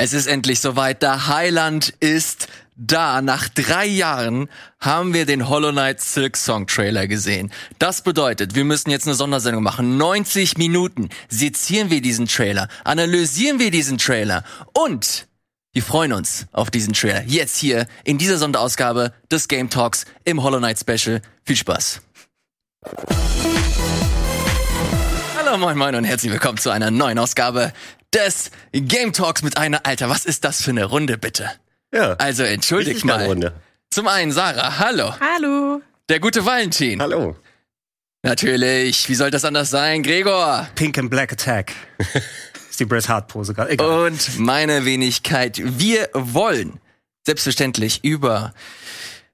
Es ist endlich soweit. Der Highland ist da. Nach drei Jahren haben wir den Hollow Knight Silk Song Trailer gesehen. Das bedeutet, wir müssen jetzt eine Sondersendung machen. 90 Minuten sezieren wir diesen Trailer, analysieren wir diesen Trailer und wir freuen uns auf diesen Trailer. Jetzt hier in dieser Sonderausgabe des Game Talks im Hollow Knight Special. Viel Spaß. Hallo, moin, moin und herzlich willkommen zu einer neuen Ausgabe des Game Talks mit einer, Alter, was ist das für eine Runde, bitte? Ja. Also, entschuldigt mal. Runde. Zum einen Sarah, hallo. Hallo. Der gute Valentin. Hallo. Natürlich, wie soll das anders sein? Gregor. Pink and Black Attack. ist die Bret Hart Pose gerade. Egal. Und meine Wenigkeit. Wir wollen selbstverständlich über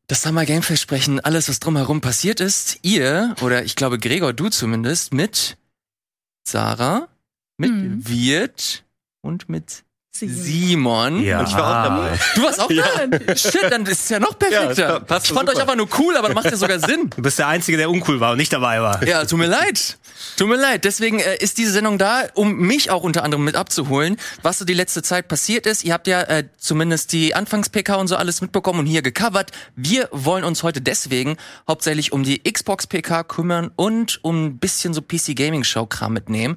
das Summer Game Fest sprechen, alles, was drumherum passiert ist. Ihr, oder ich glaube Gregor, du zumindest, mit Sarah, mit Mhm. Wirt und mit. Simon. ja. Und ich war auch dabei. Du warst auch da? Shit, dann ist es ja noch perfekter. Ja, passt ich fand super. euch einfach nur cool, aber macht ja sogar Sinn. Du bist der Einzige, der uncool war und nicht dabei war. Ja, tut mir leid. Tut mir leid. Deswegen äh, ist diese Sendung da, um mich auch unter anderem mit abzuholen, was so die letzte Zeit passiert ist. Ihr habt ja äh, zumindest die Anfangs-PK und so alles mitbekommen und hier gecovert. Wir wollen uns heute deswegen hauptsächlich um die Xbox-PK kümmern und um ein bisschen so PC-Gaming-Show-Kram mitnehmen.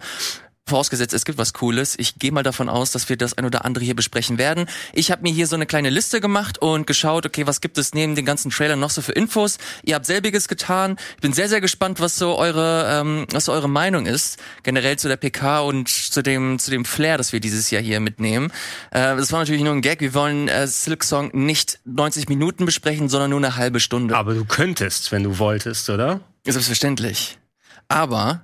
Vorausgesetzt, es gibt was Cooles. Ich gehe mal davon aus, dass wir das ein oder andere hier besprechen werden. Ich habe mir hier so eine kleine Liste gemacht und geschaut, okay, was gibt es neben den ganzen Trailern noch so für Infos? Ihr habt selbiges getan. Ich bin sehr, sehr gespannt, was so eure, ähm, was so eure Meinung ist, generell zu der PK und zu dem, zu dem Flair, das wir dieses Jahr hier mitnehmen. Äh, das war natürlich nur ein Gag. Wir wollen äh, Silk Song nicht 90 Minuten besprechen, sondern nur eine halbe Stunde. Aber du könntest, wenn du wolltest, oder? Selbstverständlich. Aber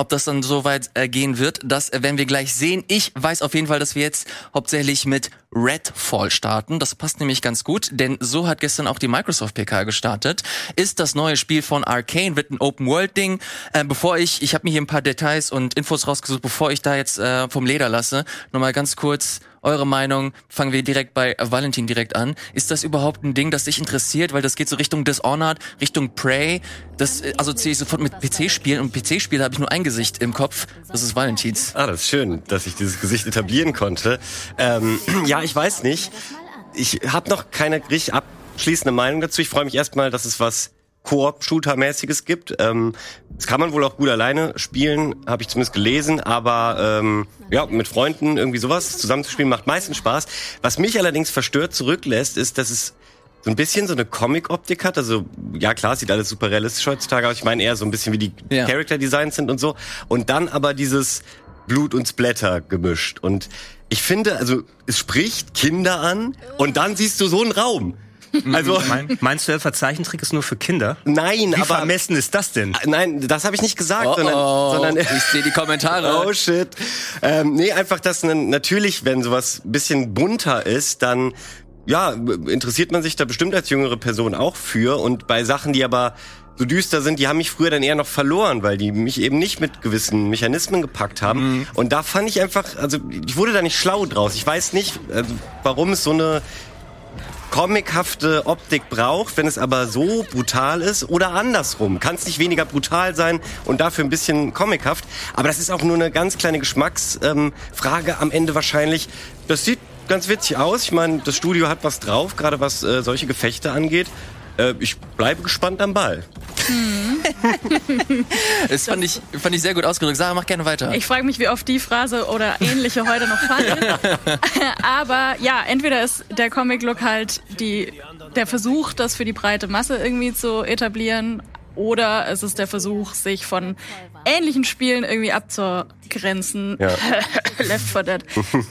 ob das dann so weit äh, gehen wird, das äh, werden wir gleich sehen. Ich weiß auf jeden Fall, dass wir jetzt hauptsächlich mit Redfall starten. Das passt nämlich ganz gut, denn so hat gestern auch die Microsoft PK gestartet. Ist das neue Spiel von Arcane, wird ein Open World Ding. Äh, bevor ich, ich habe mir hier ein paar Details und Infos rausgesucht, bevor ich da jetzt äh, vom Leder lasse, nochmal ganz kurz eure Meinung. Fangen wir direkt bei Valentin direkt an. Ist das überhaupt ein Ding, das dich interessiert? Weil das geht so Richtung Dishonored, Richtung Prey. Das äh, assoziiere ich sofort mit PC-Spielen und PC-Spiele habe ich nur ein Gesicht im Kopf. Das ist Valentins. Ah, das ist schön, dass ich dieses Gesicht etablieren konnte. Ähm, ja, ich weiß nicht. Ich habe noch keine richtig abschließende Meinung dazu. Ich freue mich erstmal, dass es was Koop-Shooter-mäßiges gibt. Ähm, das kann man wohl auch gut alleine spielen, habe ich zumindest gelesen. Aber ähm, ja, mit Freunden irgendwie sowas zusammenzuspielen macht meistens Spaß. Was mich allerdings verstört zurücklässt, ist, dass es so ein bisschen so eine Comic-Optik hat. Also ja klar, sieht alles super realistisch heutzutage aus. Ich meine eher so ein bisschen wie die Ja. Character-Designs sind und so. Und dann aber dieses Blut und Splatter gemischt. Und ich finde, also es spricht Kinder an und dann siehst du so einen Raum. Also Mein, meinst du, der Zeichentrick ist nur für Kinder? nein, Wie aber vermessen ist das denn? nein, das habe ich nicht gesagt, Oh, sondern, oh, sondern ich sehe die Kommentare. Oh shit. Ähm, nee, einfach, dass n- natürlich, wenn sowas ein bisschen bunter ist, dann ja, interessiert man sich da bestimmt als jüngere Person auch für. Und bei Sachen, die aber so düster sind, die haben mich früher dann eher noch verloren, weil die mich eben nicht mit gewissen Mechanismen gepackt haben. Und da fand ich einfach, also ich wurde da nicht schlau draus. Ich weiß nicht, also, warum es so eine comichafte Optik braucht, wenn es aber so brutal ist oder andersrum. Kann es nicht weniger brutal sein und dafür ein bisschen comichaft. Aber das ist auch nur eine ganz kleine Geschmacksfrage ähm, am Ende wahrscheinlich. Das sieht ganz witzig aus. Ich meine, das Studio hat was drauf, gerade was äh, solche Gefechte angeht. Äh, ich bleibe gespannt am Ball. Das fand ich, fand ich sehr gut ausgedrückt. Sarah, mach gerne weiter. Ich frage mich, wie oft die Phrase oder ähnliche heute noch fallen. Aber ja, entweder ist der Comic-Look halt die, der Versuch, das für die breite Masse irgendwie zu etablieren, oder es ist der Versuch, sich von ähnlichen Spielen irgendwie abzugrenzen. Ja. Left 4 Dead.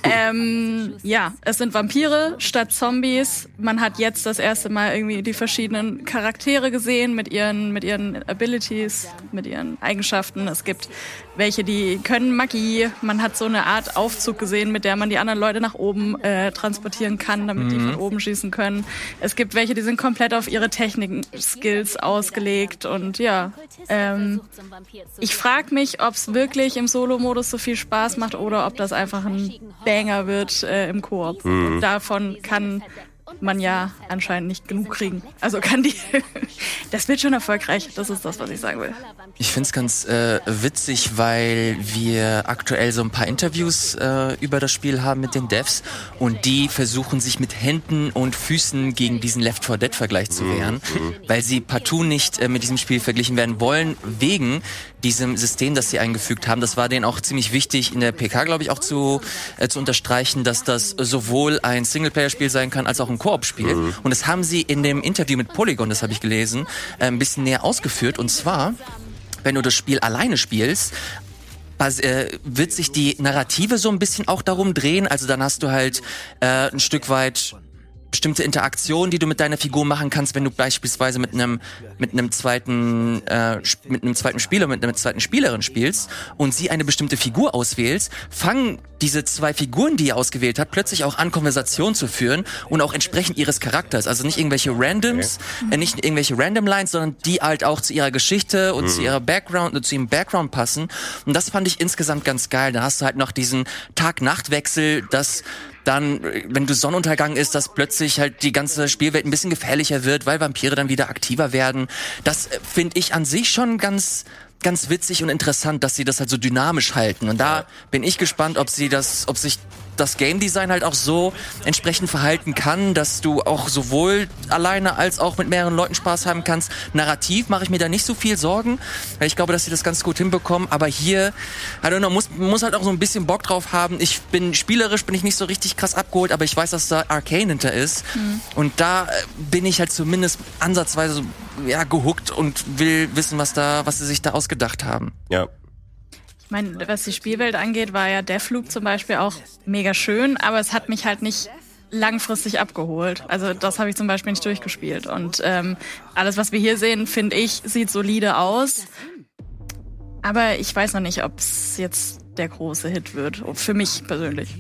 ähm, ja, es sind Vampire statt Zombies. Man hat jetzt das erste Mal irgendwie die verschiedenen Charaktere gesehen mit ihren, mit ihren Abilities, mit ihren Eigenschaften. Es gibt welche, die können Magie. Man hat so eine Art Aufzug gesehen, mit der man die anderen Leute nach oben äh, transportieren kann, damit die von oben schießen können. Es gibt welche, die sind komplett auf ihre Techniken-Skills ausgelegt und ja. Ähm, ich frage mich, ob es wirklich im Solo-Modus so viel Spaß macht oder ob das einfach ein Banger wird äh, im Koop. Und davon kann man ja anscheinend nicht genug kriegen. Also kann die. das wird schon erfolgreich. Das ist das, was ich sagen will. Ich find's ganz äh, witzig, weil wir aktuell so ein paar Interviews äh, über das Spiel haben mit den Devs und die versuchen sich mit Händen und Füßen gegen diesen Left 4 Dead Vergleich zu wehren, weil sie partout nicht äh, mit diesem Spiel verglichen werden wollen, wegen diesem System, das sie eingefügt haben. Das war denen auch ziemlich wichtig in der PK, glaube ich, auch zu, äh, zu unterstreichen, dass das sowohl ein Singleplayer-Spiel sein kann, als auch ein Koop-Spiel. Und das haben sie in dem Interview mit Polygon, das habe ich gelesen, äh, ein bisschen näher ausgeführt. Und zwar, wenn du das Spiel alleine spielst, äh, wird sich die Narrative so ein bisschen auch darum drehen. Also dann hast du halt äh, ein Stück weit bestimmte Interaktionen, die du mit deiner Figur machen kannst, wenn du beispielsweise mit einem mit einem zweiten äh, mit einem zweiten Spieler mit einer zweiten Spielerin spielst und sie eine bestimmte Figur auswählst, fangen diese zwei Figuren, die ihr ausgewählt habt, plötzlich auch an Konversation zu führen und auch entsprechend ihres Charakters, also nicht irgendwelche Randoms, äh, nicht irgendwelche Random Lines, sondern die halt auch zu ihrer Geschichte und zu ihrer Background und zu ihrem Background passen. Und das fand ich insgesamt ganz geil. Da hast du halt noch diesen Tag-Nacht-Wechsel, dass dann, wenn du Sonnenuntergang ist, dass plötzlich halt die ganze Spielwelt ein bisschen gefährlicher wird, weil Vampire dann wieder aktiver werden. Das äh, finde ich an sich schon ganz ganz witzig und interessant, dass sie das halt so dynamisch halten. Und da bin ich gespannt, ob sie das, ob sich das Game Design halt auch so entsprechend verhalten kann, dass du auch sowohl alleine als auch mit mehreren Leuten Spaß haben kannst. Narrativ mache ich mir da nicht so viel Sorgen, weil ich glaube, dass sie das ganz gut hinbekommen. Aber hier, I don't know, muss, muss halt auch so ein bisschen Bock drauf haben. Ich bin spielerisch, bin ich nicht so richtig krass abgeholt, aber ich weiß, dass da Arcane hinter ist. Und da äh, bin ich halt zumindest ansatzweise so, ja, gehuckt und will wissen, was da, was sie sich da ausgedacht haben. Ja. Ich meine, was die Spielwelt angeht, war ja Deathloop zum Beispiel auch mega schön, aber es hat mich halt nicht langfristig abgeholt. Also das habe ich zum Beispiel nicht durchgespielt. Und ähm, alles, was wir hier sehen, finde ich, sieht solide aus. Aber ich weiß noch nicht, ob es jetzt der große Hit wird. Für mich persönlich.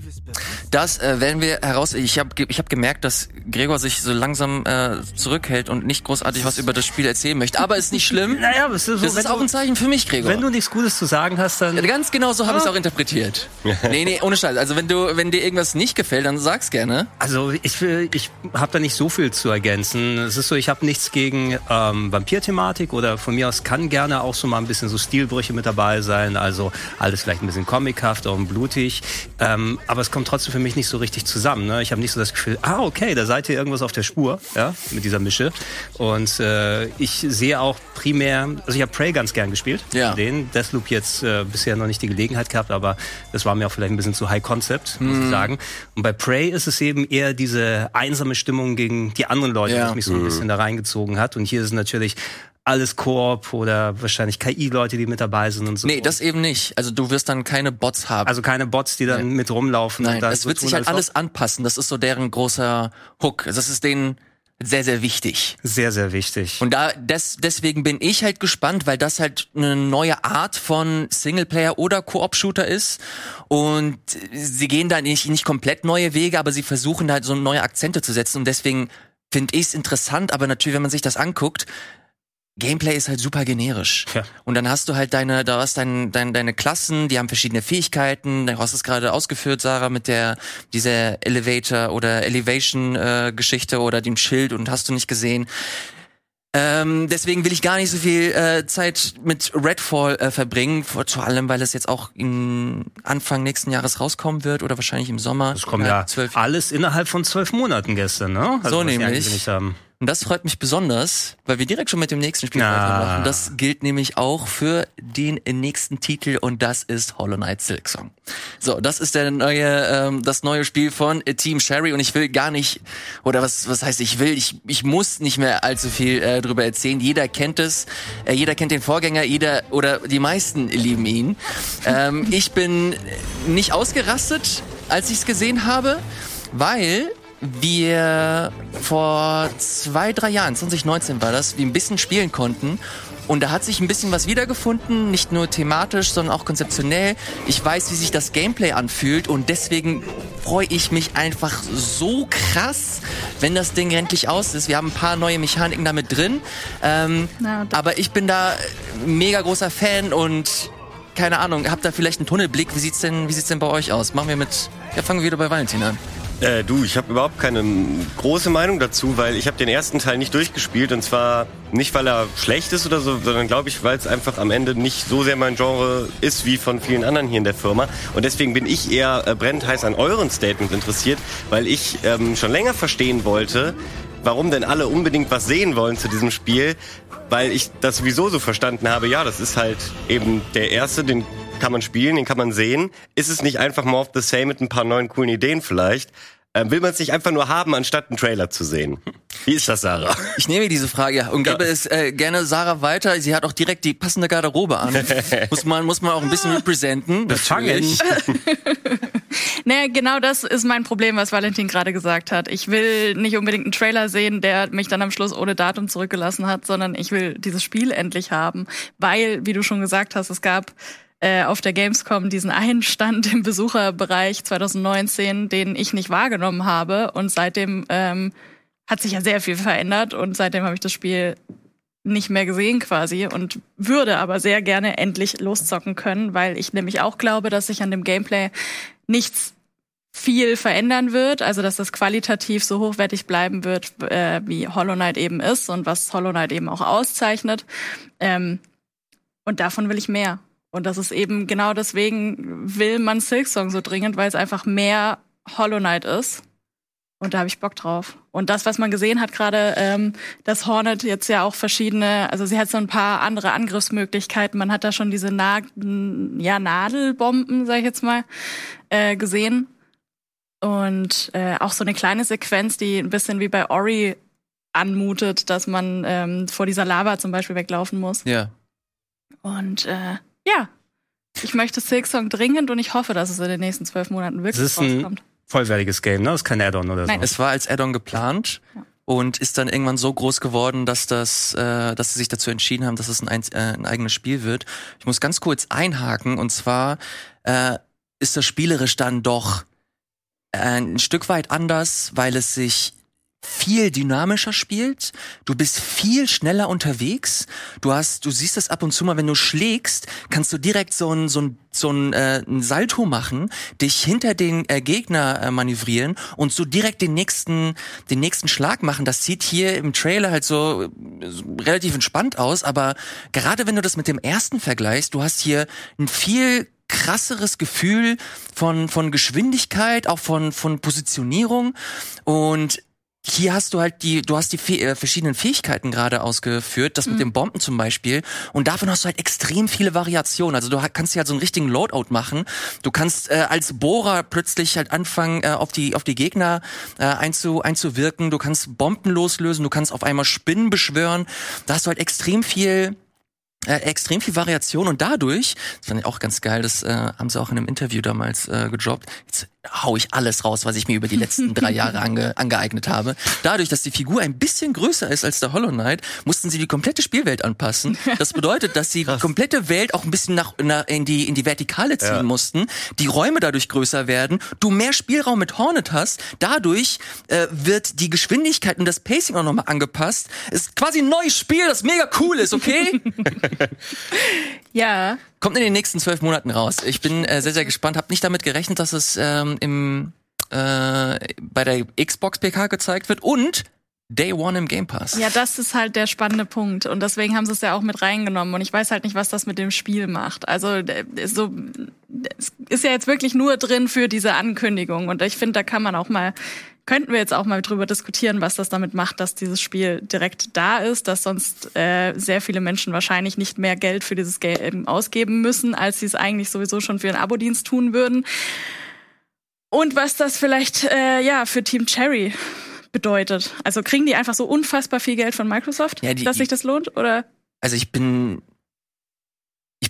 Das äh, werden wir heraus. Ich habe ich hab gemerkt, dass Gregor sich so langsam äh, zurückhält und nicht großartig was über das Spiel erzählen möchte. Aber ist nicht schlimm. Naja, aber ist so, Das ist auch du, ein Zeichen für mich, Gregor. wenn du nichts Gutes zu sagen hast, dann. Ja, Ganz genau so habe ich es auch interpretiert. nee, nee, ohne Scheiß. Also wenn du, wenn dir irgendwas nicht gefällt, dann sag's gerne. Also ich will, ich habe da nicht so viel zu ergänzen. Es ist so, ich habe nichts gegen ähm, Vampir-Thematik oder von mir aus kann gerne auch so mal ein bisschen so Stilbrüche mit dabei sein. Also alles vielleicht ein bisschen comichaft, auch blutig. Ähm, aber es kommt trotzdem für mich nicht so richtig zusammen. Ne? Ich habe nicht so das Gefühl, ah okay, da seid ihr irgendwas auf der Spur, ja, mit dieser Mische. Und äh, ich sehe auch primär, also ich habe Prey ganz gern gespielt, Ja. den Deathloop jetzt äh, bisher noch nicht die Gelegenheit gehabt, aber das war mir auch vielleicht ein bisschen zu High Concept, muss Mhm. ich sagen. Und bei Prey ist es eben eher diese einsame Stimmung gegen die anderen Leute, Ja. die mich so ein bisschen da reingezogen hat. Und hier ist es natürlich alles Koop oder wahrscheinlich KI-Leute, die mit dabei sind und so. Nee, das eben nicht. Also du wirst dann keine Bots haben. also keine Bots, die dann mit rumlaufen. Nein, es so wird sich halt alles anpassen. Das ist so deren großer Hook. Das ist denen sehr, sehr wichtig. Sehr, sehr wichtig. Und da des, deswegen bin ich halt gespannt, weil das halt eine neue Art von Singleplayer oder Koop-Shooter ist. Und sie gehen da nicht, nicht komplett neue Wege, aber sie versuchen halt so neue Akzente zu setzen. Und deswegen finde ich es interessant, aber natürlich, wenn man sich das anguckt, Gameplay ist halt super generisch. Ja. Und dann hast du halt deine, da hast dein, dein, deine Klassen, die haben verschiedene Fähigkeiten. Du hast es gerade ausgeführt, Sarah, mit der, dieser Elevator oder Elevation äh, Geschichte oder dem Schild und hast du nicht gesehen. Ähm, deswegen will ich gar nicht so viel äh, Zeit mit Redfall äh, verbringen, vor, vor allem, weil es jetzt auch im Anfang nächsten Jahres rauskommen wird oder wahrscheinlich im Sommer. Es kommt ja zwölf alles innerhalb von zwölf Monaten gestern, ne? So was die nämlich. Und das freut mich besonders, weil wir direkt schon mit dem nächsten Spiel Ah. weitermachen. Das gilt nämlich auch für den nächsten Titel und das ist Hollow Knight Silksong. So, das ist der neue, ähm, das neue Spiel von Team Sherry und ich will gar nicht, oder was, was heißt ich will, ich, ich muss nicht mehr allzu viel äh, drüber erzählen. Jeder kennt es, äh, jeder kennt den Vorgänger, jeder oder die meisten lieben ihn. Ähm, ich bin nicht ausgerastet, als ich es gesehen habe, weil wir vor zwei, drei Jahren, 2019 war das, wir ein bisschen spielen konnten. Und da hat sich ein bisschen was wiedergefunden, nicht nur thematisch, sondern auch konzeptionell. Ich weiß, wie sich das Gameplay anfühlt und deswegen freue ich mich einfach so krass, wenn das Ding endlich aus ist. Wir haben ein paar neue Mechaniken damit drin, ähm, Na, aber ich bin da mega großer Fan und keine Ahnung, habt da vielleicht einen Tunnelblick. Wie sieht's denn, wie sieht's denn bei euch aus? Machen wir mit, ja, fangen wir wieder bei Valentin an. Äh, du, ich habe überhaupt keine große Meinung dazu, weil ich habe den ersten Teil nicht durchgespielt und zwar nicht, weil er schlecht ist oder so, sondern glaube ich, weil es einfach am Ende nicht so sehr mein Genre ist wie von vielen anderen hier in der Firma. Und deswegen bin ich eher äh, brennend heiß an euren Statements interessiert, weil ich ähm, schon länger verstehen wollte, warum denn alle unbedingt was sehen wollen zu diesem Spiel, weil ich das sowieso so verstanden habe, ja, das ist halt eben der erste, den kann man spielen, den kann man sehen. Ist es nicht einfach more of the same mit ein paar neuen coolen Ideen vielleicht? Ähm, will man es nicht einfach nur haben, anstatt einen Trailer zu sehen? Wie ist das, Sarah? Ich nehme diese Frage ja, und gebe es äh, gerne Sarah weiter. Sie hat auch direkt die passende Garderobe an. muss man muss man auch ein bisschen representen. Das fange ich. Naja, genau das ist mein Problem, was Valentin gerade gesagt hat. Ich will nicht unbedingt einen Trailer sehen, der mich dann am Schluss ohne Datum zurückgelassen hat, sondern ich will dieses Spiel endlich haben, weil, wie du schon gesagt hast, es gab äh, auf der Gamescom diesen einen Stand im Besucherbereich 2019, den ich nicht wahrgenommen habe. Und seitdem ähm, hat sich ja sehr viel verändert und seitdem habe ich das Spiel nicht mehr gesehen quasi und würde aber sehr gerne endlich loszocken können, weil ich nämlich auch glaube, dass sich an dem Gameplay nichts viel verändern wird, also dass das qualitativ so hochwertig bleiben wird, äh, wie Hollow Knight eben ist und was Hollow Knight eben auch auszeichnet. Ähm, und davon will ich mehr. Und das ist eben genau deswegen will man Silksong so dringend, weil es einfach mehr Hollow Knight ist. Und da habe ich Bock drauf. Und das, was man gesehen hat gerade, ähm, dass Hornet jetzt ja auch verschiedene, also sie hat so ein paar andere Angriffsmöglichkeiten. Man hat da schon diese Na ja, Nadelbomben, sag ich jetzt mal, äh, gesehen. Und äh, auch so eine kleine Sequenz, die ein bisschen wie bei Ori anmutet, dass man ähm, vor dieser Lava zum Beispiel weglaufen muss. Ja. Und äh, ja, ich möchte Silksong dringend und ich hoffe, dass es in den nächsten zwölf Monaten wirklich Das ein rauskommt. Vollwertiges Game, ne? Das ist kein Add-on oder so. Nein, Es war als Add-on geplant und ist dann irgendwann so groß geworden, dass das, äh, dass sie sich dazu entschieden haben, dass es ein, äh, ein eigenes Spiel wird. Ich muss ganz kurz einhaken und zwar äh, ist das spielerisch dann doch äh, ein Stück weit anders, weil es sich viel dynamischer spielt. Du bist viel schneller unterwegs. Du hast, du siehst das ab und zu mal, wenn du schlägst, kannst du direkt so ein so ein so ein, äh, ein Salto machen, dich hinter den äh, Gegner äh, manövrieren und so direkt den nächsten den nächsten Schlag machen. Das sieht hier im Trailer halt so, so relativ entspannt aus, aber gerade wenn du das mit dem ersten vergleichst, du hast hier ein viel krasseres Gefühl von von Geschwindigkeit, auch von von Positionierung und hier hast du halt die, du hast die Fäh- äh, verschiedenen Fähigkeiten gerade ausgeführt, das mit den Bomben zum Beispiel. Und davon hast du halt extrem viele Variationen. Also du kannst hier halt so einen richtigen Loadout machen. Du kannst äh, als Bohrer plötzlich halt anfangen, äh, auf die auf die Gegner äh, einzu, einzuwirken. Du kannst Bomben loslösen. Du kannst auf einmal Spinnen beschwören. Da hast du halt extrem viel äh, extrem viel Variation und dadurch, das fand ich auch ganz geil, das äh, haben sie auch in einem Interview damals äh, gedroppt. Jetzt hau ich alles raus, was ich mir über die letzten drei Jahre ange angeeignet habe. Dadurch, dass die Figur ein bisschen größer ist als der Hollow Knight, mussten sie die komplette Spielwelt anpassen. Das bedeutet, dass sie die komplette Welt auch ein bisschen nach, nach in die in die Vertikale ziehen Ja. mussten. Die Räume dadurch größer werden. Du mehr Spielraum mit Hornet hast. Dadurch äh, wird die Geschwindigkeit und das Pacing auch nochmal angepasst. Ist quasi ein neues Spiel, das mega cool ist, okay? Ja, Kommt in den nächsten zwölf Monaten raus. Ich bin äh, sehr, sehr gespannt. Hab nicht damit gerechnet, dass es ähm, im äh, bei der Xbox PK gezeigt wird und Day One im Game Pass. ja, das ist halt der spannende Punkt und deswegen haben sie es ja auch mit reingenommen und ich weiß halt nicht, was das mit dem Spiel macht. Also äh, so es ist ja jetzt wirklich nur drin für diese Ankündigung und ich finde, da kann man auch mal könnten wir jetzt auch mal drüber diskutieren, was das damit macht, dass dieses Spiel direkt da ist, dass sonst äh, sehr viele Menschen wahrscheinlich nicht mehr Geld für dieses Game ausgeben müssen, als sie es eigentlich sowieso schon für einen Abo-Dienst tun würden. Und was das vielleicht äh, ja für Team Cherry bedeutet. Also kriegen die einfach so unfassbar viel Geld von Microsoft, Ja, die- dass sich das lohnt? Oder Also ich bin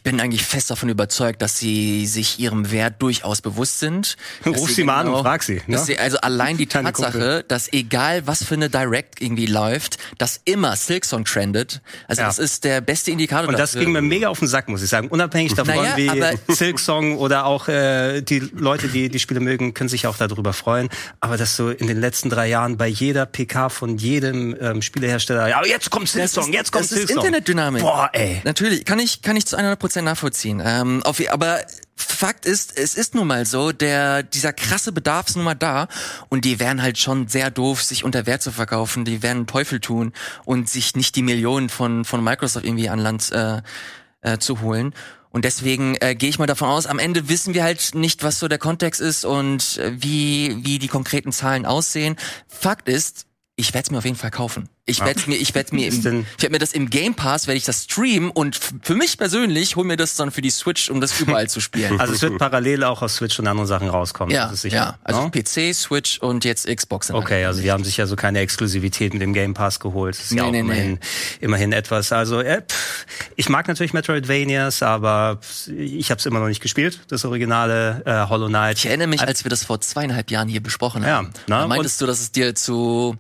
bin eigentlich fest davon überzeugt, dass sie sich ihrem Wert durchaus bewusst sind. Ruf sie mal an und genau- frag sie. Ne? Sie, also allein die Tatsache, dass egal was für eine Direct irgendwie läuft, dass immer Silksong trendet. Also Ja. das ist der beste Indikator Und das dafür. ging mir mega auf den Sack, muss ich sagen. Unabhängig davon, Naja, wie Silksong oder auch äh, die Leute, die die Spiele mögen, können sich auch darüber freuen. Aber dass so in den letzten drei Jahren bei jeder PK von jedem ähm, Spielehersteller, ja, jetzt kommt Silksong, ist- jetzt kommt das ist Silksong. Internetdynamik. Boah, ey. Natürlich, kann ich, kann ich zu 100% nachvollziehen. Ähm, auf, aber Fakt ist, es ist nun mal so, der, dieser krasse Bedarf ist nun mal da und die wären halt schon sehr doof, sich unter Wert zu verkaufen. Die werden Teufel tun und sich nicht die Millionen von, von Microsoft irgendwie an Land äh, äh, zu holen. Und deswegen äh, gehe ich mal davon aus, am Ende wissen wir halt nicht, was so der Kontext ist und äh, wie, wie die konkreten Zahlen aussehen. Fakt ist, ich werde es mir auf jeden Fall kaufen. Ich werde mir, ich werde mir, im, ich werde mir das im Game Pass, werde ich das streamen und für mich persönlich hol mir das dann für die Switch, um das überall zu spielen. Also es wird parallel auch auf Switch und andere Sachen rauskommen. ja, das ist sicher. ja, also ne? PC, Switch und jetzt Xbox. Okay, also die haben sich ja so keine Exklusivität mit dem Game Pass geholt. Das ist ja Nee, auch nee, immerhin, immerhin etwas. Also äh, ich mag natürlich Metroidvanias, aber ich habe es immer noch nicht gespielt, das originale äh, Hollow Knight. Ich erinnere mich, als wir das vor zweieinhalb Jahren hier besprochen Ja, haben. na, meintest du, dass es dir zu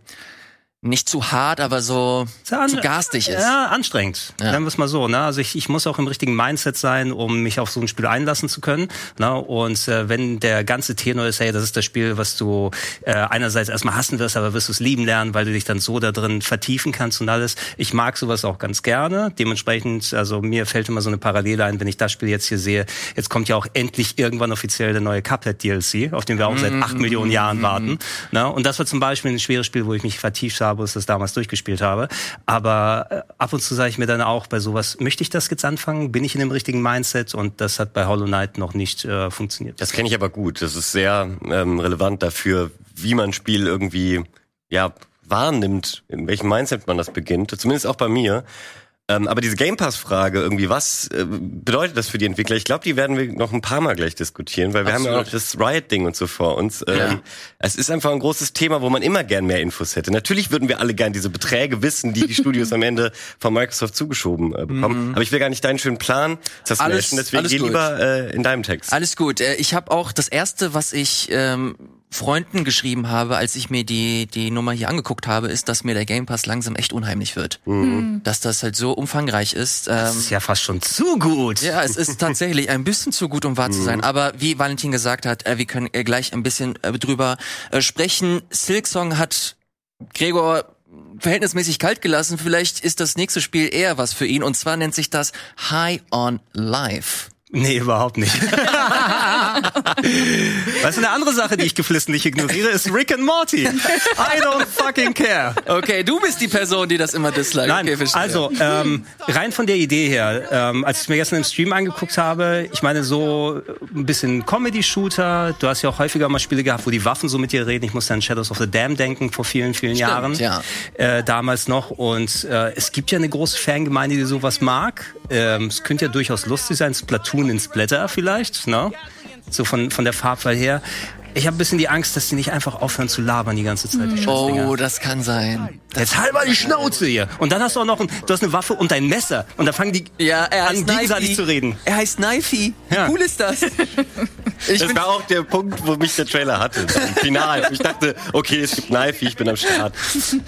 nicht zu hart, aber so zu garstig ist. Ja, anstrengend. Ja. Nennen wir es mal so. Ne? Also ich, ich muss auch im richtigen Mindset sein, um mich auf so ein Spiel einlassen zu können. Ne? Und äh, wenn der ganze Tenor ist, hey, das ist das Spiel, was du äh, einerseits erstmal hassen wirst, aber wirst du es lieben lernen, weil du dich dann so da drin vertiefen kannst und alles. Ich mag sowas auch ganz gerne. Dementsprechend, also mir fällt immer so eine Parallele ein, wenn ich das Spiel jetzt hier sehe. Jetzt kommt ja auch endlich irgendwann offiziell der neue Cuphead DLC, auf den wir auch seit acht Millionen Jahren warten. Ne? Und das war zum Beispiel ein schweres Spiel, wo ich mich vertieft habe, als ich das damals durchgespielt habe. Aber äh, ab und zu sage ich mir dann auch bei sowas, möchte ich das jetzt anfangen? Bin ich in dem richtigen Mindset? Und das hat bei Hollow Knight noch nicht äh, funktioniert. Das kenne ich aber gut. Das ist sehr ähm, relevant dafür, wie man Spiel irgendwie ja wahrnimmt, in welchem Mindset man das beginnt. Zumindest auch bei mir. Ähm, aber diese Game Pass-Frage irgendwie, was äh, bedeutet das für die Entwickler? Ich glaube, die werden wir noch ein paar Mal gleich diskutieren, weil wir haben ja noch das Riot-Ding und so vor uns. Ähm, Ja. Es ist einfach ein großes Thema, wo man immer gern mehr Infos hätte. Natürlich würden wir alle gern diese Beträge wissen, die die Studios am Ende von Microsoft zugeschoben äh, bekommen. Aber ich will gar nicht deinen schönen Plan Alles- deswegen alles geh gut. lieber äh, in deinem Text. Alles gut. Äh, Ich habe auch das erste, was ich ähm, Freunden geschrieben habe, als ich mir die die Nummer hier angeguckt habe, ist, dass mir der Game Pass langsam echt unheimlich wird. Dass das halt so umfangreich ist. Ähm, Das ist ja fast schon zu gut. ja, es ist tatsächlich ein bisschen zu gut, um wahr zu sein. Aber wie Valentin gesagt hat, äh, wir können äh, gleich ein bisschen äh, drüber äh, sprechen. Silksong hat Gregor verhältnismäßig kalt gelassen. Vielleicht ist das nächste Spiel eher was für ihn. Und zwar nennt sich das High on Life. Nee, überhaupt nicht. weißt du, eine andere Sache, die ich geflissentlich ignoriere, ist Rick and Morty. I don't fucking care. Okay, du bist die Person, die das immer disliked. Nein, okay, verstehe. also ähm, rein von der Idee her, ähm, als ich mir gestern im Stream angeguckt habe, ich meine so ein bisschen Comedy-Shooter. Du hast ja auch häufiger mal Spiele gehabt, wo die Waffen so mit dir reden. Ich musste an Shadows of the Dam denken vor vielen, vielen Jahren. ja. Äh, damals noch. Und äh, es gibt ja eine große Fangemeinde, die sowas mag. Ähm, es könnte ja durchaus lustig sein. Splatoon in Splatter vielleicht, ne? So von, von der Farbwahl her. Ich habe ein bisschen die Angst, dass die nicht einfach aufhören zu labern die ganze Zeit. Die Scheißdinger. Oh, das kann sein. Jetzt halber die Schnauze hier. Und dann hast du auch noch ein, du hast eine Waffe und ein Messer. Und dann fangen die Ja, er an, gegenseitig Knifey. zu reden. Er heißt Knifey. Wie Ja. cool ist das? Ich Das war auch der Punkt, wo mich der Trailer hatte. Im Final. Ich dachte, okay, es gibt Knife, ich bin am Start.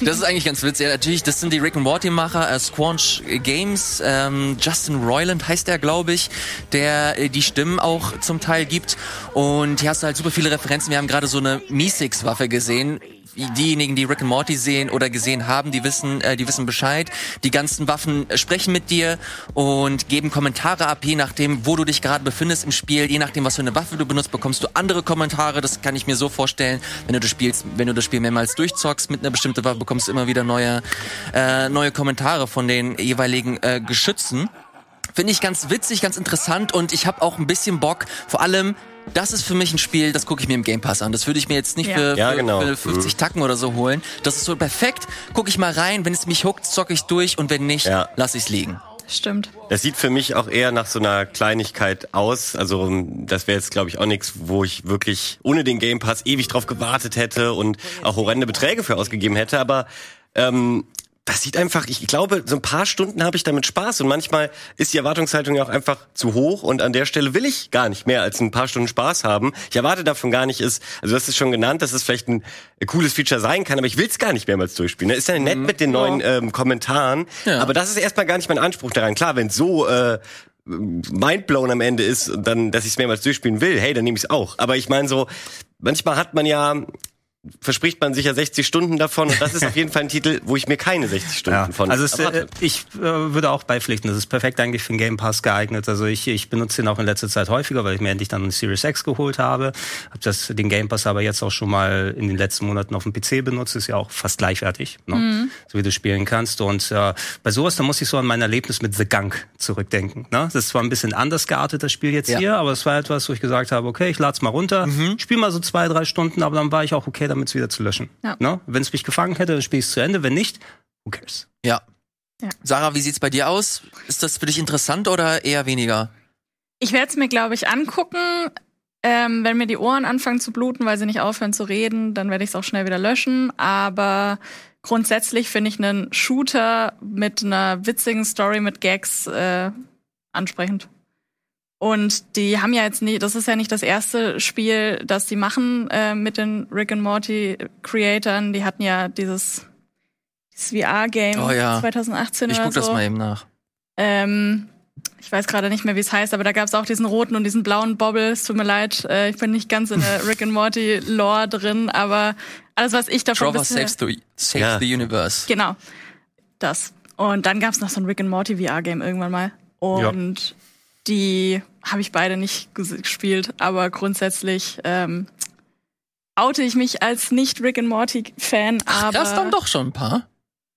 das ist eigentlich ganz witzig. Ja, natürlich, das sind die Rick and Morty Macher, äh, Squanch Games. Ähm, Justin Roiland heißt er, glaube ich, der äh, die Stimmen auch zum Teil gibt. Und hier hast du halt super viele Referenzen. Wir haben gerade so eine Mi-Six-Waffe gesehen. Diejenigen, die Rick and Morty sehen oder gesehen haben, die wissen, äh, die wissen Bescheid. Die ganzen Waffen sprechen mit dir und geben Kommentare ab, je nachdem, wo du dich gerade befindest im Spiel, je nachdem, was für eine Waffe du benutzt, bekommst du andere Kommentare. Das kann ich mir so vorstellen, wenn du das spielst, wenn du das Spiel mehrmals durchzockst mit einer bestimmten Waffe, bekommst du immer wieder neue, äh, neue Kommentare von den jeweiligen äh, Geschützen. Finde ich ganz witzig, ganz interessant und ich habe auch ein bisschen Bock, vor allem das ist für mich ein Spiel, das gucke ich mir im Game Pass an. Das würde ich mir jetzt nicht Ja. für, Ja, für, genau. für 50 Tacken oder so holen. Das ist so perfekt. Gucke ich mal rein, wenn es mich huckt, zocke ich durch und wenn nicht, Ja. lass ich's liegen. Stimmt. Das sieht für mich auch eher nach so einer Kleinigkeit aus. Also das wäre jetzt, glaube ich, auch nichts, wo ich wirklich ohne den Game Pass ewig drauf gewartet hätte und auch horrende Beträge für ausgegeben hätte. Aber ähm, das sieht einfach, ich glaube, so ein paar Stunden habe ich damit Spaß und manchmal ist die Erwartungshaltung ja auch einfach zu hoch und an der Stelle will ich gar nicht mehr als ein paar Stunden Spaß haben. Ich erwarte davon gar nicht ist, also das ist schon genannt, dass es vielleicht ein cooles Feature sein kann, aber ich will es gar nicht mehrmals durchspielen. Ist ja nett mit den neuen ähm, Kommentaren, Ja. aber das ist erstmal gar nicht mein Anspruch daran. Klar, wenn so äh, mindblown am Ende ist und dann, dass ich es mehrmals durchspielen will, hey, dann nehme ich es auch. Aber ich meine so, manchmal hat man ja verspricht man sich ja 60 Stunden davon und das ist auf jeden Fall ein Titel, wo ich mir keine 60 Stunden Ja, von also es, äh, erwarte. ich äh, würde auch beipflichten, das ist perfekt eigentlich für den Game Pass geeignet. Also ich, ich benutze den auch in letzter Zeit häufiger, weil ich mir endlich dann eine Series X geholt habe. Habe das den Game Pass aber jetzt auch schon mal in den letzten Monaten auf dem PC benutzt, ist ja auch fast gleichwertig, ne? so wie du spielen kannst. Und äh, bei sowas, da muss ich so an mein Erlebnis mit The Gunk zurückdenken. Ne? Das ist zwar ein bisschen anders geartet, das Spiel jetzt Ja. hier, aber es war etwas, wo ich gesagt habe, okay, ich lade mal runter, spiel mal so zwei, drei Stunden, aber dann war ich auch okay, damit es wieder zu löschen. Ja. Ne? Wenn es mich gefangen hätte, dann spiele ich es zu Ende. Wenn nicht, who cares? Ja. Ja. Sarah, wie sieht's bei dir aus? Ist das für dich interessant oder eher weniger? Ich werde es mir, glaube ich, angucken. Ähm, wenn mir die Ohren anfangen zu bluten, weil sie nicht aufhören zu reden, dann werde ich es auch schnell wieder löschen. Aber grundsätzlich finde ich einen Shooter mit einer witzigen Story mit Gags äh, ansprechend. Und die haben ja jetzt nie, das ist ja nicht das erste Spiel, das die machen äh, mit den Rick and Morty Creatoren. Die hatten ja dieses, dieses VR-Game Oh ja. 2018 Ich oder guck so. das mal eben nach. Ähm, ich weiß gerade nicht mehr, wie es heißt, aber da gab es auch diesen roten und diesen blauen Bobble. Es tut mir leid, äh, ich bin nicht ganz in der Rick and Morty Lore drin, aber alles, was ich davon Trover bisher- saves the, saves Ja. the universe. Genau, das. Und dann gab es noch so ein Rick and Morty VR-Game irgendwann mal. Und die habe ich beide nicht ges- gespielt, aber grundsätzlich ähm, oute ich mich als nicht Rick and Morty-Fan. Ach, aber das dann doch schon ein paar.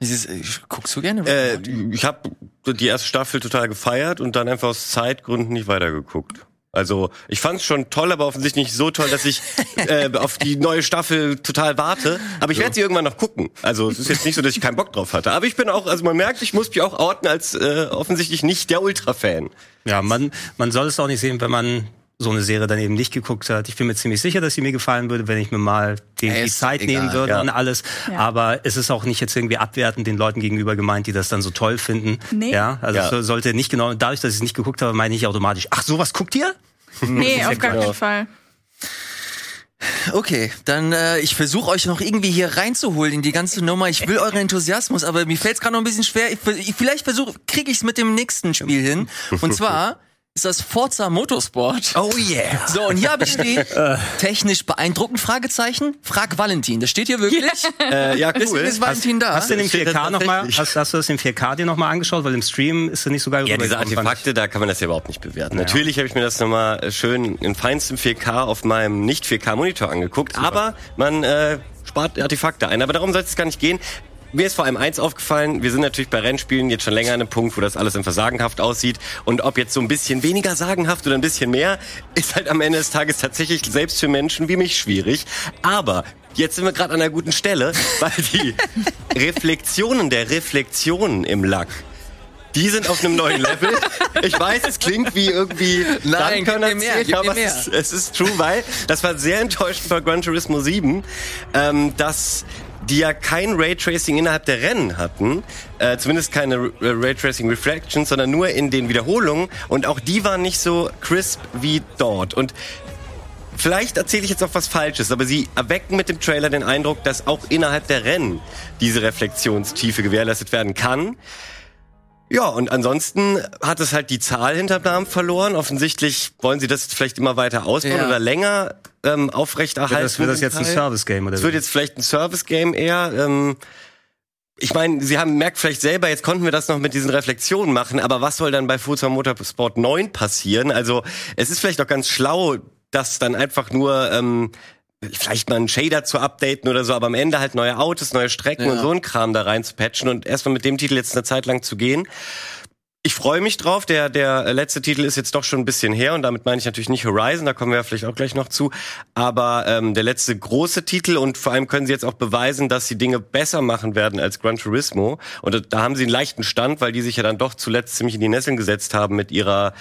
Dieses, äh, guckst du gerne? Äh, ich habe die erste Staffel total gefeiert und dann einfach aus Zeitgründen nicht weitergeguckt. Also ich fand es schon toll, aber offensichtlich nicht so toll, dass ich äh, auf die neue Staffel total warte. Aber ich werde sie irgendwann noch gucken. Also es ist jetzt nicht so, dass ich keinen Bock drauf hatte. Aber ich bin auch, also man merkt, ich muss mich auch outen als äh, offensichtlich nicht der Ultra-Fan. Ja, man, man soll es auch nicht sehen, wenn man so eine Serie dann eben nicht geguckt hat. Ich bin mir ziemlich sicher, dass sie mir gefallen würde, wenn ich mir mal die, die Zeit egal, nehmen würde ja. und alles. Ja. Aber es ist auch nicht jetzt irgendwie abwertend den Leuten gegenüber gemeint, die das dann so toll finden. Nee. Ja, also Ja. sollte nicht genau, dadurch, dass ich es nicht geguckt habe, meine ich automatisch, ach, sowas guckt ihr? nee, auf gar keinen Fall. Okay, dann äh, ich versuche euch noch irgendwie hier reinzuholen in die ganze Nummer. Ich will euren Enthusiasmus, aber mir fällt es gerade noch ein bisschen schwer. Ich, ich, vielleicht versuche, kriege ich es mit dem nächsten Spiel hin. Und zwar ist das Forza Motorsport. Oh yeah. So, und hier habe ich stehen, technisch beeindruckend, Fragezeichen, frag Valentin. Das steht hier wirklich. Äh, ja, cool. ist Valentin da. Hast du den im steht 4K das nochmal, hast, hast du das im 4K dir nochmal angeschaut? Weil im Stream ist er nicht so geil Ja, diese Artefakte, da kann man das ja überhaupt nicht bewerten. Natürlich habe ich mir das nochmal schön in feinstem 4K auf meinem nicht 4K-Monitor angeguckt, aber man äh, spart Artefakte ein. Aber darum soll es gar nicht gehen. Mir ist vor allem eins aufgefallen, wir sind natürlich bei Rennspielen jetzt schon länger an einem Punkt, wo das alles einfach sagenhaft aussieht. Und ob jetzt so ein bisschen weniger sagenhaft oder ein bisschen mehr, ist halt am Ende des Tages tatsächlich selbst für Menschen wie mich schwierig. Aber jetzt sind wir gerade an einer guten Stelle, weil die Reflexionen der Reflexionen im Lack die sind auf einem neuen Level. Ich weiß, es klingt wie irgendwie Nein, gib mir aber mehr. Es, ist, es ist true, weil das war sehr enttäuschend bei Gran Turismo 7, ähm, dass die ja kein Raytracing innerhalb der Rennen hatten, äh, zumindest keine R- Raytracing Reflections, sondern nur in den Wiederholungen und auch die waren nicht so crisp wie dort und Vielleicht erzähle ich jetzt auch was Falsches, aber sie erwecken mit dem Trailer den Eindruck, dass auch innerhalb der Rennen diese Reflexionstiefe gewährleistet werden kann. Ja, und ansonsten hat es halt die Zahl hinterm Namen verloren. Offensichtlich wollen sie das jetzt vielleicht immer weiter ausbauen Ja. oder länger ähm, aufrechterhalten. das, wird das jetzt ein. Service-Game oder Es wie? wird jetzt vielleicht ein Service-Game eher. Ähm, ich meine, Sie haben merkt vielleicht selber, jetzt konnten wir das noch mit diesen Reflexionen machen, aber was soll dann bei Forza Motorsport 9 passieren? Also es ist vielleicht auch ganz schlau, das dann einfach nur ähm, vielleicht mal einen Shader zu updaten oder so, aber am Ende halt neue Autos, neue Strecken Ja. und so ein Kram da rein zu patchen und erstmal mit dem Titel jetzt eine Zeit lang zu gehen. Ich freue mich drauf. Der, der letzte Titel ist jetzt doch schon ein bisschen her und damit meine ich natürlich nicht Horizon, da kommen wir ja vielleicht auch gleich noch zu. Aber ähm, der letzte große Titel und vor allem können sie jetzt auch beweisen, dass sie Dinge besser machen werden als Gran Turismo. Und da haben sie einen leichten Stand, weil die sich ja dann doch zuletzt ziemlich in die Nesseln gesetzt haben mit ihrer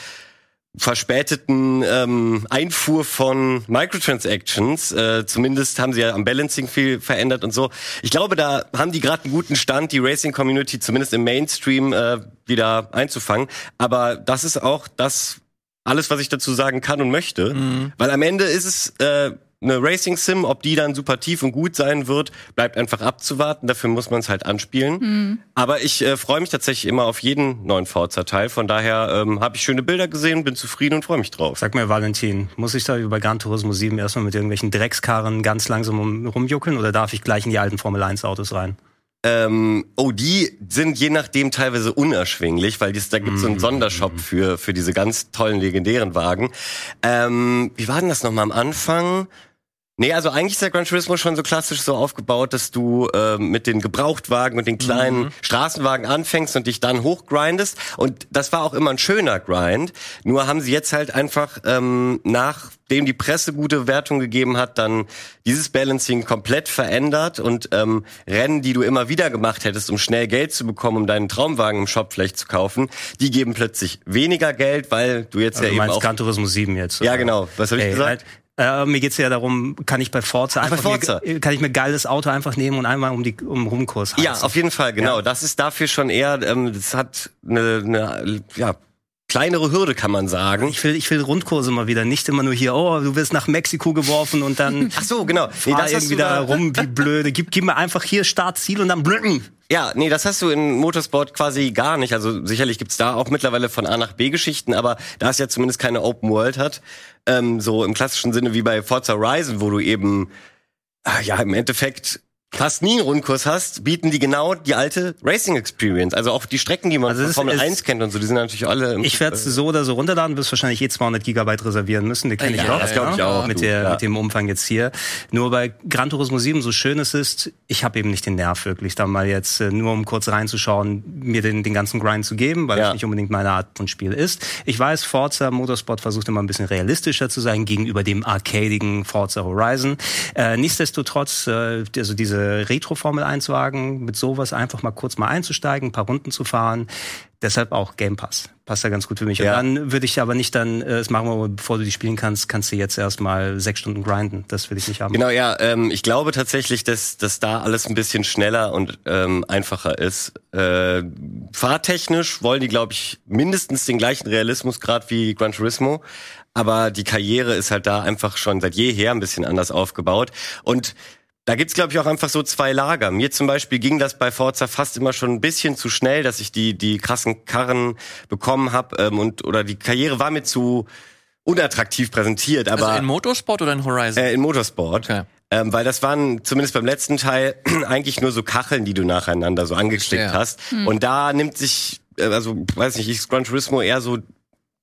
verspäteten ähm, Einfuhr von Microtransactions. Äh, zumindest haben sie ja am Balancing viel verändert und so. Ich glaube, da haben die gerade einen guten Stand, die Racing-Community zumindest im Mainstream äh, wieder einzufangen. Aber das ist auch das alles, was ich dazu sagen kann und möchte. Weil am Ende ist es äh, eine Racing Sim, ob die dann super tief und gut sein wird, bleibt einfach abzuwarten. Dafür muss man es halt anspielen. Aber ich äh, freue mich tatsächlich immer auf jeden neuen Forza-Teil. Von daher ähm, habe ich schöne Bilder gesehen, bin zufrieden und freue mich drauf. Sag mir, Valentin, muss ich da über Gran Turismo 7 erstmal mit irgendwelchen Dreckskarren ganz langsam um, rumjuckeln oder darf ich gleich in die alten Formel 1 Autos rein? Ähm, oh, die sind je nachdem teilweise unerschwinglich, weil dies, da gibt es so einen Sondershop für, für diese ganz tollen, legendären Wagen. Ähm, wie war denn das nochmal am Anfang? Nee, also eigentlich ist der Gran Turismo schon so klassisch so aufgebaut, dass du ähm, mit den Gebrauchtwagen und den kleinen Straßenwagen anfängst und dich dann hochgrindest. Und das war auch immer ein schöner Grind. Nur haben sie jetzt halt einfach, ähm, nachdem die Presse gute Wertung gegeben hat, dann dieses Balancing komplett verändert und ähm, Rennen, die du immer wieder gemacht hättest, um schnell Geld zu bekommen, um deinen Traumwagen im Shop vielleicht zu kaufen, die geben plötzlich weniger Geld, weil du jetzt Also ja du eben meinst auch... Gran Turismo 7 jetzt? Ja, oder? genau. Was habe ich gesagt? halt, äh, mir geht's ja darum, kann ich bei Forza bei einfach Forza. Mir, kann ich mir ein geiles Auto einfach nehmen und einmal um die um Rumkurs heizen. Ja, auf jeden Fall, genau. Ja. Das ist dafür schon eher, ähm, das hat eine, eine ja, kleinere Hürde, kann man sagen. Ich will, ich will Rundkurse mal wieder, nicht immer nur hier, oh, du wirst nach Mexiko geworfen und dann Ach so, genau. Nee, das hast irgendwie da rum wie blöde. Gib, gib mir einfach hier Start, Ziel und dann blöcken. Ja, nee, das hast du in Motorsport quasi gar nicht. Also sicherlich gibt's da auch mittlerweile von A nach B Geschichten, aber da es ja zumindest keine Open World hat, ähm, so im klassischen Sinne wie bei Forza Horizon, wo du eben ah, ja im Endeffekt fast nie einen Rundkurs hast, bieten die genau die alte Racing Experience. Also auch die Strecken, die man Also von Formel ist- 1 kennt und so, die sind natürlich alle im, Ich werde es so oder so runterladen, wirst wahrscheinlich eh 200 Gigabyte reservieren müssen. Die kenne ich Ja, auch. das glaub ich auch, Mit, du, der, ja. mit dem Umfang jetzt hier. Nur bei Gran Turismo 7, so schön es ist, ich habe eben nicht den Nerv wirklich, da mal jetzt äh, nur um kurz reinzuschauen, mir den, den ganzen Grind zu geben, weil Ja. es nicht unbedingt meine Art von Spiel ist. Ich weiß, Forza Motorsport versucht immer ein bisschen realistischer zu sein gegenüber dem arcadigen Forza Horizon. Äh, nichtsdestotrotz, äh, also diese Retro-Formel 1-Wagen, mit sowas einfach mal kurz mal einzusteigen, ein paar Runden zu fahren, Deshalb auch Game Pass. Passt ja ganz gut für mich. Ja. Und dann würde ich aber nicht dann, äh, das machen wir, bevor du die spielen kannst, kannst du jetzt erstmal sechs Stunden grinden. Das will ich nicht haben. Genau, ja. Ähm, ich glaube tatsächlich, dass, dass da alles ein bisschen schneller und ähm, einfacher ist. Äh, fahrtechnisch wollen die, glaube ich, mindestens den gleichen Realismusgrad wie Gran Turismo. Aber die Karriere ist halt da einfach schon seit jeher ein bisschen anders aufgebaut. Und da gibt's glaube ich, auch einfach so zwei Lager. Mir zum Beispiel ging das bei Forza fast immer schon ein bisschen zu schnell, dass ich die, die krassen Karren bekommen habe. Ähm, und oder die Karriere war mir zu unattraktiv präsentiert. Aber Also in Motorsport oder in Horizon? äh, in Motorsport. Okay. Ähm, weil das waren zumindest beim letzten Teil eigentlich nur so Kacheln, die du nacheinander so angeklickt Ja. hast. Und da nimmt sich, äh, also weiß nicht, ich Gran Turismo eher so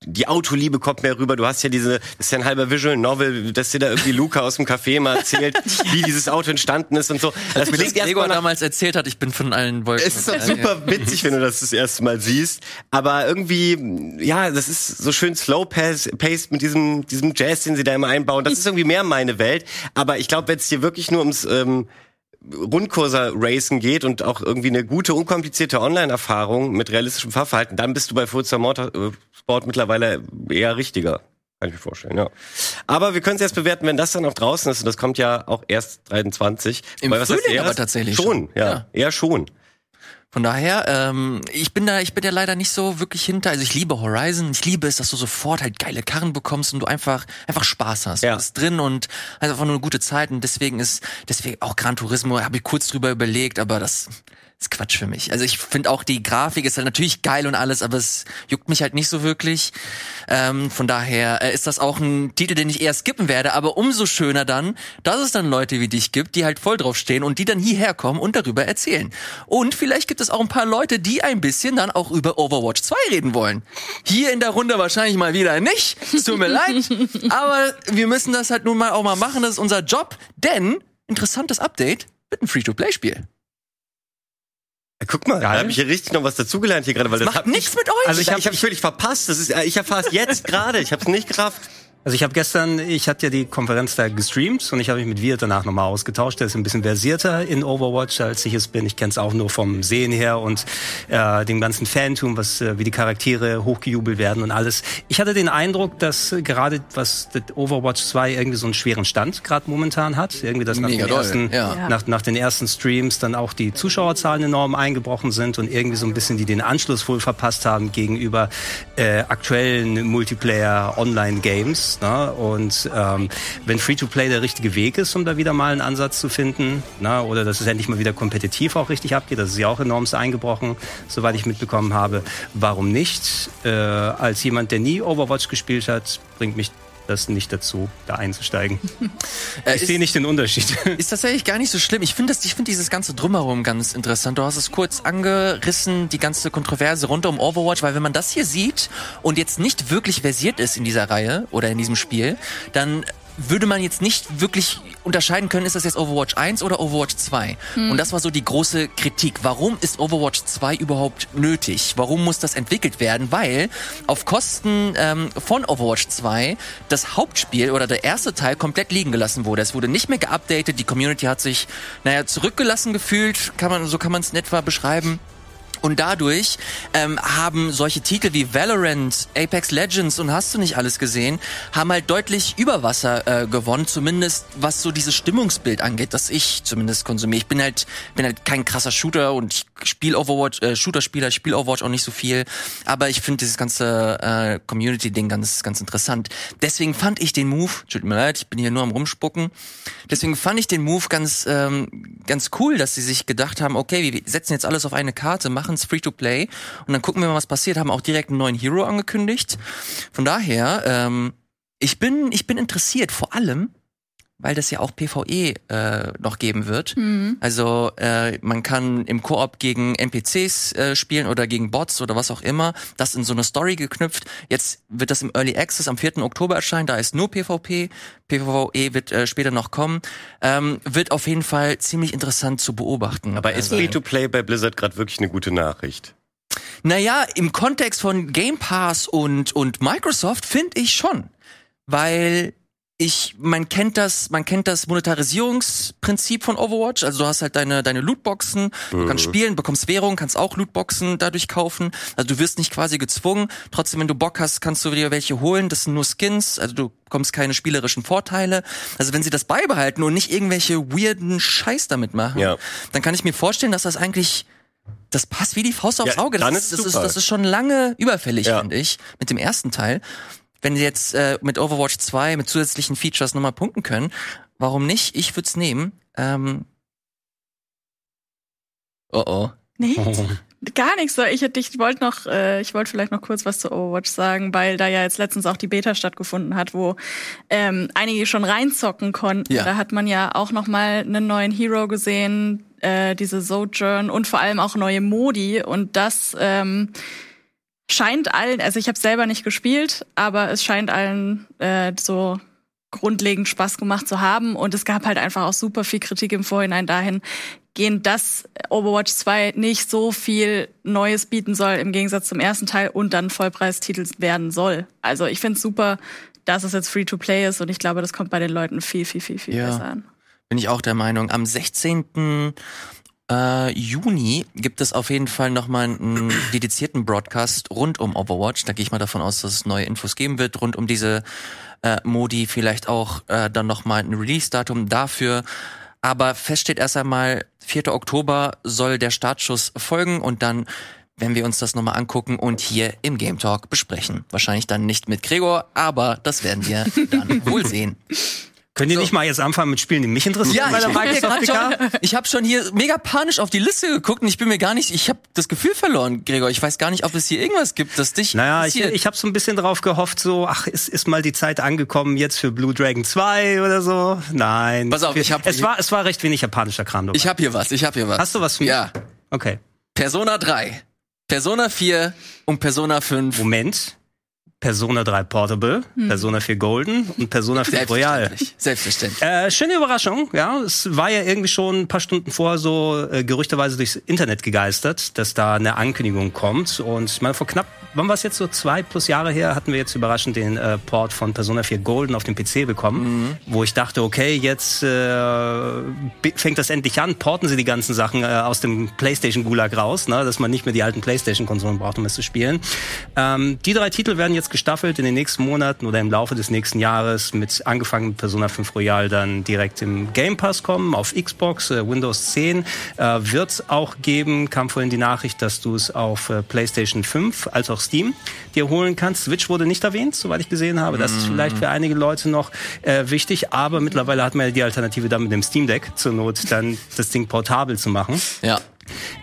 die Autoliebe kommt mehr rüber. Du hast ja diese, das ist ja ein halber Visual Novel, dass dir da irgendwie Luca aus dem Café mal erzählt, wie dieses Auto entstanden ist und so. Das klingt Gregor erstmal nach damals erzählt hat, ich bin von allen Wolken. es ist super witzig, wenn du das das erste Mal siehst. Aber irgendwie, ja, das ist so schön slow-paced mit diesem, diesem Jazz, den sie da immer einbauen. Das ist irgendwie mehr meine Welt. Aber ich glaube, wenn es hier wirklich nur ums ähm, Rundkurser-Racen geht und auch irgendwie eine gute, unkomplizierte Online-Erfahrung mit realistischem Fahrverhalten, dann bist du bei Forza Motorsport mittlerweile eher richtiger. Kann ich mir vorstellen, ja. Aber wir können es erst bewerten, wenn das dann auch draußen ist. Und das kommt ja auch erst 23. Im Wobei, was heißt Frühling aber erst? tatsächlich Schon, schon. ja. Ja. Eher schon. Von daher, ähm, ich bin da, ich bin ja leider nicht so wirklich hinter. Also ich liebe Horizon, ich liebe es, dass du sofort halt geile Karren bekommst und du einfach, einfach Spaß hast. Ja. Du bist drin und also einfach nur eine gute Zeit und deswegen ist, deswegen auch Gran Turismo, habe ich kurz drüber überlegt, aber das ist Quatsch für mich. Also ich finde auch die Grafik ist halt natürlich geil und alles, aber es juckt mich halt nicht so wirklich. Ähm, von daher äh, ist das auch ein Titel, den ich eher skippen werde, aber umso schöner dann, dass es dann Leute wie dich gibt, die halt voll drauf stehen und die dann hierher kommen und darüber erzählen. Und vielleicht gibt es auch ein paar Leute, die ein bisschen dann auch über Overwatch 2 reden wollen. Hier in der Runde wahrscheinlich mal wieder nicht. Es tut mir leid. Aber wir müssen das halt nun mal auch mal machen. Das ist unser Job. Denn, interessantes Update, wird ein Free-to-Play-Spiel. Ja, Guck mal, da Geil. habe ich hier richtig noch was dazugelernt hier gerade, weil das Macht hab nichts ich, mit euch. Also ich habe ich hab völlig verpasst. Das ist, äh, ich erfahre es jetzt gerade. Ich habe es nicht gerafft. Also ich habe gestern, ich hatte ja die Konferenz da gestreamt und ich habe mich mit Wirt danach nochmal ausgetauscht. Der ist ein bisschen versierter in Overwatch, als ich es bin. Ich kenne es auch nur vom Sehen her und äh, dem ganzen Fantum, was äh, wie die Charaktere hochgejubelt werden und alles. Ich hatte den Eindruck, dass gerade was Overwatch 2 irgendwie so einen schweren Stand gerade momentan hat. Irgendwie, dass nach Mega den, doll, ersten, ja. nach, nach den ersten Streams dann auch die Zuschauerzahlen enorm eingebrochen sind und irgendwie so ein bisschen die den Anschluss wohl verpasst haben gegenüber äh, aktuellen Multiplayer-Online-Games. Ist. Ne? Und ähm, wenn Free-to-Play der richtige Weg ist, um da wieder mal einen Ansatz zu finden, ne? oder dass es endlich mal wieder kompetitiv auch richtig abgeht, das ist ja auch enorm eingebrochen, soweit ich mitbekommen habe, warum nicht? Äh, als jemand, der nie Overwatch gespielt hat, bringt mich das nicht dazu, da einzusteigen. Äh, ich sehe nicht den Unterschied. Ist tatsächlich gar nicht so schlimm. Ich finde finde dieses ganze Drumherum ganz interessant. Du hast es kurz angerissen, die ganze Kontroverse rund um Overwatch, weil wenn man das hier sieht und jetzt nicht wirklich versiert ist in dieser Reihe oder in diesem Spiel, dann würde man jetzt nicht wirklich unterscheiden können, ist das jetzt Overwatch 1 oder Overwatch 2. Und das war so die große Kritik. Warum ist Overwatch 2 überhaupt nötig? Warum muss das entwickelt werden? Weil auf Kosten ähm, von Overwatch 2 das Hauptspiel oder der erste Teil komplett liegen gelassen wurde. Es wurde nicht mehr geupdatet, die Community hat sich, naja, zurückgelassen gefühlt, kann man, so kann man es in etwa beschreiben. Und dadurch ähm, haben solche Titel wie Valorant, Apex Legends und hast du nicht alles gesehen, haben halt deutlich Überwasser äh, gewonnen, zumindest was so dieses Stimmungsbild angeht, das ich zumindest konsumiere. Ich bin halt bin halt kein krasser Shooter und ich spiele Overwatch, äh, Shooter-Spieler, ich spiele Overwatch auch nicht so viel, aber ich finde dieses ganze äh, Community-Ding ganz ganz interessant. Deswegen fand ich den Move, tut mir leid, ich bin hier nur am rumspucken. Deswegen fand ich den Move ganz ähm, ganz cool, dass sie sich gedacht haben, okay, wir setzen jetzt alles auf eine Karte, machen es Free-to-Play und dann gucken wir mal, was passiert. Haben auch direkt einen neuen Hero angekündigt. Von daher, ähm, ich bin ich bin interessiert, vor allem weil das ja auch PvE äh, noch geben wird. Also äh, man kann im Koop gegen NPCs äh, spielen oder gegen Bots oder was auch immer. Das in so eine Story geknüpft. Jetzt wird das im Early Access am 4. Oktober erscheinen. Da ist nur PvP. PvE wird äh, später noch kommen. Ähm, wird auf jeden Fall ziemlich interessant zu beobachten. Aber ist Also- Free-to-Play bei Blizzard gerade wirklich eine gute Nachricht? Naja, im Kontext von Game Pass und, und Microsoft finde ich schon. Weil ich, man kennt das, man kennt das Monetarisierungsprinzip von Overwatch. Also du hast halt deine, deine Lootboxen, du kannst spielen, bekommst Währung, kannst auch Lootboxen dadurch kaufen. Also du wirst nicht quasi gezwungen. Trotzdem, wenn du Bock hast, kannst du dir welche holen. Das sind nur Skins, also du bekommst keine spielerischen Vorteile. Also wenn sie das beibehalten und nicht irgendwelche weirden Scheiß damit machen, Ja. dann kann ich mir vorstellen, dass das eigentlich das passt wie die Faust aufs Ja, Auge. Das, ist, das, ist, das ist schon lange überfällig, Ja. finde ich, mit dem ersten Teil. Wenn die jetzt äh, mit Overwatch 2 mit zusätzlichen Features nochmal punkten können, warum nicht? Ich würde es nehmen. Ähm oh oh. Nicht? Gar nichts. so. Ich, ich wollte noch, äh, ich wollte vielleicht noch kurz was zu Overwatch sagen, weil da ja jetzt letztens auch die Beta stattgefunden hat, wo ähm, einige schon reinzocken konnten. Ja. Da hat man ja auch noch mal einen neuen Hero gesehen, äh, diese Sojourn und vor allem auch neue Modi und das ähm, scheint allen, also ich habe selber nicht gespielt, aber es scheint allen äh, so grundlegend Spaß gemacht zu haben und es gab halt einfach auch super viel Kritik im Vorhinein dahin gehen, dass Overwatch 2 nicht so viel Neues bieten soll im Gegensatz zum ersten Teil und dann Vollpreistitel werden soll. Also ich finde es super, dass es jetzt Free-to-Play ist und ich glaube, das kommt bei den Leuten viel, viel, viel, viel Ja. besser an. Bin ich auch der Meinung. Am 16. Äh, Juni gibt es auf jeden Fall nochmal einen dedizierten Broadcast rund um Overwatch. Da gehe ich mal davon aus, dass es neue Infos geben wird, rund um diese äh, Modi, vielleicht auch äh, dann nochmal ein Release-Datum dafür. Aber fest steht erst einmal, 4. Oktober soll der Startschuss folgen und dann werden wir uns das nochmal angucken und hier im Game Talk besprechen. Wahrscheinlich dann nicht mit Gregor, aber das werden wir dann wohl sehen. Könnt ihr nicht mal jetzt anfangen mit Spielen, die mich interessieren? der ich, Microsoft schon, ich habe schon hier mega panisch auf die Liste geguckt und ich bin mir gar nicht, ich habe das Gefühl verloren, Gregor. Ich weiß gar nicht, ob es hier irgendwas gibt, das dich Naja, ich, ich habe so ein bisschen drauf gehofft, so, ach, ist, ist mal die Zeit angekommen jetzt für Blue Dragon 2 oder so? Nein. Pass auf, ich hab- es war, es war recht wenig japanischer Kram dabei. ich habe hier was, ich habe hier was. Hast du was für mich? Ja. Okay. Persona 3, Persona 4 und Persona 5. Moment. Persona 3 Portable, Persona 4 Golden und Persona 4 Royal. Selbstverständlich. Selbstverständlich. Äh, schöne Überraschung, ja. Es war ja irgendwie schon ein paar Stunden vorher so äh, gerüchteweise durchs Internet gegeistert, dass da eine Ankündigung kommt. Und ich meine, vor knapp, wann war es jetzt so zwei plus Jahre her, hatten wir jetzt überraschend den äh, Port von Persona 4 Golden auf dem PC bekommen, wo ich dachte, okay, jetzt äh, fängt das endlich an, porten sie die ganzen Sachen äh, aus dem PlayStation Gulag raus, ne, dass man nicht mehr die alten PlayStation-Konsolen braucht, um es zu spielen. Ähm, die drei Titel werden jetzt jetzt gestaffelt in den nächsten Monaten oder im Laufe des nächsten Jahres mit angefangen mit Persona 5 Royal dann direkt im Game Pass kommen auf Xbox, äh, Windows 10. Äh, wird auch geben, kam vorhin die Nachricht, dass du es auf äh, PlayStation 5 als auch Steam dir holen kannst. Switch wurde nicht erwähnt, soweit ich gesehen habe. Das ist vielleicht für einige Leute noch äh, wichtig, aber mittlerweile hat man ja die Alternative dann mit dem Steam Deck zur Not dann das Ding portabel zu machen. Ja.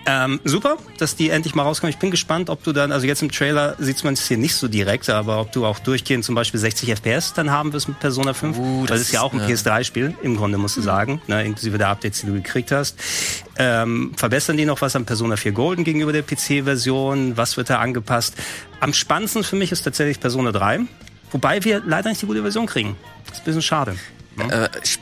Ähm, super, dass die endlich mal rauskommen. Ich bin gespannt, ob du dann, also jetzt im Trailer sieht man es hier nicht so direkt, aber ob du auch durchgehend zum Beispiel 60 FPS dann haben wirst mit Persona 5. Uh, Weil das das ist ja auch ein äh, PS3-Spiel, im Grunde musst du sagen, ne, inklusive der Updates, die du gekriegt hast. Ähm, verbessern die noch was an Persona 4 Golden gegenüber der PC-Version? Was wird da angepasst? Am spannendsten für mich ist tatsächlich Persona 3, wobei wir leider nicht die gute Version kriegen. Das ist ein bisschen schade. Äh, sp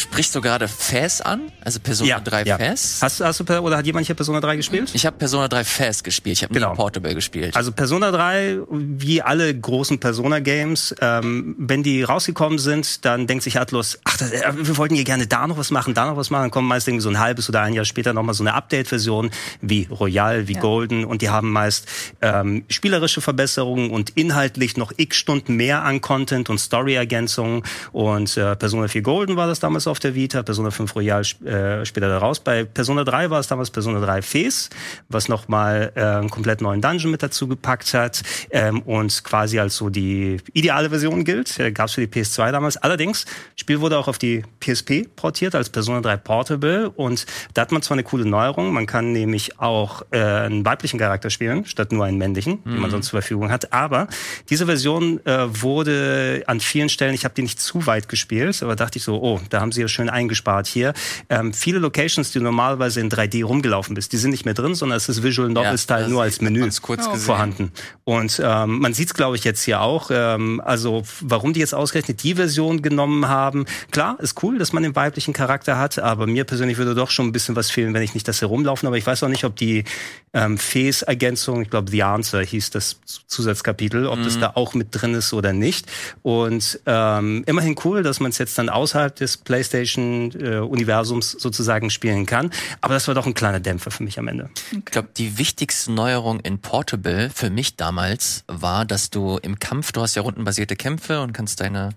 sprichst du gerade Fast an? Also Persona 3 Fast? Hast, hast du, oder hat jemand hier Persona 3 gespielt? Ich habe Persona 3 Fast gespielt. Ich habe Genau. Portable gespielt. Also Persona 3, wie alle großen Persona-Games, ähm, wenn die rausgekommen sind, dann denkt sich Atlus, ach, das, äh, wir wollten hier gerne da noch was machen, da noch was machen. Dann kommt meist irgendwie so ein halbes oder ein Jahr später nochmal so eine Update-Version wie Royal, wie Golden und die haben meist ähm, spielerische Verbesserungen und inhaltlich noch x Stunden mehr an Content und Story-Ergänzungen. Und äh, Persona 4 Golden war das damals auf der Vita, Persona 5 Royal äh, später daraus. Bei Persona 3 war es damals Persona 3 Fes, was nochmal äh, einen komplett neuen Dungeon mit dazu gepackt hat ähm, und quasi als so die ideale Version gilt. Äh, Gab es für die PS2 damals. Allerdings, das Spiel wurde auch auf die PSP portiert als Persona 3 Portable und da hat man zwar eine coole Neuerung, man kann nämlich auch äh, einen weiblichen Charakter spielen, statt nur einen männlichen, den man sonst zur Verfügung hat. Aber diese Version äh, wurde an vielen Stellen, ich habe die nicht zu weit gespielt, aber dachte ich so, oh, da haben sie ja schön eingespart hier. Ähm, viele Locations, die normalerweise in 3D rumgelaufen bist, die sind nicht mehr drin, sondern es ist Visual Novel Style das nur als Menü vorhanden. Und ähm, man sieht es, glaube ich, jetzt hier auch. Ähm, also warum die jetzt ausgerechnet die Version genommen haben. Klar, ist cool, dass man den weiblichen Charakter hat, aber mir persönlich würde doch schon ein bisschen was fehlen, wenn ich nicht das herumlaufen. Aber ich weiß auch nicht, ob die ähm, Fes-Ergänzung, ich glaube The Answer hieß das Zusatzkapitel, ob das da auch mit drin ist oder nicht. Und ähm, immerhin cool, dass man es jetzt dann außerhalb des PlayStation-Universums sozusagen spielen kann. Aber das war doch ein kleiner Dämpfer für mich am Ende. Ich glaube, die wichtigste Neuerung in Portable für mich damals war, dass du im Kampf, du hast ja rundenbasierte Kämpfe und kannst deine,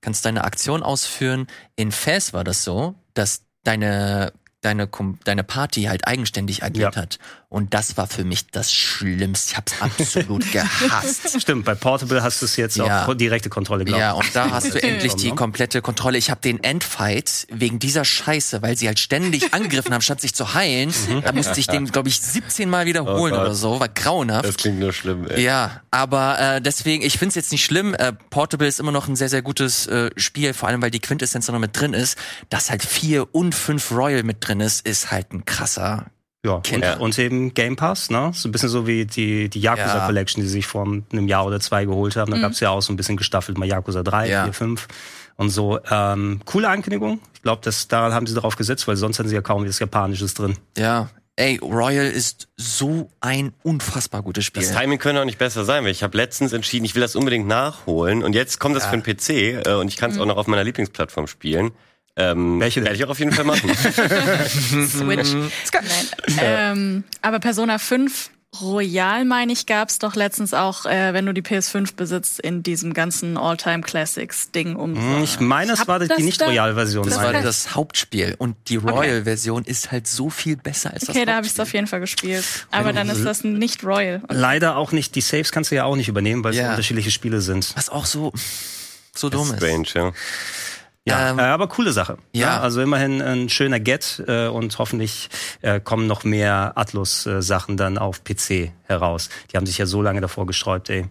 kannst deine Aktion ausführen. In Fast war das so, dass deine deine deine Party halt eigenständig agiert Ja. hat und das war für mich das Schlimmste. Ich hab's absolut gehasst. Stimmt, bei Portable hast du es jetzt Ja. auch direkte Kontrolle, glaube Ja, und da hast du endlich die komplette Kontrolle. Ich habe den Endfight wegen dieser Scheiße, weil sie halt ständig angegriffen haben, statt sich zu heilen, da musste ich den, glaube ich, 17 Mal wiederholen Oh oder so. War grauenhaft. Das klingt nur schlimm, ey. Ja, aber äh, deswegen, ich find's jetzt nicht schlimm. Äh, Portable ist immer noch ein sehr, sehr gutes äh, Spiel, vor allem weil die Quintessenz noch mit drin ist. Dass halt vier und fünf Royal mit drin ist, ist halt ein krasser. Ja, und, Kinder. und eben Game Pass, ne? So ein bisschen so wie die, die Yakuza Ja. Collection, die sie sich vor einem Jahr oder zwei geholt haben. Da gab's ja auch so ein bisschen gestaffelt, mal Yakuza 3, Ja. 4, 5 und so. Ähm, coole Ankündigung. Ich glaube, das daran haben sie darauf gesetzt, weil sonst hätten sie ja kaum was Japanisches drin. Ja. Ey, Royal ist so ein unfassbar gutes Spiel. Das Timing könnte auch nicht besser sein, weil ich habe letztens entschieden, ich will das unbedingt nachholen und jetzt kommt das für den PC äh, und ich kann es auch noch auf meiner Lieblingsplattform spielen. Ähm, Welche? Werde ich auch auf jeden Fall machen. Switch. Nein. Ähm, aber Persona 5 Royal, meine ich, gab's doch letztens auch, äh, wenn du die PS5 besitzt, in diesem ganzen All-Time Classics-Ding um. Hm, Ich meine, es hab war die Nicht-Royal-Version. das Das war das Hauptspiel und die Royal-Version ist halt so viel besser als Okay, das da habe ich es auf jeden Fall gespielt. Aber dann ist das nicht Royal. Leider auch nicht, die Saves kannst du ja auch nicht übernehmen, weil es Ja. unterschiedliche Spiele sind. Was auch so so dumm ist. Strange, ja. Ja, Ähm, äh, aber coole Sache. ja. also immerhin ein schöner Get äh, und hoffentlich äh, kommen noch mehr Atlus-Sachen dann auf PC heraus. Die haben sich ja so lange davor gesträubt, ey.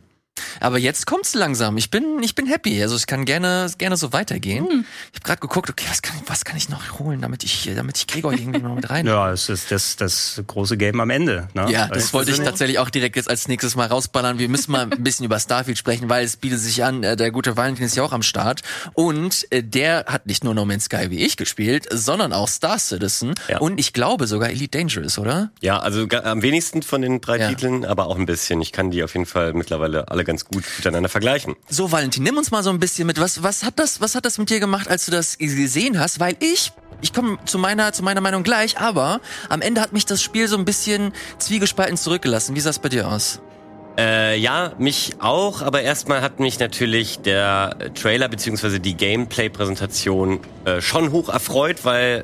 Aber jetzt kommt's langsam. Ich bin, ich bin happy. Also es kann gerne, gerne so weitergehen. Hm. Ich habe gerade geguckt, okay, was kann, was kann ich noch holen, damit ich, damit ich Gregor irgendwie noch mit rein. Ja, es ist das, das große Game am Ende. Ne? Ja, Weißt das du, wollte ich tatsächlich auch direkt jetzt als nächstes mal rausballern. Wir müssen mal ein bisschen über Starfield sprechen, weil es bietet sich an, äh, der gute Valentin ist ja auch am Start. Und äh, der hat nicht nur No Man's Sky wie ich gespielt, sondern auch Star Citizen. Ja. Und ich glaube sogar Elite Dangerous, oder? Ja, also am wenigsten von den drei Ja. Titeln, aber auch ein bisschen. Ich kann die auf jeden Fall mittlerweile alle ganz gut miteinander vergleichen. So, Valentin, nimm uns mal so ein bisschen mit. Was, was hat das, was hat das mit dir gemacht, als du das gesehen hast? Weil ich, ich komme zu meiner, zu meiner Meinung gleich, aber am Ende hat mich das Spiel so ein bisschen zwiegespalten zurückgelassen. Wie sah es bei dir aus? Äh, ja, mich auch, aber erstmal hat mich natürlich der Trailer beziehungsweise die Gameplay-Präsentation äh, schon hoch erfreut, weil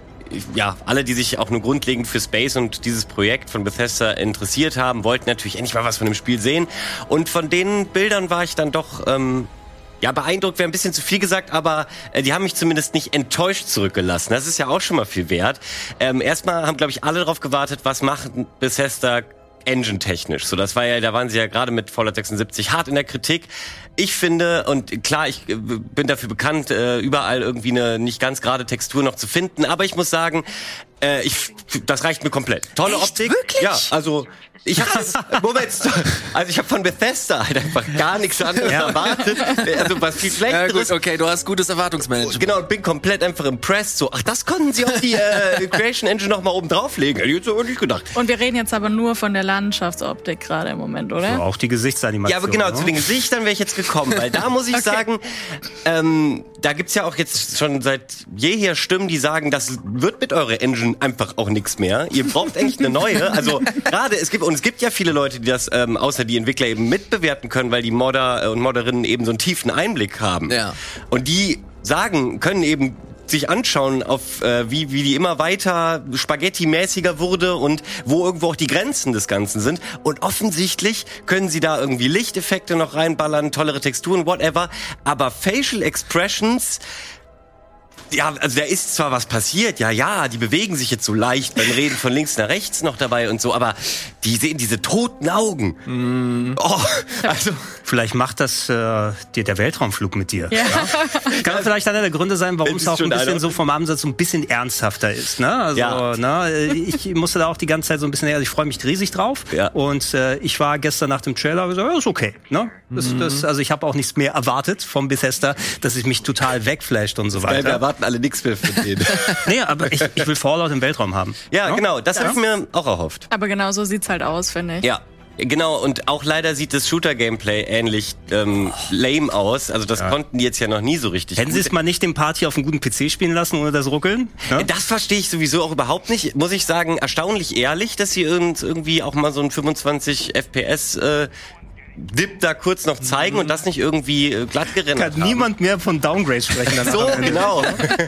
ja, alle, die sich auch nur grundlegend für Space und dieses Projekt von Bethesda interessiert haben, wollten natürlich endlich mal was von dem Spiel sehen. Und von den Bildern war ich dann doch ähm, ja, beeindruckt wäre ein bisschen zu viel gesagt, aber äh, die haben mich zumindest nicht enttäuscht zurückgelassen. Das ist ja auch schon mal viel wert. Ähm, erstmal haben, glaube ich, alle darauf gewartet, was macht Bethesda engine-technisch. So, das war ja, da waren sie ja gerade mit Fallout 76 hart in der Kritik. Ich finde, und klar, ich äh, bin dafür bekannt, äh, überall irgendwie eine nicht ganz gerade Textur noch zu finden, aber ich muss sagen, äh, ich, das reicht mir komplett. Tolle Echt? Optik. Wirklich? Ja, also ich habe Moment, also ich habe von Bethesda halt einfach gar nichts anderes erwartet, also was viel Ja, schlechteres. gut, okay, du hast gutes Erwartungsmanagement. Genau, und bin komplett einfach impressed. So, ach, das konnten sie auf die äh, Creation Engine noch mal oben drauflegen. Hätte ich jetzt nicht gedacht. Und wir reden jetzt aber nur von der Landschaftsoptik gerade im Moment, oder? Auch die Gesichtsanimation. Ja, aber genau, ne? zu den Gesichtern wäre ich jetzt gekommen, weil da muss ich sagen, ähm, da gibt's ja auch jetzt schon seit jeher Stimmen, die sagen, das wird mit eurer Engine einfach auch nichts mehr. Ihr braucht eigentlich eine neue. Also gerade, es gibt, und es gibt ja viele Leute, die das ähm, außer die Entwickler eben mitbewerten können, weil die Modder und Modderinnen eben so einen tiefen Einblick haben. Ja. Und die sagen, können eben sich anschauen, auf äh, wie, wie die immer weiter Spaghetti-mäßiger wurde und wo irgendwo auch die Grenzen des Ganzen sind. Und offensichtlich können sie da irgendwie Lichteffekte noch reinballern, tollere Texturen, whatever. Aber Facial Expressions ja, also da ist zwar was passiert, ja, ja, die bewegen sich jetzt so leicht beim Reden von links nach rechts noch dabei und so, aber die sehen diese toten Augen. Oh, also Vielleicht macht das äh, dir der Weltraumflug mit dir. Ja. Kann vielleicht einer der Gründe sein, warum es auch ein bisschen einer. so vom Ansatz so ein bisschen ernsthafter ist. Ne? Also, Ja. ne, ich musste da auch die ganze Zeit so ein bisschen, also ich freue mich riesig drauf. Ja. Und äh, ich war gestern nach dem Trailer gesagt, ja, ist okay. Ne? Das, Mhm. das, also ich habe auch nichts mehr erwartet vom Bethesda, dass es mich total wegflasht und so weiter. Erwarten alle nichts mehr von denen. Nee, aber ich, ich will Fallout im Weltraum haben. ja, Ne? genau, das habe ich mir auch erhofft. Aber genau so sieht's halt aus, finde ich. Ja. Genau, und auch leider sieht das Shooter-Gameplay ähnlich ähm, lame aus. Also das konnten die jetzt ja noch nie so richtig. Hätten sie es mal nicht dem Party auf einem guten PC spielen lassen ohne das Ruckeln? Ne? Das verstehe ich sowieso auch überhaupt nicht. Muss ich sagen, erstaunlich ehrlich, dass sie irgend, irgendwie auch mal so ein 25 FPS äh, Dip da kurz noch zeigen und das nicht irgendwie äh, glatt gerendert Kann haben. niemand mehr von Downgrades sprechen. So, genau.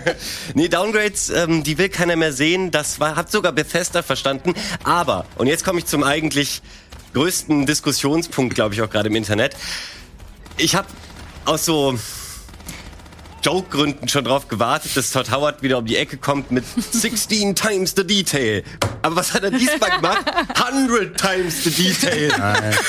nee, Downgrades, ähm, die will keiner mehr sehen. Das war, hat sogar Bethesda verstanden. Aber, und jetzt komme ich zum eigentlich größten Diskussionspunkt, glaube ich, auch gerade im Internet. Ich habe aus so Joke-Gründen schon drauf gewartet, dass Todd Howard wieder um die Ecke kommt mit 16 times the detail. Aber was hat er diesmal gemacht? 100 times the detail.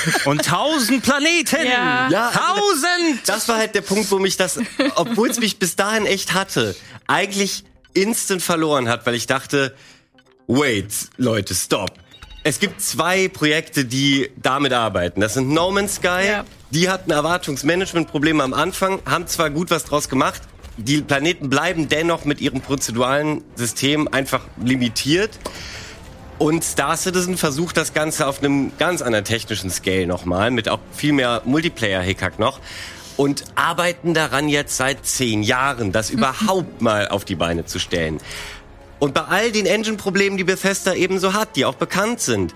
Und tausend Planeten! Ja. Ja, also Tausend! Das war halt der Punkt, wo mich das, obwohl es mich bis dahin echt hatte, eigentlich instant verloren hat, weil ich dachte, wait, Leute, stop. Es gibt zwei Projekte, die damit arbeiten. Das sind No Man's Sky. Ja. Die hatten Erwartungsmanagementprobleme am Anfang, haben zwar gut was draus gemacht, die Planeten bleiben dennoch mit ihrem prozeduralen System einfach limitiert. Und Star Citizen versucht das Ganze auf einem ganz anderen technischen Scale nochmal, mit auch viel mehr Multiplayer-Hickhack noch. Und arbeiten daran jetzt seit zehn Jahren, das überhaupt mal auf die Beine zu stellen. Und bei all den Engine-Problemen, die Bethesda ebenso hat, die auch bekannt sind,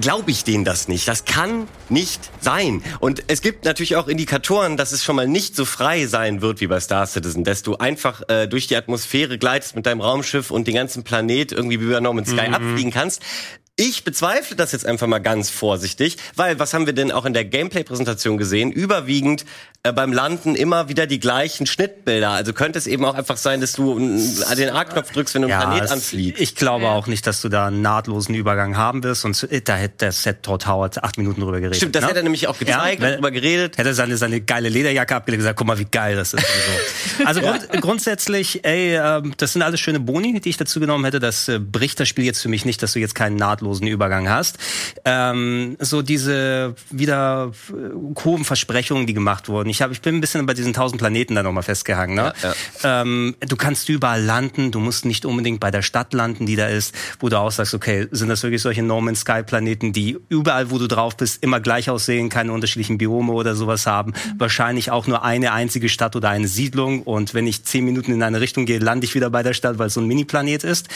glaube ich denen das nicht. Das kann nicht sein. Und es gibt natürlich auch Indikatoren, dass es schon mal nicht so frei sein wird wie bei Star Citizen, dass du einfach äh, durch die Atmosphäre gleitest mit deinem Raumschiff und den ganzen Planet irgendwie wie bei No Man's Sky abfliegen kannst. Ich bezweifle das jetzt einfach mal ganz vorsichtig, weil was haben wir denn auch in der Gameplay-Präsentation gesehen? Überwiegend äh, beim Landen immer wieder die gleichen Schnittbilder. Also könnte es eben auch einfach sein, dass du den A-Knopf drückst, wenn du einen Planet anfliegst. Ich glaube Ja. auch nicht, dass du da einen nahtlosen Übergang haben wirst. Und äh, da hätte der Set Todd Howard acht Minuten drüber geredet. Stimmt, das ne? hätte er nämlich auch gezeigt, Ja, und drüber geredet. Hätte er seine, seine geile Lederjacke abgelegt und gesagt, guck mal, wie geil das ist. Und so. Also grund, grundsätzlich, ey, ähm, das sind alles schöne Boni, die ich dazu genommen hätte. Das äh, bricht das Spiel jetzt für mich nicht, dass du jetzt keinen nahtlosen Übergang hast. Ähm, so diese wieder äh, hohen Versprechungen, die gemacht wurden. Ich, hab, ich bin ein bisschen bei diesen tausend Planeten da nochmal festgehangen. Ne? Ja, Ähm, du kannst überall landen, du musst nicht unbedingt bei der Stadt landen, die da ist, wo du auch sagst, okay, sind das wirklich solche No Man's Sky Planeten, die überall, wo du drauf bist, immer gleich aussehen, keine unterschiedlichen Biome oder sowas haben. Wahrscheinlich auch nur eine einzige Stadt oder eine Siedlung und wenn ich zehn Minuten in eine Richtung gehe, lande ich wieder bei der Stadt, weil es so ein Mini-Planet ist.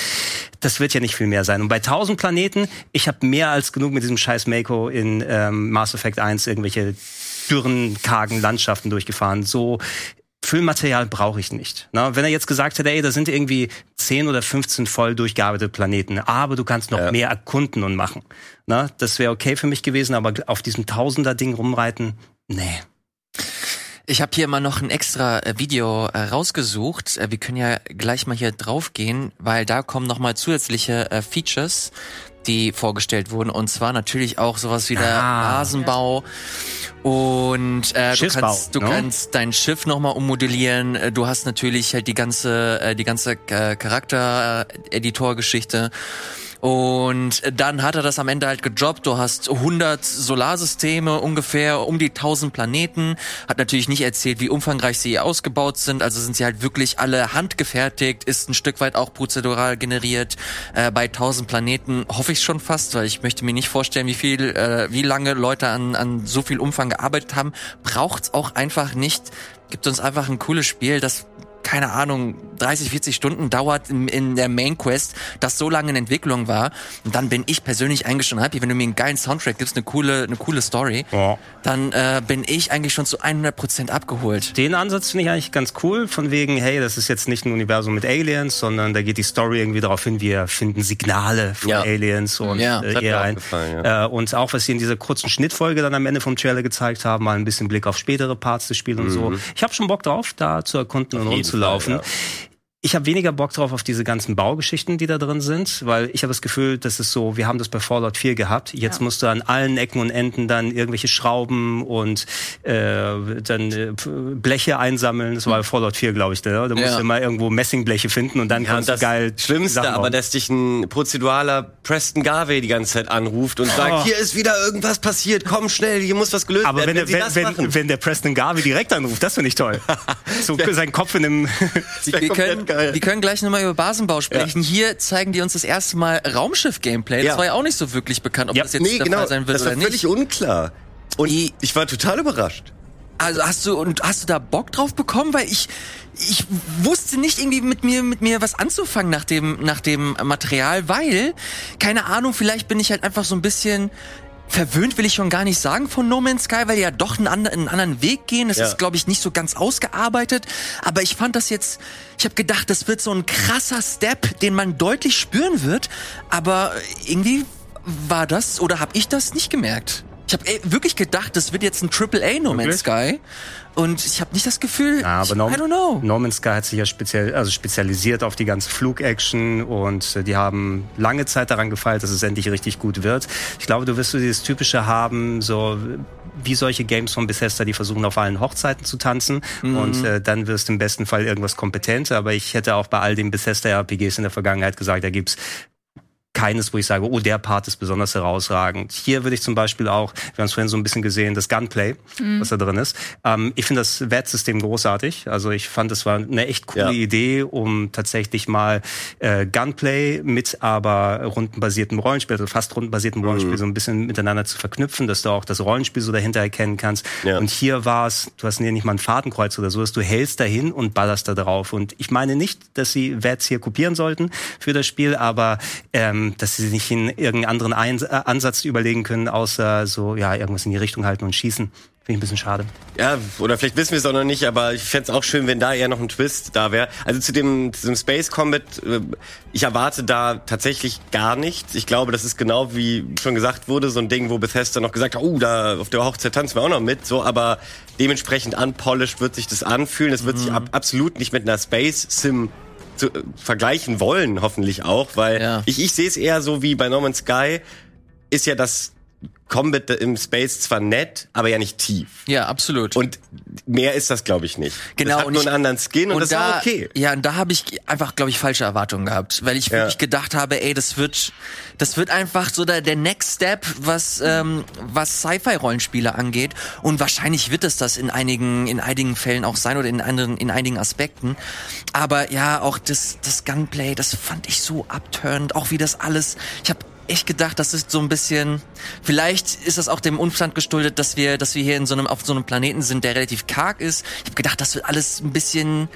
Das wird ja nicht viel mehr sein. Und bei tausend Planeten Planeten. Ich habe mehr als genug mit diesem scheiß Mako in ähm, Mass Effect 1 irgendwelche dürren, kargen Landschaften durchgefahren. So Füllmaterial brauche ich nicht. Na, wenn er jetzt gesagt hätte, ey, da sind irgendwie 10 oder 15 voll durchgearbeitete Planeten, aber du kannst noch Ja. mehr erkunden und machen. Na, das wäre okay für mich gewesen, aber auf diesem Tausender-Ding rumreiten, nee. Ich habe hier mal noch ein extra äh, Video äh, rausgesucht. Äh, wir können ja gleich mal hier draufgehen, weil da kommen noch mal zusätzliche Features, die vorgestellt wurden. Und zwar natürlich auch sowas wie der Ah. Rasenbau. Und äh, du kannst, du ne? kannst dein Schiff noch mal ummodellieren. Äh, Du hast natürlich halt die ganze, äh, die ganze äh, Charakter-Editor-Geschichte. Und dann hat er das am Ende halt gejobbt. Du hast 100 Solarsysteme, ungefähr um die 1000 Planeten. Hat natürlich nicht erzählt, wie umfangreich sie ausgebaut sind. Also sind sie halt wirklich alle handgefertigt, ist ein Stück weit auch prozedural generiert. Äh, bei 1000 Planeten hoffe ich schon fast, weil ich möchte mir nicht vorstellen, wie viel, äh, wie lange Leute an, an so viel Umfang gearbeitet haben. Braucht's auch einfach nicht. Gibt uns einfach ein cooles Spiel, das keine Ahnung, 30, 40 Stunden dauert in, in der Main Quest, das so lange in Entwicklung war. Und dann bin ich persönlich eigentlich schon happy, wenn du mir einen geilen Soundtrack gibst, eine coole, eine coole Story, Ja. dann äh, bin ich eigentlich schon zu 100% abgeholt. Den Ansatz finde ich eigentlich ganz cool, von wegen, hey, das ist jetzt nicht ein Universum mit Aliens, sondern da geht die Story irgendwie darauf hin, wir finden Signale von Ja. Aliens und Ja, äh, hat mir eher auch ein, gefallen, äh, und auch was sie in dieser kurzen Schnittfolge dann am Ende vom Trailer gezeigt haben, mal ein bisschen Blick auf spätere Parts des Spiels und so. Ich habe schon Bock drauf, da zu erkunden und Fall, ja. Ich habe weniger Bock drauf auf diese ganzen Baugeschichten, die da drin sind, weil ich habe das Gefühl, das ist so, wir haben das bei Fallout 4 gehabt. Jetzt Ja. musst du an allen Ecken und Enden dann irgendwelche Schrauben und äh, dann äh, Bleche einsammeln. Das war bei Fallout 4, glaube ich. Ne? Da musst Ja. du immer irgendwo Messingbleche finden und dann Ja, kannst das du geil Schlimmste Sachen aber, dass dich ein prozeduraler Preston Garvey die ganze Zeit anruft und Oh. sagt, hier ist wieder irgendwas passiert, komm schnell, hier muss was gelöst aber werden. wenn, sie der, das wenn, machen, wenn, wenn der Preston Garvey direkt anruft, das finde ich toll. so sein Kopf in einem wir, können, geil. wir können gleich nochmal über Basenbau sprechen. Hier zeigen die uns das erste Mal Raumschiff-Gameplay. Das Ja. war ja auch nicht so wirklich bekannt, ob Ja. das jetzt nee, der genau, Fall sein wird das war oder völlig nicht. unklar. Und Die- ich war total überrascht. Also hast du und hast du da Bock drauf bekommen, weil ich ich wusste nicht irgendwie mit mir mit mir was anzufangen nach dem nach dem Material, weil keine Ahnung, vielleicht bin ich halt einfach so ein bisschen verwöhnt will ich schon gar nicht sagen von No Man's Sky, weil die ja doch einen, anderen- einen anderen Weg gehen. Es Ja. ist, glaube ich, nicht so ganz ausgearbeitet. Aber ich fand das jetzt, ich habe gedacht, das wird so ein krasser Step, den man deutlich spüren wird. Aber irgendwie war das, oder habe ich das nicht gemerkt? Ich habe wirklich gedacht, das wird jetzt ein Triple A No Man's Sky. Und ich habe nicht das Gefühl, Ja, ich, aber no, I don't know. No Man's Sky hat sich ja speziell, also spezialisiert auf die ganze Flugaction und äh, die haben lange Zeit daran gefeilt, dass es endlich richtig gut wird. Ich glaube, du wirst so dieses typische haben, so wie solche Games von Bethesda, die versuchen auf allen Hochzeiten zu tanzen und äh, dann wirst du im besten Fall irgendwas kompetent. Aber ich hätte auch bei all den Bethesda-RPGs in der Vergangenheit gesagt, da gibt's keines, wo ich sage, oh, der Part ist besonders herausragend. Hier würde ich zum Beispiel auch, wir haben es vorhin so ein bisschen gesehen, das Gunplay, was da drin ist. Ähm, ich finde das VAT-System großartig. Also ich fand, das war eine echt coole Ja. Idee, um tatsächlich mal äh, Gunplay mit aber rundenbasiertem Rollenspiel, also fast rundenbasiertem Rollenspiel, so ein bisschen miteinander zu verknüpfen, dass du auch das Rollenspiel so dahinter erkennen kannst. Ja. Und hier war es, du hast hier nicht mal ein Fadenkreuz oder so, dass du hältst dahin und ballerst da drauf. Und ich meine nicht, dass sie VATs hier kopieren sollten für das Spiel, aber ähm, dass sie sich in irgendeinen anderen Ein äh, Ansatz überlegen können, außer so, ja, irgendwas in die Richtung halten und schießen. Finde ich ein bisschen schade. Ja, oder vielleicht wissen wir es auch noch nicht, aber ich fänd's auch schön, wenn da eher noch ein Twist da wäre. Also zu dem, zu dem Space Combat, äh, ich erwarte da tatsächlich gar nichts. Ich glaube, das ist genau wie schon gesagt wurde, so ein Ding, wo Bethesda noch gesagt hat, oh, da auf der Hochzeit tanzen wir auch noch mit, so, aber dementsprechend unpolished wird sich das anfühlen. Es wird sich ab, absolut nicht mit einer Space Sim zu, äh, vergleichen wollen, hoffentlich auch, weil Ja. ich, ich sehe es eher so wie bei No Man's Sky, ist ja das Combat im Space zwar nett, aber ja nicht tief. Ja, absolut. Und mehr ist das, glaube ich, nicht. Genau, Das hat und nur ich- einen anderen Skin und, das da, auch okay. Ja, und da habe ich einfach, glaube ich, falsche Erwartungen gehabt, weil ich Ja. wirklich gedacht habe, ey, das wird, das wird einfach so der, der Next Step, was ähm, was Sci-Fi-Rollenspiele angeht. Und wahrscheinlich wird es das in einigen in einigen Fällen auch sein oder in anderen in einigen Aspekten. Aber ja, auch das das Gunplay, das fand ich so abturned, auch wie das alles. Ich habe echt gedacht, das ist so ein bisschen, vielleicht ist das auch dem Umstand geschuldet, dass wir, dass wir hier in so einem, auf so einem Planeten sind, der relativ karg ist. Ich habe gedacht, das wird alles ein bisschen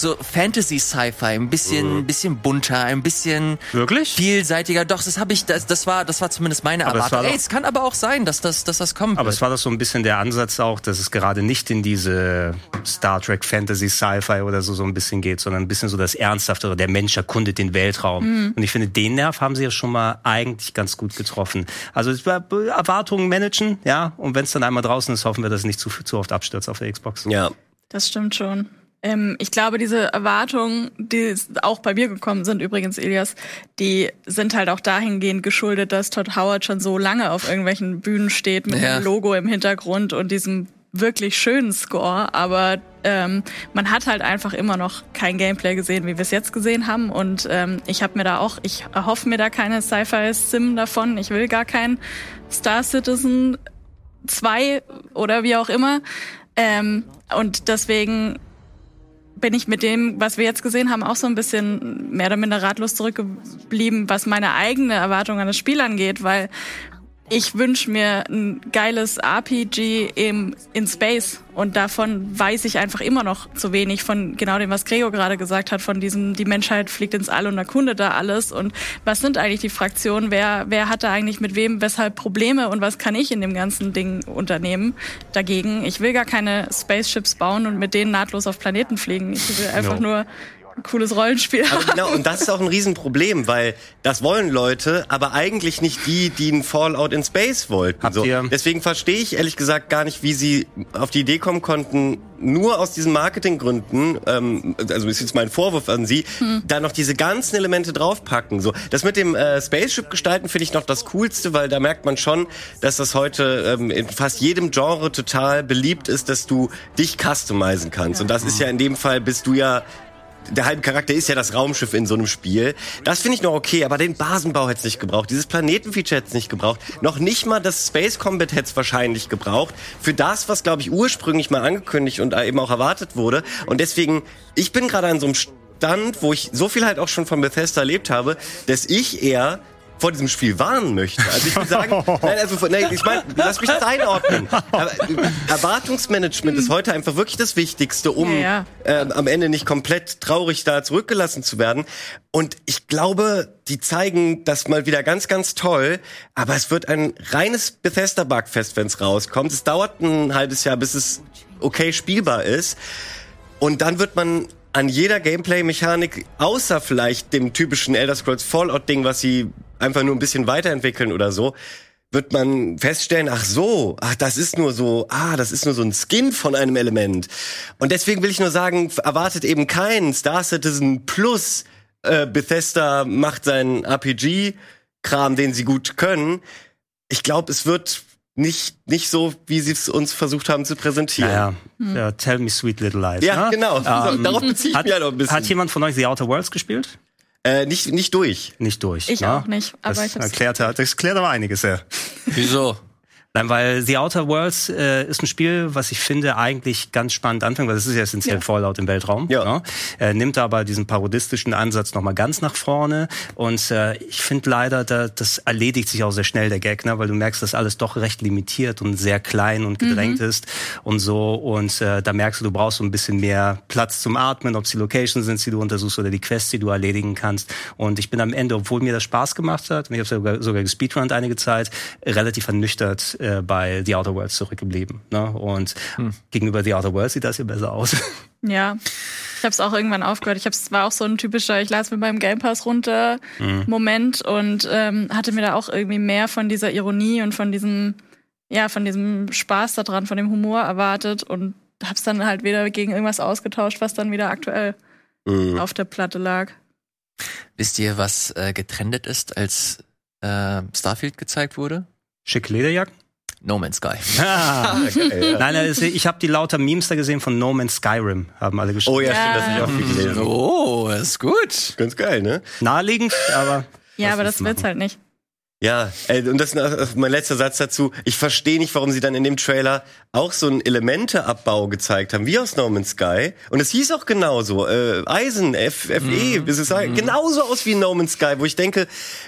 so Fantasy-Sci-Fi, ein bisschen, Mhm. ein bisschen bunter, ein bisschen Wirklich? vielseitiger. Doch, das habe ich, das, das war, das war zumindest meine Aber es Erwartung. war Ey, es kann aber auch sein, dass das, dass das kommt. Aber es war doch so ein bisschen der Ansatz auch, dass es gerade nicht in diese Star Trek Fantasy Sci-Fi oder so so ein bisschen geht, sondern ein bisschen so das Ernsthaftere. Der Mensch erkundet den Weltraum. Und ich finde, den Nerv haben sie ja schon mal eigentlich ganz gut getroffen. Also es war Erwartungen managen, ja. Und wenn es dann einmal draußen ist, hoffen wir, dass es nicht zu, zu oft abstürzt auf der Xbox. Ja. Das stimmt schon. Ähm, ich glaube, diese Erwartungen, die auch bei mir gekommen sind, übrigens, Elias, die sind halt auch dahingehend geschuldet, dass Todd Howard schon so lange auf irgendwelchen Bühnen steht mit Ja. einem Logo im Hintergrund und diesem wirklich schönen Score. Aber ähm, man hat halt einfach immer noch kein Gameplay gesehen, wie wir es jetzt gesehen haben. Und ähm, ich habe mir da auch, ich erhoffe mir da keine Sci-Fi-Sim davon. Ich will gar kein Star Citizen 2 oder wie auch immer. Ähm, und deswegen bin ich mit dem, was wir jetzt gesehen haben, auch so ein bisschen mehr oder minder ratlos zurückgeblieben, was meine eigene Erwartung an das Spiel angeht, weil ich wünsche mir ein geiles RPG im, in Space und davon weiß ich einfach immer noch zu wenig von genau dem, was Gregor gerade gesagt hat, von diesem, die Menschheit fliegt ins All und erkundet da alles und was sind eigentlich die Fraktionen, wer, wer hat da eigentlich mit wem, weshalb Probleme und was kann ich in dem ganzen Ding unternehmen dagegen. Ich will gar keine Spaceships bauen und mit denen nahtlos auf Planeten fliegen. Ich will einfach No. nur ein cooles Rollenspiel Aber genau, und das ist auch ein Riesenproblem, weil das wollen Leute, aber eigentlich nicht die, die ein Fallout in Space wollten. So. Deswegen verstehe ich ehrlich gesagt gar nicht, wie sie auf die Idee kommen konnten, nur aus diesen Marketinggründen, ähm, also ist jetzt mein Vorwurf an sie, da noch diese ganzen Elemente draufpacken. So, das mit dem äh, Spaceship gestalten finde ich noch das Coolste, weil da merkt man schon, dass das heute ähm, in fast jedem Genre total beliebt ist, dass du dich customizen kannst. Und das ist ja in dem Fall bist du ja der halbe Charakter ist ja das Raumschiff in so einem Spiel. Das finde ich noch okay, aber den Basenbau hätte es nicht gebraucht. Dieses Planetenfeature hätte es nicht gebraucht. Noch nicht mal das Space Combat hätte es wahrscheinlich gebraucht. Für das, was, glaube ich, ursprünglich mal angekündigt und eben auch erwartet wurde. Und deswegen, ich bin gerade an so einem Stand, wo ich so viel halt auch schon von Bethesda erlebt habe, dass ich eher vor diesem Spiel warnen möchte. Also ich will sagen, nein, also, nein, ich meine, lass mich das einordnen. Aber äh, Erwartungsmanagement ist heute einfach wirklich das Wichtigste, um Ja, ähm, am Ende nicht komplett traurig da zurückgelassen zu werden. Und ich glaube, die zeigen das mal wieder ganz, ganz toll. Aber es wird ein reines Bethesda-Bugfest, wenn es rauskommt. Es dauert ein halbes Jahr, bis es okay spielbar ist. Und dann wird man an jeder Gameplay-Mechanik, außer vielleicht dem typischen Elder Scrolls Fallout-Ding, was sie einfach nur ein bisschen weiterentwickeln oder so, wird man feststellen, ach so, ach, das ist nur so, ah, das ist nur so ein Skin von einem Element. Und deswegen will ich nur sagen, erwartet eben keinen Star Citizen Plus. Äh, Bethesda macht seinen RPG-Kram, den sie gut können. Ich glaube, es wird nicht, nicht so, wie sie es uns versucht haben zu präsentieren. Naja, ja, tell me sweet little lies. Ja, ne? genau. Ähm, darauf beziehe ich hat, mich halt auch ein bisschen. hat jemand von euch The Outer Worlds gespielt? Äh, nicht, nicht durch. Nicht durch. Ich ne? auch nicht, aber das ich erklärt, das erklärt aber einiges, ja. Wieso? Nein, weil The Outer Worlds äh, ist ein Spiel, was ich finde eigentlich ganz spannend anfängt, weil es ist ja essentiell Ja. Fallout im Weltraum. Ja. Ne? Er nimmt aber diesen parodistischen Ansatz nochmal ganz nach vorne und äh, ich finde leider, da, das erledigt sich auch sehr schnell der Gag, ne? weil du merkst, dass alles doch recht limitiert und sehr klein und gedrängt ist und so und äh, da merkst du, du brauchst so ein bisschen mehr Platz zum Atmen, ob es die Locations sind, die du untersuchst oder die Quests, die du erledigen kannst und ich bin am Ende, obwohl mir das Spaß gemacht hat, und ich habe sogar, sogar gespeedrunnt einige Zeit, relativ ernüchtert äh, bei The Outer Worlds zurückgeblieben. Ne? Und gegenüber The Outer Worlds sieht das hier besser aus. Ja. Ich habe es auch irgendwann aufgehört. Ich habe es war auch so ein typischer, ich las mir beim Game Pass runter Moment und ähm, hatte mir da auch irgendwie mehr von dieser Ironie und von diesem ja, von diesem Spaß daran, von dem Humor erwartet und hab's dann halt wieder gegen irgendwas ausgetauscht, was dann wieder aktuell Mhm. auf der Platte lag. Wisst ihr, was äh, getrendet ist, als äh, Starfield gezeigt wurde? Schicke Lederjacken. No Man's Sky. Ah. Geil, ja. Nein, also ich habe die lauter Memes da gesehen von No Man's Skyrim, haben alle geschrieben. Oh ja, Ja. stimmt, das hab ich auch viel gelesen. Oh, ist gut. Ganz geil, ne? Naheliegend, aber Ja, aber das wird's machen? halt nicht. Ja, ey, und das ist mein letzter Satz dazu. Ich verstehe nicht, warum sie dann in dem Trailer auch so einen Elementeabbau gezeigt haben, wie aus No Man's Sky. Und es hieß auch genauso. Äh, Eisen, FE, Mhm. es ist halt genauso aus wie No Man's Sky, wo ich denke,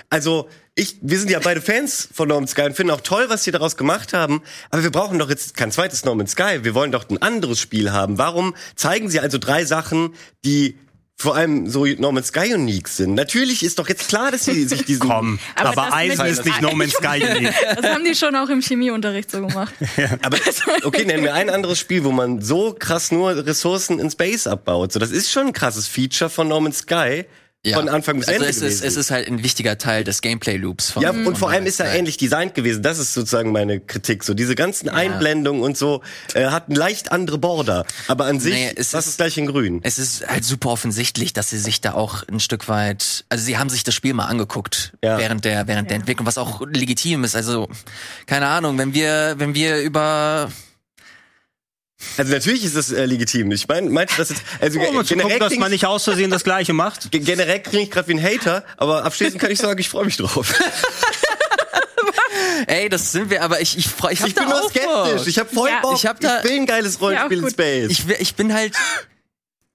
also ich, wir sind ja beide Fans von No Man's Sky und finden auch toll, was sie daraus gemacht haben. Aber wir brauchen doch jetzt kein zweites No Man's Sky. Wir wollen doch ein anderes Spiel haben. Warum zeigen sie also drei Sachen, die vor allem so No Man's Sky unique sind? Natürlich ist doch jetzt klar, dass sie sich diesen Komm, Aber aber, Eisen ist nicht No Man's Sky. unique. Das haben die schon auch im Chemieunterricht so gemacht. Aber okay, nennen wir ein anderes Spiel, wo man so krass nur Ressourcen in Space abbaut. So, das ist schon ein krasses Feature von No Man's Sky. Von Anfang bis also Ende es ist, gewesen. es ist halt ein wichtiger Teil des Gameplay-Loops von ja, und vor allem ist er ähnlich designt gewesen. Das ist sozusagen meine Kritik. So diese ganzen Einblendungen und so äh, hatten leicht andere Border, aber an sich Nee, es das ist- ist gleich in Grün. Es ist halt super offensichtlich, dass sie sich da auch ein Stück weit, also sie haben sich das Spiel mal angeguckt Ja. während der während der Entwicklung, was auch legitim ist. Also keine Ahnung, wenn wir wenn wir über Also natürlich ist das äh, legitim. Ich meine, meinte das jetzt also Um zu gucken, dass man nicht aus Versehen das Gleiche macht. ge- generell klinge ich gerade wie ein Hater, aber abschließend kann ich sagen, ich freue mich drauf. Ey, das sind wir, aber ich ich freu, ich, hab Ich da bin nur skeptisch. Bock. Ich habe voll Ja, Bock. ich hab da- ich will ein geiles Rollenspiel Ja, Space. ich, ich bin halt,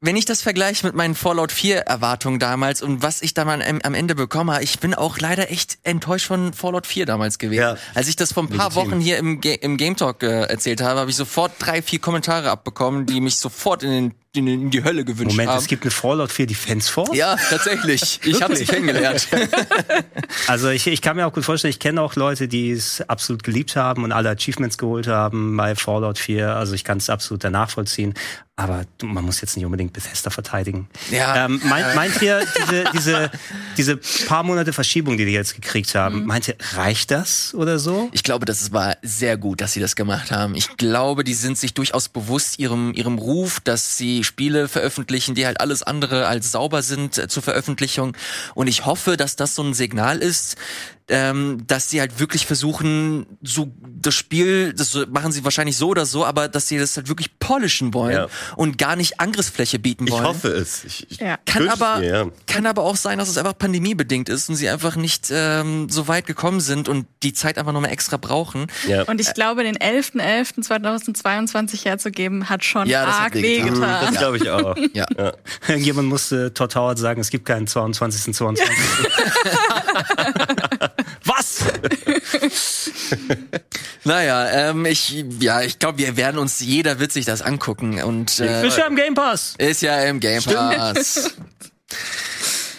wenn ich das vergleiche mit meinen Fallout 4 Erwartungen damals und was ich da mal am, am Ende bekomme, ich bin auch leider echt enttäuscht von Fallout 4 damals gewesen. Ja. Als ich das vor ein paar Legitim. Wochen hier im, Ga im Game Talk äh, erzählt habe, habe ich sofort drei, vier Kommentare abbekommen, die mich sofort in, den, in, in die Hölle gewünscht Moment, haben. es gibt eine Fallout 4 Defense Force? ja, tatsächlich. Ich habe sie kennengelernt. Also ich, ich kann mir auch gut vorstellen, ich kenne auch Leute, die es absolut geliebt haben und alle Achievements geholt haben bei Fallout 4. Also ich kann es absolut danach vollziehen. Aber man muss jetzt nicht unbedingt Bethesda verteidigen. Ja. Ähm, meint, meint ihr, diese, diese, diese paar Monate Verschiebung, die die jetzt gekriegt haben, meint ihr, reicht das oder so? Ich glaube, das war sehr gut, dass sie das gemacht haben. Ich glaube, die sind sich durchaus bewusst ihrem, ihrem Ruf, dass sie Spiele veröffentlichen, die halt alles andere als sauber sind äh, zur Veröffentlichung. Und ich hoffe, dass das so ein Signal ist, ähm, dass sie halt wirklich versuchen, so das Spiel, das machen sie wahrscheinlich so oder so, aber dass sie das halt wirklich polischen wollen Ja. und gar nicht Angriffsfläche bieten Ich wollen. hoffe es. Ich, ich Ja. Kann aber, mir, ja. kann aber auch sein, dass es einfach pandemiebedingt ist und sie einfach nicht ähm, so weit gekommen sind und die Zeit einfach nochmal extra brauchen. Ja. Und ich glaube, den 11.11.2022 herzugeben, hat schon Ja, das hat arg wehgetan. wehgetan. Das glaube ich auch. Ja. Irgendjemand musste Todd Howard sagen, es gibt keinen 22. 22. Was? Naja, ähm, ich, ja, ich glaube, wir werden uns, jeder wird sich das angucken und äh, Ist ja im Game Pass. ist ja im Game Pass.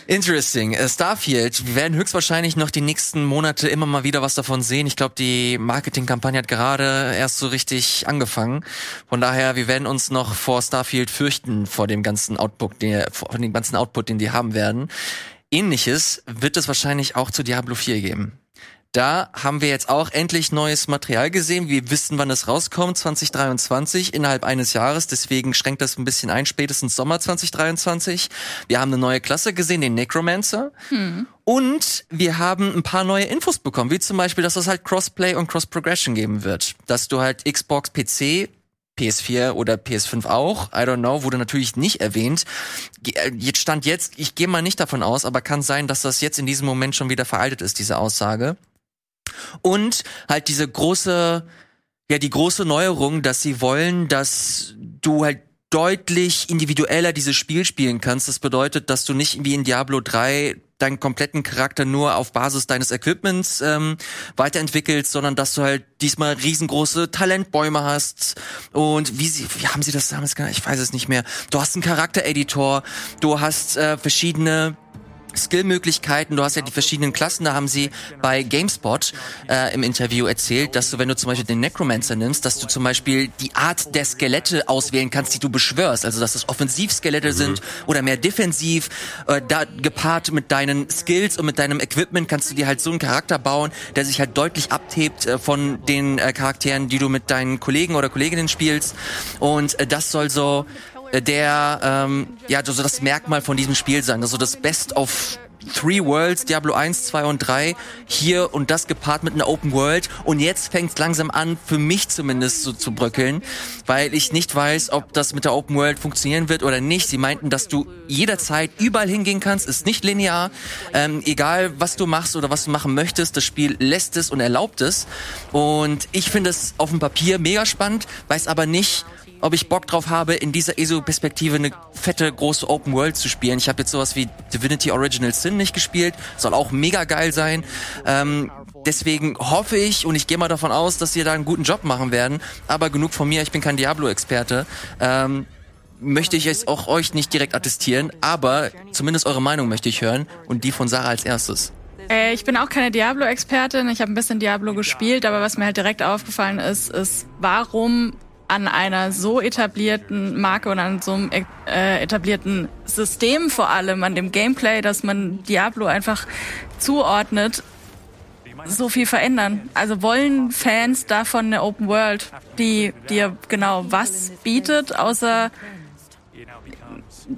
Interesting. Äh, Starfield, wir werden höchstwahrscheinlich noch die nächsten Monate immer mal wieder was davon sehen. Ich glaube, die Marketingkampagne hat gerade erst so richtig angefangen. Von daher, wir werden uns noch vor Starfield fürchten, vor dem ganzen Output, den, vor dem ganzen Output, den die haben werden. Ähnliches wird es wahrscheinlich auch zu Diablo 4 geben. Da haben wir jetzt auch endlich neues Material gesehen. Wir wissen, wann es rauskommt, 2023, innerhalb eines Jahres. Deswegen schränkt das ein bisschen ein, spätestens Sommer 2023. Wir haben eine neue Klasse gesehen, den Necromancer. Und wir haben ein paar neue Infos bekommen, wie zum Beispiel, dass es halt Crossplay und Cross-Progression geben wird. Dass du halt Xbox, PC, PS4 oder PS5 auch, I don't know, wurde natürlich nicht erwähnt. Äh, Jetzt stand jetzt, ich gehe mal nicht davon aus, aber kann sein, dass das jetzt in diesem Moment schon wieder veraltet ist, diese Aussage. Und halt diese große, ja, die große Neuerung, dass sie wollen, dass du halt deutlich individueller dieses Spiel spielen kannst. Das bedeutet, dass du nicht wie in Diablo 3 deinen kompletten Charakter nur auf Basis deines Equipments ähm, weiterentwickelst, sondern dass du halt diesmal riesengroße Talentbäume hast. Und wie sie, wie haben sie das damals genannt? Ich weiß es nicht mehr. Du hast einen Charaktereditor, du hast äh, verschiedene Skillmöglichkeiten. Du hast ja die verschiedenen Klassen. Da haben sie bei GameSpot äh, im Interview erzählt, dass du, wenn du zum Beispiel den Necromancer nimmst, dass du zum Beispiel die Art der Skelette auswählen kannst, die du beschwörst. Also dass das Offensivskelette sind oder mehr defensiv. Äh, da gepaart mit deinen Skills und mit deinem Equipment kannst du dir halt so einen Charakter bauen, der sich halt deutlich abhebt äh, von den äh, Charakteren, die du mit deinen Kollegen oder Kolleginnen spielst. Und äh, das soll so der ähm, ja so das Merkmal von diesem Spiel sein, also das Best of Three Worlds, Diablo 1, 2 und 3, hier und das gepaart mit einer Open World. Und jetzt fängt es langsam an, für mich zumindest so zu bröckeln, weil ich nicht weiß, ob das mit der Open World funktionieren wird oder nicht. Sie meinten, dass du jederzeit überall hingehen kannst, ist nicht linear. Ähm, egal, was du machst oder was du machen möchtest, das Spiel lässt es und erlaubt es. Und ich finde es auf dem Papier mega spannend, weiß aber nicht, ob ich Bock drauf habe, in dieser ESO-Perspektive eine fette, große Open World zu spielen. Ich habe jetzt sowas wie Divinity Original Sin nicht gespielt, soll auch mega geil sein. Ähm, deswegen hoffe ich und ich gehe mal davon aus, dass sie da einen guten Job machen werden. Aber genug von mir, ich bin kein Diablo-Experte. Ähm, möchte ich es auch euch nicht direkt attestieren, aber zumindest eure Meinung möchte ich hören und die von Sarah als erstes. Äh, ich bin auch keine Diablo-Expertin. Ich habe ein bisschen Diablo gespielt, aber was mir halt direkt aufgefallen ist, ist, warum an einer so etablierten Marke und an so einem äh, etablierten System vor allem, an dem Gameplay, dass man Diablo einfach zuordnet, so viel verändern. Also wollen Fans davon eine Open World, die dir genau was bietet, außer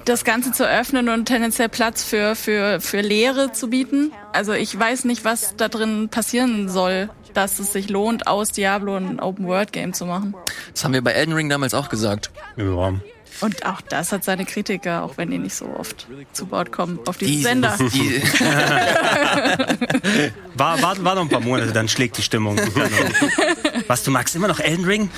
das Ganze zu öffnen und tendenziell Platz für, für, für Lehre zu bieten. Also ich weiß nicht, was da drin passieren soll, dass es sich lohnt, aus Diablo ein Open-World-Game zu machen. Das haben wir bei Elden Ring damals auch gesagt. Ja. Und auch das hat seine Kritiker, auch wenn die nicht so oft zu Wort kommen auf diesem Sender. Die, War, war, war noch ein paar Monate, dann schlägt die Stimmung. Was, du magst immer noch Elden Ring?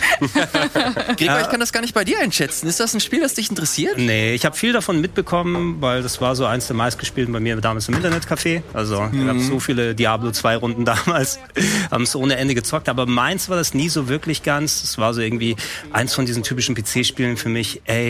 Gregor, ich kann das gar nicht bei dir einschätzen. Ist das ein Spiel, das dich interessiert? Nee, ich habe viel davon mitbekommen, weil das war so eins der meistgespielten bei mir damals im Internetcafé. Also ich habe so viele Diablo 2 Runden damals, haben es ohne Ende gezockt. Aber meins war das nie so wirklich ganz. Es war so irgendwie eins von diesen typischen PC-Spielen für mich. Ey,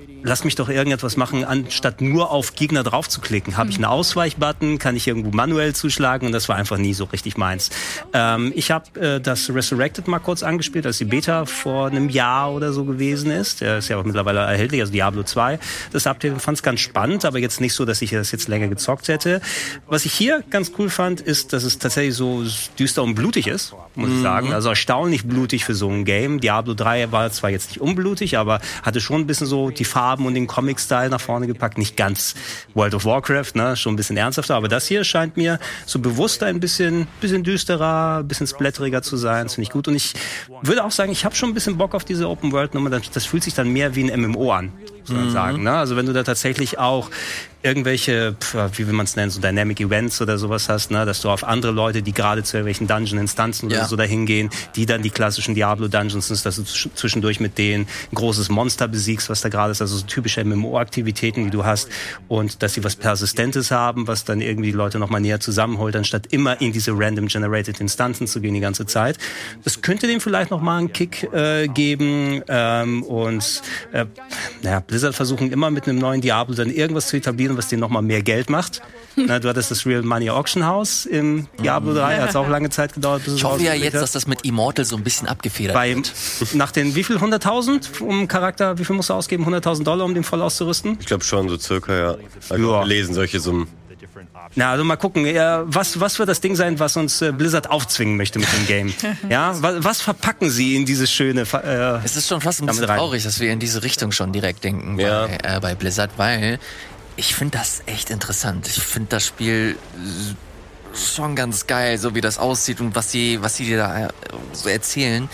lass mich doch irgendetwas machen, anstatt nur auf Gegner drauf zu klicken. Habe ich einen Ausweichbutton, kann ich irgendwo manuell zuschlagen und das war einfach nie so richtig meins. Ähm, ich habe äh, das Resurrected mal kurz angespielt, als die Beta vor einem Jahr oder so gewesen ist. Der ist ja auch mittlerweile erhältlich, also Diablo 2. Das Update fand es ganz spannend, aber jetzt nicht so, dass ich das jetzt länger gezockt hätte. Was ich hier ganz cool fand, ist, dass es tatsächlich so düster und blutig ist, muss ich sagen. Also erstaunlich blutig für so ein Game. Diablo 3 war zwar jetzt nicht unblutig, aber hatte schon ein bisschen so die Farbe Farben und den Comic-Style nach vorne gepackt. Nicht ganz World of Warcraft, ne? schon ein bisschen ernsthafter, aber das hier scheint mir so bewusst ein bisschen, bisschen düsterer, ein bisschen splatteriger zu sein. Das finde ich gut. Und ich würde auch sagen, ich habe schon ein bisschen Bock auf diese Open World Nummer. Das fühlt sich dann mehr wie ein MMO an, muss man mhm. sagen. Ne? Also wenn du da tatsächlich auch irgendwelche, wie will man es nennen, so Dynamic Events oder sowas hast, ne, dass du auf andere Leute, die gerade zu irgendwelchen Dungeon-Instanzen oder ja. so dahin gehen, die dann die klassischen Diablo-Dungeons sind, dass du zwischendurch mit denen ein großes Monster besiegst, was da gerade ist, also so typische MMO-Aktivitäten, die du hast und dass sie was Persistentes haben, was dann irgendwie die Leute nochmal näher zusammenholt, anstatt immer in diese random generated Instanzen zu gehen die ganze Zeit. Das könnte dem vielleicht nochmal einen Kick äh, geben ähm, und äh, naja, Blizzard versuchen immer mit einem neuen Diablo dann irgendwas zu etablieren, produzieren, was dir nochmal mehr Geld macht. Na, du hattest das Real Money Auction House im Diablo 3, hat es auch lange Zeit gedauert. Bis ich hoffe ja jetzt, dass das mit Immortal so ein bisschen abgefedert Bei, wird. Nach den wie viel 100.000 um Charakter, wie viel musst du ausgeben? 100.000 Dollar, um den voll auszurüsten? Ich glaube schon, so circa, ja. Also ja. lesen solche Summen. Na, also mal gucken, was, was wird das Ding sein, was uns äh, Blizzard aufzwingen möchte mit dem Game? ja, was, was verpacken sie in dieses schöne? Äh, es ist schon fast ein bisschen traurig, dass wir in diese Richtung schon direkt denken ja. bei, äh, bei Blizzard, weil ich finde das echt interessant. Ich finde das Spiel schon ganz geil, so wie das aussieht und was sie, was sie dir da äh, so erzählen.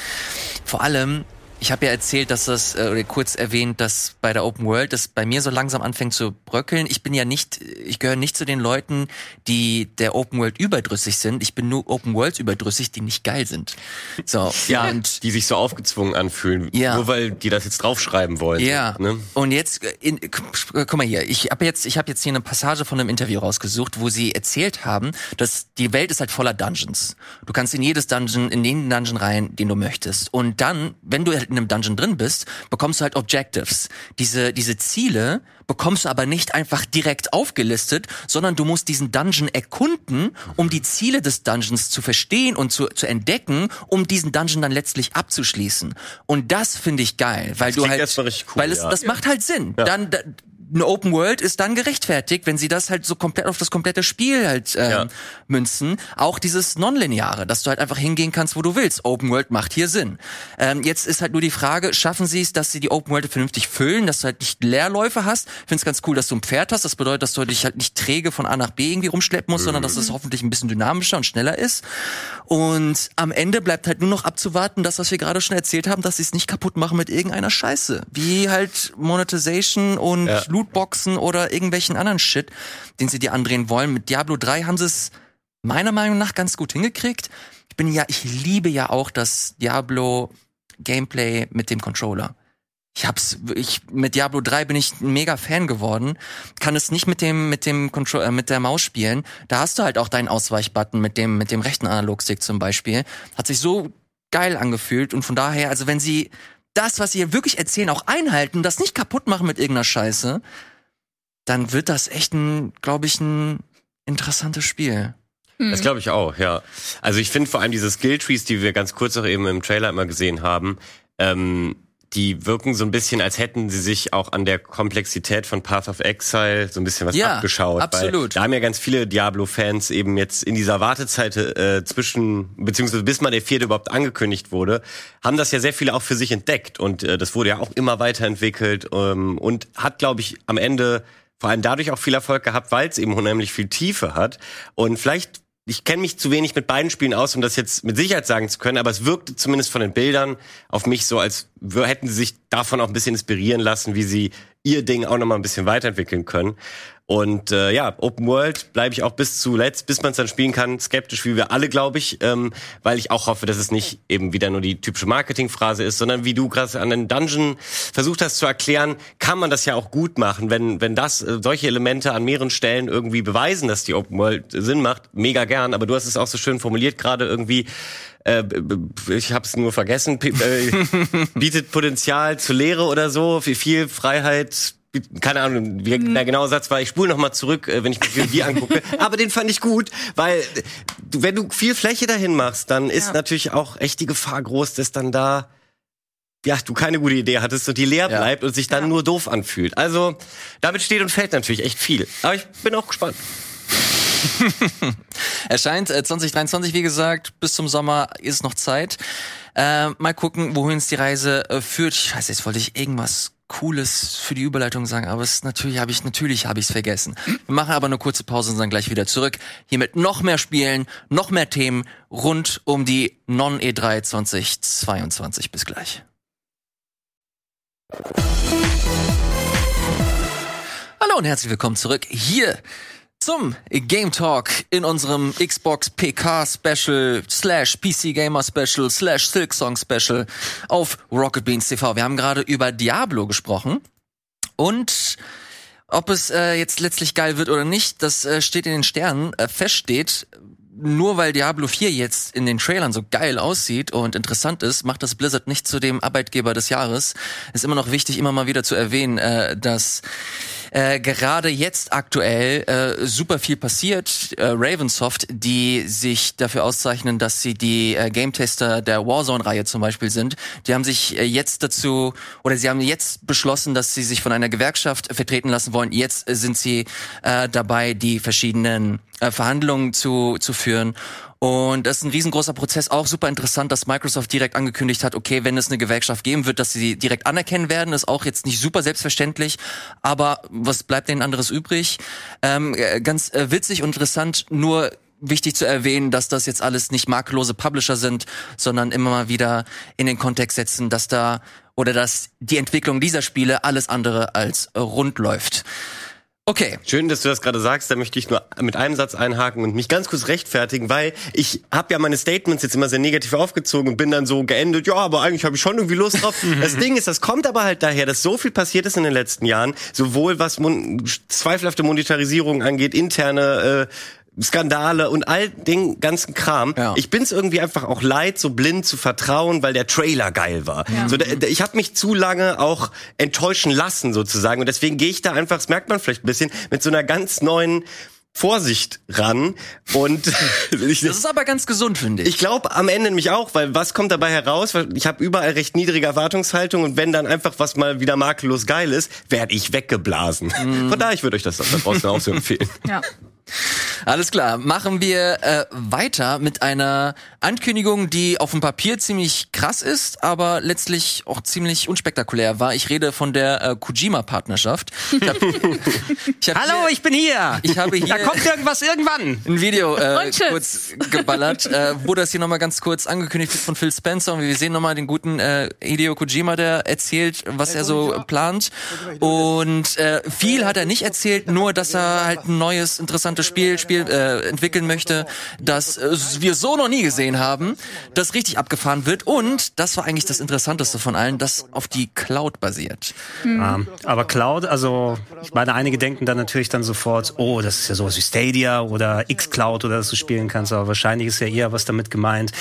Vor allem, ich habe ja erzählt, dass das, äh, oder kurz erwähnt, dass bei der Open World das bei mir so langsam anfängt zu bröckeln. Ich bin ja nicht, ich gehöre nicht zu den Leuten, die der Open World überdrüssig sind. Ich bin nur Open Worlds überdrüssig, die nicht geil sind. So. ja, und die sich so aufgezwungen anfühlen. Ja. Nur weil die das jetzt draufschreiben wollen. Ja. Ne? Und jetzt, in, guck mal hier, ich habe jetzt, ich habe jetzt hier eine Passage von einem Interview rausgesucht, wo sie erzählt haben, dass die Welt ist halt voller Dungeons. Du kannst in jedes Dungeon, in den Dungeon rein, den du möchtest. Und dann, wenn du in einem Dungeon drin bist, bekommst du halt Objectives. Diese, diese Ziele bekommst du aber nicht einfach direkt aufgelistet, sondern du musst diesen Dungeon erkunden, um die Ziele des Dungeons zu verstehen und zu, zu entdecken, um diesen Dungeon dann letztlich abzuschließen. Und das finde ich geil, weil das du halt, cool, weil es, ja. das macht halt Sinn. Ja. Dann, eine Open World ist dann gerechtfertigt, wenn sie das halt so komplett auf das komplette Spiel halt ähm, Ja. münzen. Auch dieses Nonlineare, dass du halt einfach hingehen kannst, wo du willst. Open World macht hier Sinn. Ähm, jetzt ist halt nur die Frage, schaffen sie es, dass sie die Open World vernünftig füllen, dass du halt nicht Leerläufe hast. Ich finde es ganz cool, dass du ein Pferd hast. Das bedeutet, dass du dich halt nicht träge von A nach B irgendwie rumschleppen musst, sondern dass es hoffentlich ein bisschen dynamischer und schneller ist. Und am Ende bleibt halt nur noch abzuwarten, das, was wir gerade schon erzählt haben, dass sie es nicht kaputt machen mit irgendeiner Scheiße. Wie halt Monetization und Ja. Lootboxen oder irgendwelchen anderen Shit, den sie dir andrehen wollen. Mit Diablo 3 haben sie es meiner Meinung nach ganz gut hingekriegt. Ich bin ja, ich liebe ja auch das Diablo Gameplay mit dem Controller. Ich hab's, ich, mit Diablo 3 bin ich ein mega Fan geworden. Kann es nicht mit dem, mit dem Control, äh, mit der Maus spielen. Da hast du halt auch deinen Ausweichbutton mit dem, mit dem rechten Analogstick zum Beispiel. Hat sich so geil angefühlt und von daher, also wenn sie das, was sie hier wirklich erzählen, auch einhalten, das nicht kaputt machen mit irgendeiner Scheiße, dann wird das echt ein, glaube ich, ein interessantes Spiel. Das glaube ich auch, ja. Also ich finde vor allem diese Skilltrees, die wir ganz kurz auch eben im Trailer immer gesehen haben, ähm, die wirken so ein bisschen, als hätten sie sich auch an der Komplexität von Path of Exile so ein bisschen was Ja, abgeschaut. absolut. Da haben ja ganz viele Diablo-Fans eben jetzt in dieser Wartezeit äh, zwischen, beziehungsweise bis mal der vierte überhaupt angekündigt wurde, haben das ja sehr viele auch für sich entdeckt. Und äh, das wurde ja auch immer weiterentwickelt ähm, und hat, glaube ich, am Ende vor allem dadurch auch viel Erfolg gehabt, weil es eben unheimlich viel Tiefe hat. Und vielleicht ich kenne mich zu wenig mit beiden Spielen aus, um das jetzt mit Sicherheit sagen zu können, aber es wirkte zumindest von den Bildern auf mich so, als hätten sie sich davon auch ein bisschen inspirieren lassen, wie sie ihr Ding auch nochmal ein bisschen weiterentwickeln können. Und äh, ja, Open World bleibe ich auch bis zuletzt, bis man es dann spielen kann, skeptisch wie wir alle, glaube ich, ähm, weil ich auch hoffe, dass es nicht eben wieder nur die typische Marketingphrase ist, sondern wie du gerade an den Dungeon versucht hast zu erklären, kann man das ja auch gut machen, wenn wenn das äh, solche Elemente an mehreren Stellen irgendwie beweisen, dass die Open World Sinn macht, mega gern. Aber du hast es auch so schön formuliert gerade irgendwie. Äh, ich habe es nur vergessen. Äh, bietet Potenzial zur Lehre oder so, viel Freiheit. Keine Ahnung, wie der genaue Satz war. Ich spule noch mal zurück, äh, wenn ich mir die angucke. Aber den fand ich gut, weil äh, wenn du viel Fläche dahin machst, dann ist Ja. natürlich auch echt die Gefahr groß, dass dann da ja, du keine gute Idee hattest und die leer Ja. bleibt und sich dann nur doof anfühlt. Also, damit steht und fällt natürlich echt viel. Aber ich bin auch gespannt. Erscheint äh, 2023, wie gesagt, bis zum Sommer ist noch Zeit. Äh, mal gucken, wohin uns die Reise äh, führt. Scheiße, jetzt wollte ich irgendwas Cooles für die Überleitung sagen, aber es natürlich habe ich natürlich habe ich es vergessen. Wir machen aber eine kurze Pause und sind gleich wieder zurück. Hier mit noch mehr Spielen, noch mehr Themen rund um die Non E E3 2022. Bis gleich. Hallo und herzlich willkommen zurück hier zum Game Talk in unserem Xbox PK Special slash PC Gamer Special slash Silksong Special auf Rocket Beans TV. Wir haben gerade über Diablo gesprochen und ob es äh, jetzt letztlich geil wird oder nicht, das äh, steht in den Sternen. Äh, fest steht, nur weil Diablo 4 jetzt in den Trailern so geil aussieht und interessant ist, macht das Blizzard nicht zu dem Arbeitgeber des Jahres. Ist immer noch wichtig, immer mal wieder zu erwähnen, äh, dass äh, gerade jetzt aktuell äh, super viel passiert. Äh, Ravensoft, die sich dafür auszeichnen, dass sie die äh, Game-Tester der Warzone-Reihe zum Beispiel sind, die haben sich äh, jetzt dazu, oder sie haben jetzt beschlossen, dass sie sich von einer Gewerkschaft vertreten lassen wollen. Jetzt sind sie äh, dabei, die verschiedenen äh, Verhandlungen zu, zu führen. Und das ist ein riesengroßer Prozess, auch super interessant, dass Microsoft direkt angekündigt hat, okay, wenn es eine Gewerkschaft geben wird, dass sie direkt anerkennen werden, ist auch jetzt nicht super selbstverständlich, aber was bleibt denen anderes übrig? Ähm, äh, ganz äh, witzig und interessant, nur wichtig zu erwähnen, dass das jetzt alles nicht makellose Publisher sind, sondern immer mal wieder in den Kontext setzen, dass da oder dass die Entwicklung dieser Spiele alles andere als rund läuft. Okay, Schön, dass du das gerade sagst. Da möchte ich nur mit einem Satz einhaken und mich ganz kurz rechtfertigen, weil ich habe ja meine Statements jetzt immer sehr negativ aufgezogen und bin dann so geendet, ja, aber eigentlich habe ich schon irgendwie Lust drauf. das Ding ist, das kommt aber halt daher, dass so viel passiert ist in den letzten Jahren, sowohl was mon zweifelhafte Monetarisierung angeht, interne äh, Skandale und all den ganzen Kram. Ja. Ich bin's irgendwie einfach auch leid, so blind zu vertrauen, weil der Trailer geil war. So, der, der, ich habe mich zu lange auch enttäuschen lassen sozusagen und deswegen gehe ich da einfach, das merkt man vielleicht ein bisschen, mit so einer ganz neuen Vorsicht ran. Und ich, Das ist aber ganz gesund, finde ich. ich glaube am Ende nämlich auch, weil was kommt dabei heraus? Ich habe überall recht niedrige Erwartungshaltung und wenn dann einfach was mal wieder makellos geil ist, werde ich weggeblasen. Von daher, ich würde euch das da draußen auch so empfehlen. Ja. Alles klar, machen wir äh, weiter mit einer Ankündigung, die auf dem Papier ziemlich krass ist, aber letztlich auch ziemlich unspektakulär war. Ich rede von der äh, Kojima-Partnerschaft. Hallo, hier, ich bin hier. ich habe hier Da kommt irgendwas irgendwann. ein Video äh, kurz geballert, äh, wo das hier nochmal ganz kurz angekündigt wird von Phil Spencer und wir sehen nochmal den guten äh, Hideo Kojima, der erzählt, was er so plant und äh, viel hat er nicht erzählt, nur dass er halt ein neues, interessantes Spiel, Spiel äh, entwickeln möchte, das äh, wir so noch nie gesehen haben, das richtig abgefahren wird und das war eigentlich das Interessanteste von allen, das auf die Cloud basiert. Ja, aber Cloud, also ich meine, einige denken dann natürlich dann sofort, oh, das ist ja sowas wie Stadia oder Xcloud oder dass du spielen kannst, aber wahrscheinlich ist ja eher was damit gemeint.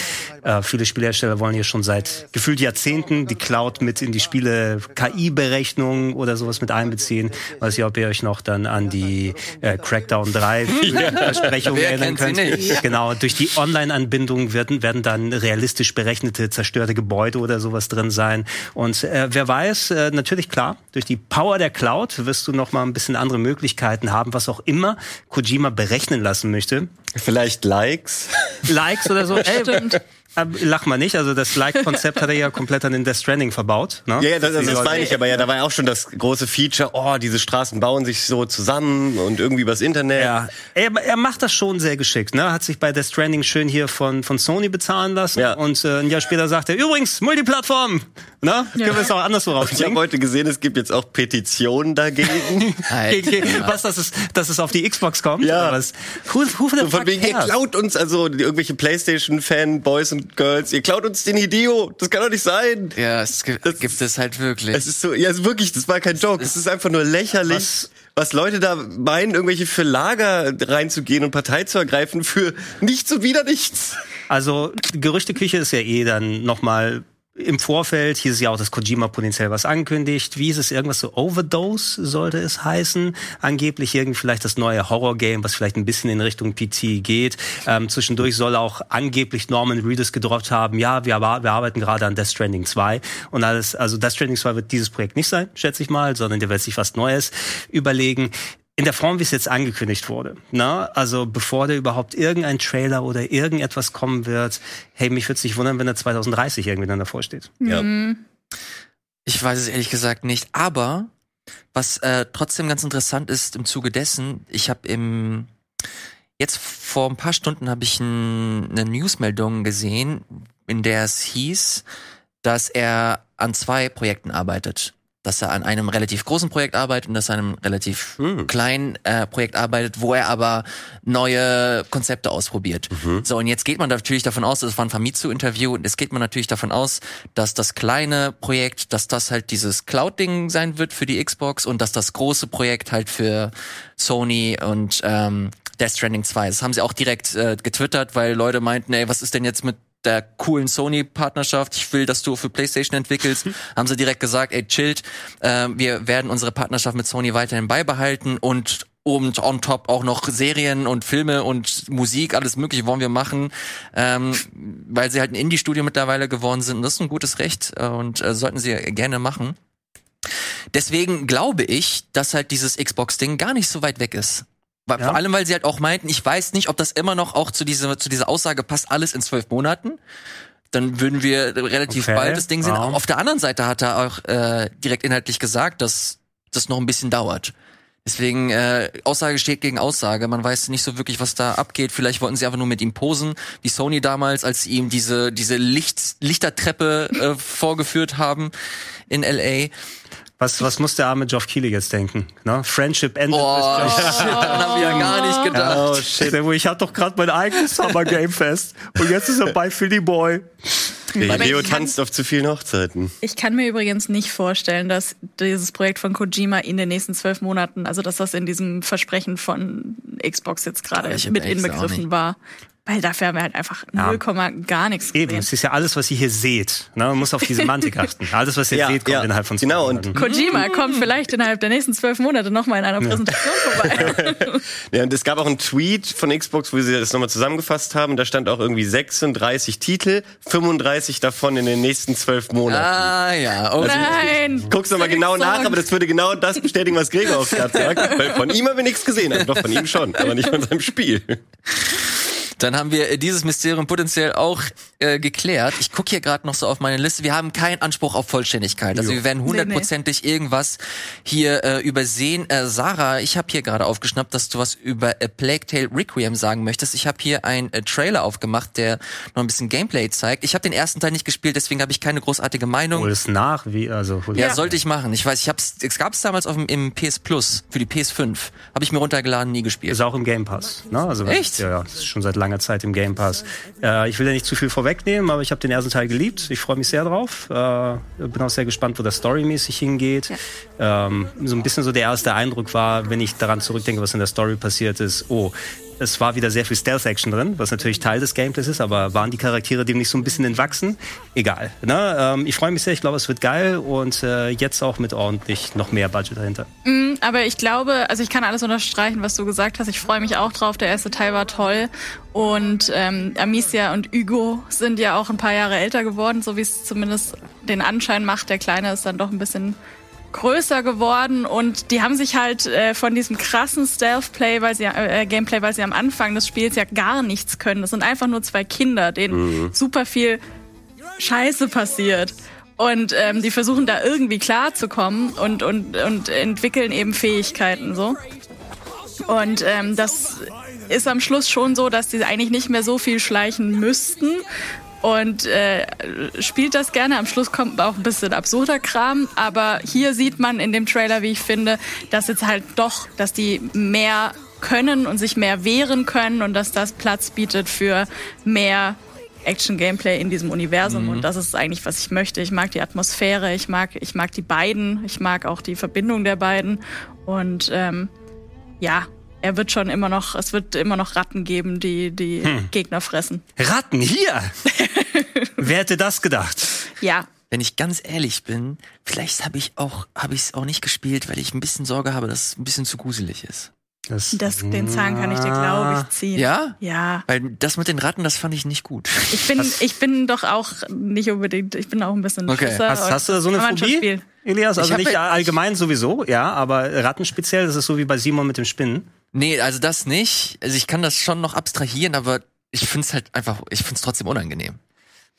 Äh, viele Spielhersteller wollen ja schon seit gefühlt Jahrzehnten die Cloud mit in die Spiele KI-Berechnung oder sowas mit einbeziehen. Weiß nicht, ob ihr euch noch dann an die äh, Crackdown 3 Versprechungen Wer erinnern könnt. nicht? Genau, durch die Online-Anbindung werden, werden dann realistisch berechnete, zerstörte Gebäude oder sowas drin sein. Und äh, wer weiß, äh, natürlich klar, durch die Power der Cloud wirst du noch mal ein bisschen andere Möglichkeiten haben, was auch immer Kojima berechnen lassen möchte. Vielleicht Likes. Likes oder so. Ey, Stimmt. Äh, lach mal nicht, also das Like-Konzept hat er ja komplett an den Death Stranding verbaut. Ne? Ja, ja, das, das Leute- meine ich aber ja. Da war ja auch schon das große Feature. Oh, diese Straßen bauen sich so zusammen und irgendwie übers Internet. Ja, er, er macht das schon sehr geschickt. Ne? Hat sich bei Death Stranding schön hier von, von Sony bezahlen lassen. Ja. Und äh, ein Jahr später sagt er, übrigens, Multiplattform. Ne? Können wir es auch anderswo Ich habe rausbringen. heute gesehen, es gibt jetzt auch Petitionen dagegen. Halt. Was, dass es, dass es auf die Xbox kommt? Ja. Oder Was? Who, who the So von wegen, ihr klaut uns, also die- irgendwelche Playstation-Fan-Boys und Girls, ihr klaut uns den Hideo. Das kann doch nicht sein. Ja, es gibt, Das- gibt es halt wirklich. Es ist so, ja, es ist wirklich, das war kein Joke. Es ist einfach nur lächerlich, Was- was, Leute da meinen, irgendwelche für Lager reinzugehen und Partei zu ergreifen für nichts und wieder nichts. Also Gerüchteküche ist ja eh dann nochmal im Vorfeld. Hier ist ja auch, dass Kojima potenziell was ankündigt. Wie ist es? Irgendwas so Overdose sollte es heißen. Angeblich irgendwie vielleicht das neue Horror-Game, was vielleicht ein bisschen in Richtung PT geht. Ähm, zwischendurch soll auch angeblich Norman Reedus gedroppt haben. Ja, wir, wir arbeiten gerade an Death Stranding 2. Und alles, also Death Stranding 2 wird dieses Projekt nicht sein, schätze ich mal, sondern der wird sich was Neues überlegen in der Form, wie es jetzt angekündigt wurde. Na, also bevor da überhaupt irgendein Trailer oder irgendetwas kommen wird, hey, mich würde es nicht wundern, wenn er 2030 irgendwie dann davor steht. Ja. Ich weiß es ehrlich gesagt nicht, aber was äh, trotzdem ganz interessant ist im Zuge dessen, ich habe im jetzt vor ein paar Stunden habe ich ein, eine Newsmeldung gesehen, in der es hieß, dass er an zwei Projekten arbeitet. Dass er an einem relativ großen Projekt arbeitet und dass er an einem relativ Hm. kleinen äh, Projekt arbeitet, wo er aber neue Konzepte ausprobiert. So, und jetzt geht man natürlich davon aus, das war ein Famitsu-Interview, und jetzt geht man natürlich davon aus, dass das kleine Projekt, dass das halt dieses Cloud-Ding sein wird für die Xbox und dass das große Projekt halt für Sony und ähm, Death Stranding 2. Das haben sie auch direkt äh, getwittert, weil Leute meinten, ey, was ist denn jetzt mit der coolen Sony-Partnerschaft, ich will, dass du für PlayStation entwickelst, haben sie direkt gesagt, ey, chillt, äh, wir werden unsere Partnerschaft mit Sony weiterhin beibehalten und und on top auch noch Serien und Filme und Musik, alles mögliche wollen wir machen, ähm, weil sie halt ein Indie-Studio mittlerweile geworden sind. Und das ist ein gutes Recht äh, und äh, sollten sie gerne machen. Deswegen glaube ich, dass halt dieses Xbox-Ding gar nicht so weit weg ist. Weil, Ja. Vor allem, weil sie halt auch meinten, ich weiß nicht, ob das immer noch auch zu dieser, zu dieser Aussage passt, alles in zwölf Monaten. Dann würden wir relativ Okay, bald das Ding sehen. ja. Auf der anderen Seite hat er auch äh, direkt inhaltlich gesagt, dass das noch ein bisschen dauert. Deswegen, äh, Aussage steht gegen Aussage. Man weiß nicht so wirklich, was da abgeht. Vielleicht wollten sie einfach nur mit ihm posen, wie Sony damals, als sie ihm diese, diese Licht, Lichtertreppe äh, vorgeführt haben in L.A. Was, was muss der arme Geoff Keighley jetzt denken? Ne? Friendship endet Oh, shit, daran haben wir ja gar nicht gedacht. Oh shit, ich hab doch gerade mein eigenes Summer Game Fest und jetzt ist er bei Philly Boy. Hideo ich kann- tanzt auf zu vielen Hochzeiten. Ich kann mir übrigens nicht vorstellen, dass dieses Projekt von Kojima in den nächsten zwölf Monaten, also dass das in diesem Versprechen von Xbox jetzt gerade mit inbegriffen war. Weil dafür haben wir halt einfach Ja. 0, gar nichts gesehen. Eben, es ist ja alles, was ihr hier seht. Ne? Man muss auf die Semantik achten. Alles, was ihr Ja, seht, kommt ja. innerhalb von zwei Genau, und- Monaten. Kojima kommt vielleicht innerhalb der nächsten zwölf Monate nochmal in einer Präsentation vorbei. Ja, und es gab auch einen Tweet von Xbox, wo sie das nochmal zusammengefasst haben. Da stand auch irgendwie 36 Titel, 35 davon in den nächsten zwölf Monaten. Ah, ja. Oh, Nein! Guck's nochmal genau nach, aber das würde genau das bestätigen, was Gregor auch gerade sagt. Weil von ihm haben wir nichts gesehen. Also doch, von ihm schon, aber nicht von seinem Spiel. Dann haben wir dieses Mysterium potenziell auch äh, geklärt. Ich gucke hier gerade noch so auf meine Liste. Wir haben keinen Anspruch auf Vollständigkeit. Also wir werden hundertprozentig irgendwas hier äh, übersehen. Äh, Sarah, ich habe hier gerade aufgeschnappt, dass du was über A Plague Tale Requiem sagen möchtest. Ich habe hier einen äh, Trailer aufgemacht, der noch ein bisschen Gameplay zeigt. Ich habe den ersten Teil nicht gespielt, deswegen habe ich keine großartige Meinung. Hol es nach, wie, also, Ja, es- sollte ich machen. Ich weiß, ich hab's, es gab's damals auf dem, im PS Plus für die PS5. Habe ich mir runtergeladen, nie gespielt. Ist auch im Game Pass. Ne? Also, Echt? Ja, ja, das ist schon seit langer Zeit im Game Pass. Äh, ich will ja nicht zu viel vorwegnehmen, aber ich habe den ersten Teil geliebt. Ich freue mich sehr drauf. Äh, bin auch sehr gespannt, wo das storymäßig hingeht. Ähm, so ein bisschen so der erste Eindruck war, wenn ich daran zurückdenke, was in der Story passiert ist. Oh, es war wieder sehr viel Stealth-Action drin, was natürlich Teil des Gameplays ist, aber waren die Charaktere dem nicht so ein bisschen entwachsen? Egal. Ne? Ähm, ich freue mich sehr, ich glaube, es wird geil und äh, jetzt auch mit ordentlich noch mehr Budget dahinter. Aber ich glaube, also ich kann alles unterstreichen, was du gesagt hast. Ich freue mich auch drauf. Der erste Teil war toll. Und ähm, Amicia und Hugo sind ja auch ein paar Jahre älter geworden, so wie es zumindest den Anschein macht. Der Kleine ist dann doch ein bisschen größer geworden und die haben sich halt äh, von diesem krassen Stealth-Play, weil sie äh, Gameplay, weil sie am Anfang des Spiels ja gar nichts können. Das sind einfach nur zwei Kinder, denen super viel Scheiße passiert. Und ähm, die versuchen da irgendwie klarzukommen und, und, und entwickeln eben Fähigkeiten so. Und ähm, das ist am Schluss schon so, dass die eigentlich nicht mehr so viel schleichen müssten. Und äh, spielt das gerne. Am Schluss kommt auch ein bisschen absurder Kram. Aber hier sieht man in dem Trailer, wie ich finde, dass jetzt halt doch, dass die mehr können und sich mehr wehren können und dass das Platz bietet für mehr Action-Gameplay in diesem Universum und das ist eigentlich, was ich möchte. Ich mag die Atmosphäre, ich mag, ich mag die beiden, ich mag auch die Verbindung der beiden und ähm, ja, er wird schon immer noch, es wird immer noch Ratten geben, die die Gegner fressen. Ratten, hier! Wer hätte das gedacht? Ja, Wenn ich ganz ehrlich bin, vielleicht habe ich auch, habe ich es auch nicht gespielt, weil ich ein bisschen Sorge habe, dass es ein bisschen zu gruselig ist. Das, das, den Zahn kann ich dir, glaube ich, ziehen. Ja? Ja. Weil das mit den Ratten, das fand ich nicht gut. Ich bin, ich bin doch auch nicht unbedingt, ich bin auch ein bisschen Okay. Schisser Hast, hast du da so eine Phobie. Elias? Also nicht allgemein sowieso, ja, aber Ratten speziell, das ist so wie bei Simon mit dem Spinnen. Nee, also das nicht. Also ich kann das schon noch abstrahieren, aber ich find's halt einfach, ich find's trotzdem unangenehm.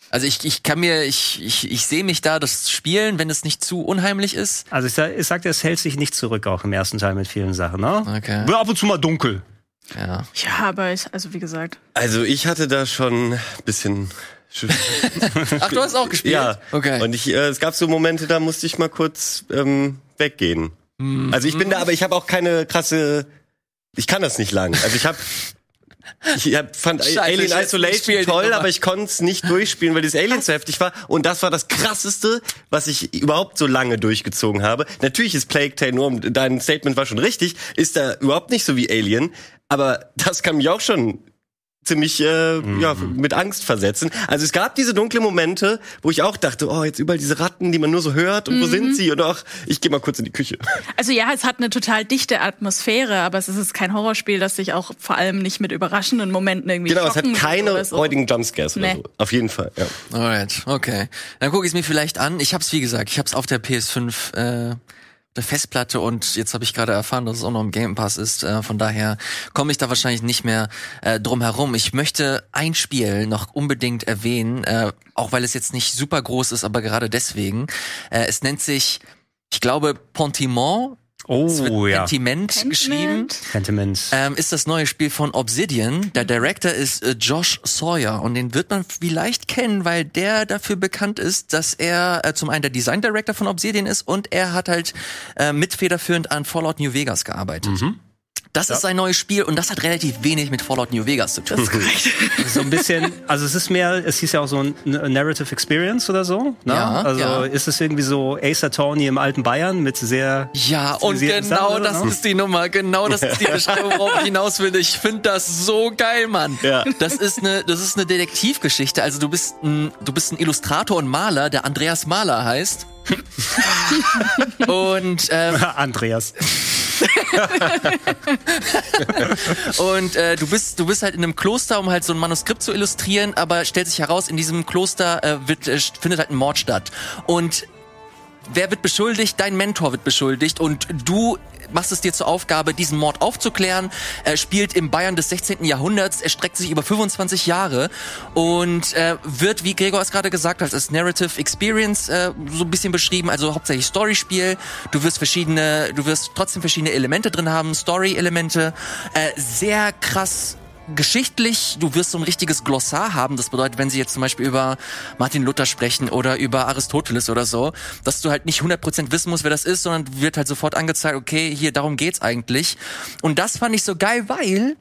Also ich, ich kann mir, ich, ich, ich sehe mich da das spielen, wenn es nicht zu unheimlich ist. Also ich, sag- ich sagte, es hält sich nicht zurück, auch im ersten Teil mit vielen Sachen, ne? Okay. Wird ab und zu mal dunkel. Ja. Ja, aber ich, also wie gesagt. Also ich hatte da schon ein bisschen. Ach, du hast auch gespielt? Ja. Okay. Und ich, äh, es gab so Momente, da musste ich mal kurz ähm, weggehen. Also ich bin da, aber ich habe auch keine krasse. Ich kann das nicht lang. Also ich habe ich hab, fand Scheiße, Alien Isolation toll, aber ich konnte es nicht durchspielen, weil dieses Alien so heftig war. Und das war das krasseste, was ich überhaupt so lange durchgezogen habe. Natürlich ist Plague Tale nur, dein Statement war schon richtig, ist da überhaupt nicht so wie Alien. Aber das kann mich auch schon ziemlich äh, ja, mit Angst versetzen. Also es gab diese dunklen Momente, wo ich auch dachte, oh, jetzt überall diese Ratten, die man nur so hört und wo sind sie? Und ach, ich gehe mal kurz in die Küche. Also ja, es hat eine total dichte Atmosphäre, aber es ist kein Horrorspiel, das sich auch vor allem nicht mit überraschenden Momenten irgendwie Genau, es hat keine oder so. heutigen Jumpscares oder Nee. so. Auf jeden Fall, ja. Alright, okay. Dann gucke ich es mir vielleicht an. Ich hab's wie gesagt, ich hab's auf der PS5 äh, der Festplatte und jetzt habe ich gerade erfahren, dass es auch noch im Game Pass ist. Äh, von daher komme ich da wahrscheinlich nicht mehr äh, drum herum. Ich möchte ein Spiel noch unbedingt erwähnen, äh, auch weil es jetzt nicht super groß ist, aber gerade deswegen. Äh, es nennt sich, ich glaube, Pentiment. es wird Oh ja. Pentiment geschrieben. Pentiment. Sentiment. Ähm, ist das neue Spiel von Obsidian. Der Director ist äh, Josh Sawyer und den wird man vielleicht kennen, weil der dafür bekannt ist, dass er äh, zum einen der Design Director von Obsidian ist und er hat halt äh, mitfederführend an Fallout New Vegas gearbeitet. Das ist sein neues Spiel und das hat relativ wenig mit Fallout New Vegas zu tun. so ein bisschen, also es ist mehr, es hieß ja auch so ein Narrative Experience oder so. Ne? Ja, also ja. ist es irgendwie so Ace Attorney im alten Bayern mit sehr Ja, und genau Sachen, das ne? ist die Nummer. Genau das ist die Beschreibung, worauf ich hinaus will. Ich finde das so geil, Mann. Ja. Das ist eine, das ist eine Detektivgeschichte. Also du bist ein, du bist ein Illustrator und Maler, der Andreas Maler heißt. und ähm, Andreas. Und äh, du bist du bist halt in einem Kloster, um halt so ein Manuskript zu illustrieren, aber stellt sich heraus, in diesem Kloster äh, wird, äh, findet halt ein Mord statt. Und wer wird beschuldigt? Dein Mentor wird beschuldigt und du machst es dir zur Aufgabe, diesen Mord aufzuklären. Er spielt im Bayern des 16. Jahrhunderts, er streckt sich über 25 Jahre und äh, wird, wie Gregor es gerade gesagt hat, als Narrative Experience äh, so ein bisschen beschrieben, also hauptsächlich Storyspiel. Du wirst verschiedene, du wirst trotzdem verschiedene Elemente drin haben, Story-Elemente, äh, sehr krass geschichtlich, du wirst so ein richtiges Glossar haben. Das bedeutet, wenn sie jetzt zum Beispiel über Martin Luther sprechen oder über Aristoteles oder so, dass du halt nicht 100% wissen musst, wer das ist, sondern wird halt sofort angezeigt, okay, hier, darum geht's eigentlich. Und das fand ich so geil, weil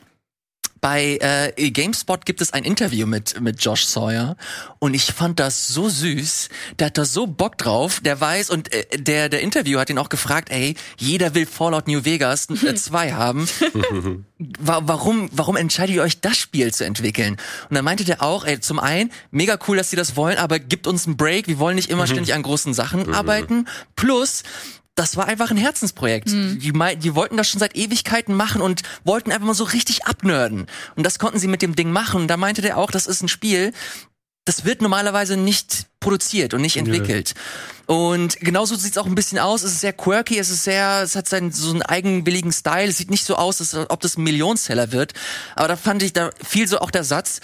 bei äh, GameSpot gibt es ein Interview mit mit Josh Sawyer und ich fand das so süß. Der hat da so Bock drauf. Der weiß und äh, der der Interviewer hat ihn auch gefragt, ey, jeder will Fallout New Vegas 2 haben. Wa warum warum entscheidet ihr euch das Spiel zu entwickeln? Und dann meinte der auch, ey, zum einen mega cool, dass sie das wollen, aber gibt uns einen Break. Wir wollen nicht immer ständig an großen Sachen arbeiten. Plus das war einfach ein Herzensprojekt. Die, mei- die wollten das schon seit Ewigkeiten machen und wollten einfach mal so richtig abnörden. Und das konnten sie mit dem Ding machen. Und da meinte der auch, das ist ein Spiel, das wird normalerweise nicht produziert und nicht entwickelt. Und genauso sieht's auch ein bisschen aus. Es ist sehr quirky, es ist sehr, es hat seinen so einen eigenwilligen Style. Es sieht nicht so aus, als ob das ein Millionenseller wird. Aber da fand ich, da fiel so auch der Satz,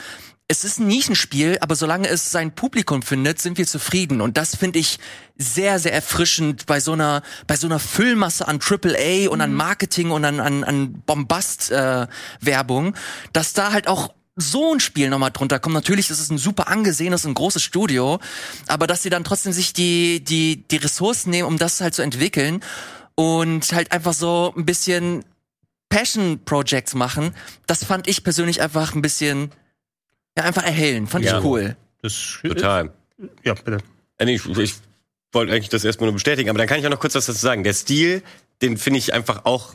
es ist ein Nischenspiel, aber solange es sein Publikum findet, sind wir zufrieden. Und das finde ich sehr, sehr erfrischend bei so einer, bei so einer Füllmasse an AAA und an Marketing und an, an, an Bombast-Werbung, dass da halt auch so ein Spiel nochmal drunter kommt. Natürlich ist es ein super angesehenes, ein großes Studio, aber dass sie dann trotzdem sich die, die, die Ressourcen nehmen, um das halt zu entwickeln und halt einfach so ein bisschen Passion Projects machen, das fand ich persönlich einfach ein bisschen, ja, einfach erhellend. Fand Ja. ich cool. Das, Total. Ja, bitte. Äh, Ich, ich wollte eigentlich das erstmal nur bestätigen, aber dann kann ich auch noch kurz was dazu sagen. Der Stil, den finde ich einfach auch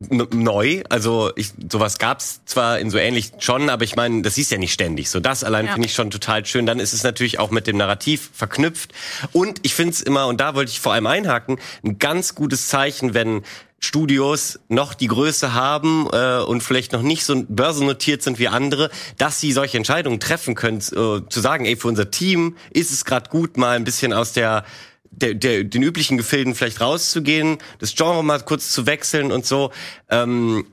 neu. Also ich, sowas gab's zwar in so ähnlich schon, aber ich meine, das ist ja nicht ständig. So das allein Ja. finde ich schon total schön. Dann ist es natürlich auch mit dem Narrativ verknüpft. Und ich finde es immer, und da wollte ich vor allem einhaken, ein ganz gutes Zeichen, wenn Studios noch die Größe haben äh, und vielleicht noch nicht so börsennotiert sind wie andere, dass sie solche Entscheidungen treffen können, äh, zu sagen, ey, für unser Team ist es gerade gut, mal ein bisschen aus der der, der, den üblichen Gefilden vielleicht rauszugehen, das Genre mal kurz zu wechseln und so. Ähm,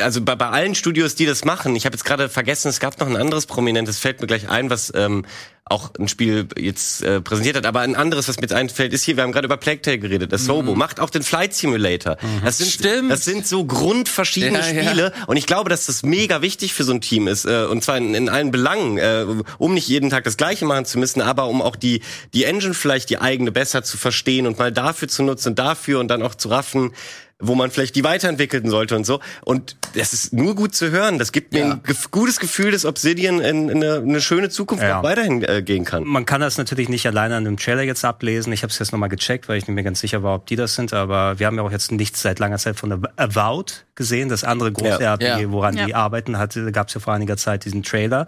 also bei, bei allen Studios, die das machen, ich habe jetzt gerade vergessen, es gab noch ein anderes prominentes, fällt mir gleich ein, was ähm, auch ein Spiel jetzt äh, präsentiert hat, aber ein anderes, was mir jetzt einfällt, ist hier, wir haben gerade über Plague Tale geredet, das Sobo, macht auch den Flight Simulator. Das sind, Stimmt. das sind so grundverschiedene Ja, ja. Spiele und ich glaube, dass das mega wichtig für so ein Team ist äh, und zwar in, in allen Belangen, äh, um nicht jeden Tag das Gleiche machen zu müssen, aber um auch die die Engine vielleicht die eigene besser zu verstehen und mal dafür zu nutzen und dafür und dann auch zu raffen, wo man vielleicht die weiterentwickeln sollte und so. Und das ist nur gut zu hören. Das gibt mir Ja. ein gutes Gefühl, dass Obsidian in, in eine, eine schöne Zukunft Ja. auch weiterhin äh, gehen kann. Man kann das natürlich nicht alleine an einem Trailer jetzt ablesen. Ich habe es jetzt nochmal gecheckt, weil ich nicht mehr ganz sicher war, ob die das sind. Aber wir haben ja auch jetzt nichts seit langer Zeit von der Avowed gesehen. Das andere große Ja. RPG, Ja. woran Ja. die arbeiten, hatte, gab es ja vor einiger Zeit diesen Trailer.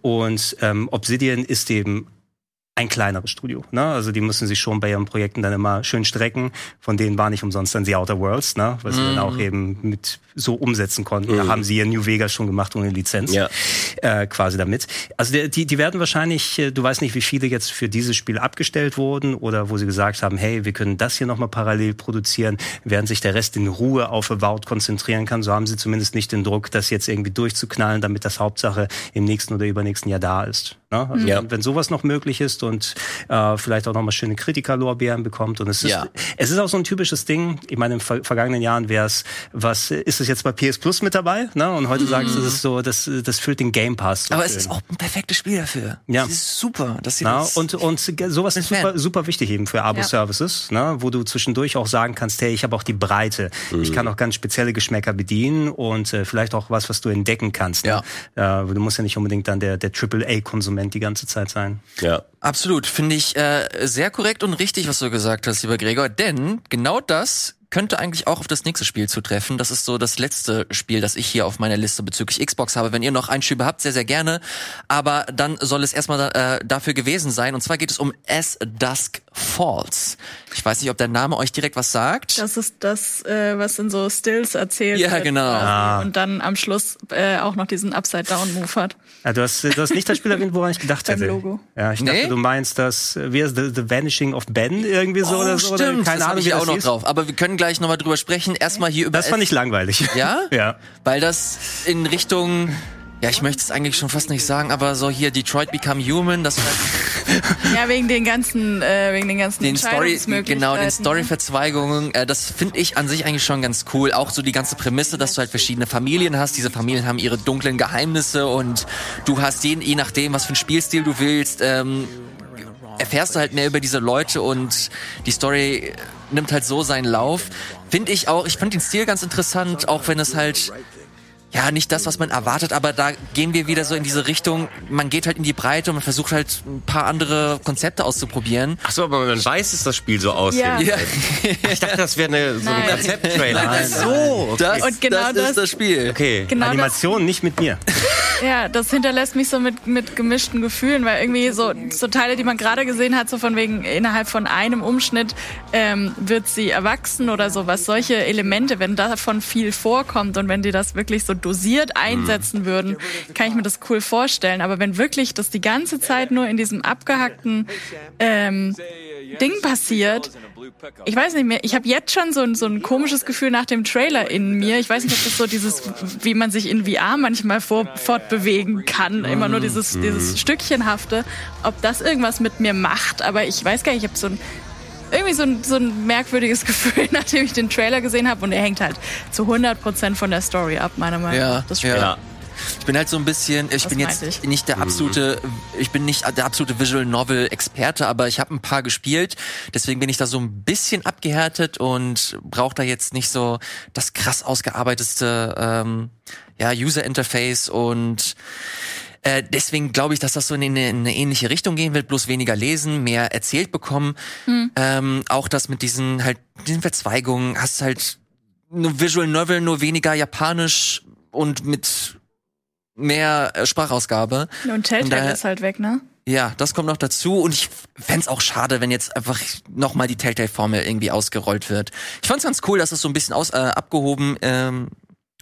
Und ähm, Obsidian ist eben ein kleineres Studio. Ne? Also die müssen sich schon bei ihren Projekten dann immer schön strecken. Von denen war nicht umsonst dann die Outer Worlds, ne? was sie dann auch eben mit so umsetzen konnten. Da haben sie ihr New Vegas schon gemacht ohne Lizenz Ja. äh, quasi damit. Also die, die werden wahrscheinlich, äh, du weißt nicht, wie viele jetzt für dieses Spiel abgestellt wurden oder wo sie gesagt haben, hey, wir können das hier nochmal parallel produzieren, während sich der Rest in Ruhe auf Avowed konzentrieren kann. So haben sie zumindest nicht den Druck, das jetzt irgendwie durchzuknallen, damit das Hauptsache im nächsten oder übernächsten Jahr da ist. Ne? Also Ja. wenn, sowas noch möglich ist und äh, vielleicht auch nochmal schöne Kritikerlorbeeren bekommt. Und es ist, Ja. es ist auch so ein typisches Ding. Ich meine, in ver vergangenen Jahren wäre es, was ist es jetzt bei PS Plus mit dabei? Ne? Und heute sagst du, das ist so, das, das füllt den Game Pass. So Aber es schön. ist auch ein perfektes Spiel dafür. Ja. Das ist super. Dass sie Na, das und, und sowas ist super, super wichtig eben für Abo-Services, ne, wo du zwischendurch auch sagen kannst, hey, ich habe auch die Breite. Ich kann auch ganz spezielle Geschmäcker bedienen und äh, vielleicht auch was, was du entdecken kannst. Ne? Äh, du musst ja nicht unbedingt dann der, der AAA-Konsument die ganze Zeit sein. Ja. Absolut, finde ich äh, sehr korrekt und richtig, was du gesagt hast, lieber Gregor. Denn genau das könnte eigentlich auch auf das nächste Spiel zutreffen. Das ist so das letzte Spiel, das ich hier auf meiner Liste bezüglich Xbox habe. Wenn ihr noch Einschübe habt, sehr, sehr gerne. Aber dann soll es erstmal äh, dafür gewesen sein. Und zwar geht es um As Dusk Falls. Ich weiß nicht, ob der Name euch direkt was sagt. Das ist das, äh, was in so Stills erzählt Ja, wird. genau. quasi. Ah. Und dann am Schluss äh, auch noch diesen Upside-Down-Move hat. Ja, du, hast, du hast nicht das Spiel erwähnt, woran ich gedacht hätte. Logo. Ja, ich dachte, Nee? du meinst das, wie ist the, the Vanishing of Ben irgendwie so oh, oder so? stimmt. Oder keine das Ahnung, ich auch das noch hieß. drauf. Aber wir können gleich nochmal drüber sprechen. Erstmal hier über Das fand ich langweilig. Ja? Ja. Weil das in Richtung, ja, ich möchte es eigentlich schon fast nicht sagen, aber so hier Detroit Become Human, das Ja, wegen den ganzen, äh, wegen den ganzen den Story, genau, den ne? Story-Verzweigungen, äh, das finde ich an sich eigentlich schon ganz cool. Auch so die ganze Prämisse, dass du halt verschiedene Familien hast. Diese Familien haben ihre dunklen Geheimnisse und du hast je, je nachdem, was für ein Spielstil du willst, ähm, erfährst du halt mehr über diese Leute und die Story nimmt halt so seinen Lauf. Finde ich auch, ich fand den Stil ganz interessant, auch wenn es halt ja, nicht das, was man erwartet, aber da gehen wir wieder so in diese Richtung. Man geht halt in die Breite und man versucht halt ein paar andere Konzepte auszuprobieren. Ach so, aber man weiß, dass das Spiel so aussieht. Ja. Ja, Ich dachte, das wäre eine, so ein. Konzepttrailer. So, okay. das, Und genau das, das- ist das Spiel. okay. Genau das, Animation nicht mit mir. ja, das hinterlässt mich so mit, mit gemischten Gefühlen, weil irgendwie so, so Teile, die man gerade gesehen hat, so von wegen innerhalb von einem Umschnitt ähm, wird sie erwachsen oder sowas. Solche Elemente, wenn davon viel vorkommt und wenn die das wirklich so dosiert einsetzen würden, kann ich mir das cool vorstellen. Aber wenn wirklich das die ganze Zeit nur in diesem abgehackten ähm, Ding passiert, ich weiß nicht mehr, ich habe jetzt schon so ein, so ein komisches Gefühl nach dem Trailer in mir. Ich weiß nicht, ob das so dieses, wie man sich in VR manchmal vor, fortbewegen kann, immer nur dieses, dieses Stückchenhafte, ob das irgendwas mit mir macht, aber ich weiß gar nicht, ich habe so ein irgendwie so ein, so ein merkwürdiges Gefühl, nachdem ich den Trailer gesehen habe und er hängt halt zu 100% von der Story ab, meiner Meinung Ja, nach. Das Spiel. ja. Ich bin halt so ein bisschen, ich Das bin jetzt ich. nicht der absolute, ich bin nicht der absolute Visual Novel Experte, aber ich habe ein paar gespielt, deswegen bin ich da so ein bisschen abgehärtet und brauche da jetzt nicht so das krass ausgearbeitete ähm, ja, User Interface und äh, deswegen glaube ich, dass das so in eine, in eine ähnliche Richtung gehen wird, bloß weniger lesen, mehr erzählt bekommen. Ähm, auch das mit diesen halt diesen Verzweigungen, hast halt eine Visual Novel, nur weniger japanisch und mit mehr äh, Sprachausgabe. Und Telltale ist halt weg, ne? Ja, das kommt noch dazu und ich fänd's auch schade, wenn jetzt einfach nochmal die Telltale-Formel irgendwie ausgerollt wird. Ich fand's ganz cool, dass es so ein bisschen aus, äh, abgehoben, ähm,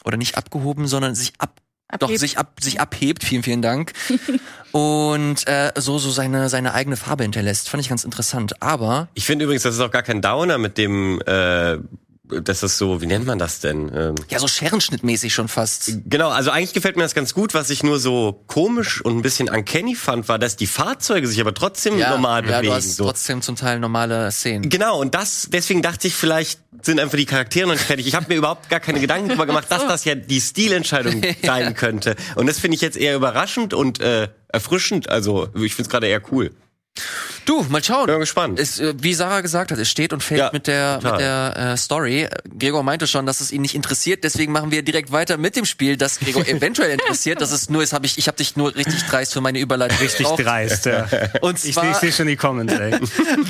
oder nicht abgehoben, sondern sich ab, doch Abhebt. sich ab, sich abhebt. Vielen, vielen Dank. und äh, so so seine seine eigene Farbe hinterlässt. Fand ich ganz interessant. Aber Ich finde übrigens, das ist auch gar kein Downer mit dem, äh, das ist so, wie nennt man das denn? Ähm, ja, so Scherenschnittmäßig schon fast. Genau, also eigentlich gefällt mir das ganz gut. Was ich nur so komisch und ein bisschen uncanny fand, war, dass die Fahrzeuge sich aber trotzdem normal ja, bewegen. du hast so. trotzdem zum Teil normale Szenen. Genau, und das, deswegen dachte ich, vielleicht sind einfach die Charaktere noch nicht fertig. Ich habe mir überhaupt gar keine Gedanken darüber gemacht, dass das ja die Stilentscheidung sein könnte. Und das finde ich jetzt eher überraschend und äh, erfrischend. Also ich finde es gerade eher cool. Du, mal schauen. Bin mal gespannt. Es, äh, wie Sarah gesagt hat, es steht und fällt Ja, mit der, total. mit der äh, Story. Gregor meinte schon, dass es ihn nicht interessiert, deswegen machen wir direkt weiter mit dem Spiel, das Gregor eventuell interessiert. Das ist nur, jetzt habe ich, ich habe dich nur richtig dreist für meine Überleitung. Richtig gebraucht. dreist, ja. Und Ich, zwar ich sehe schon die Comments, ey.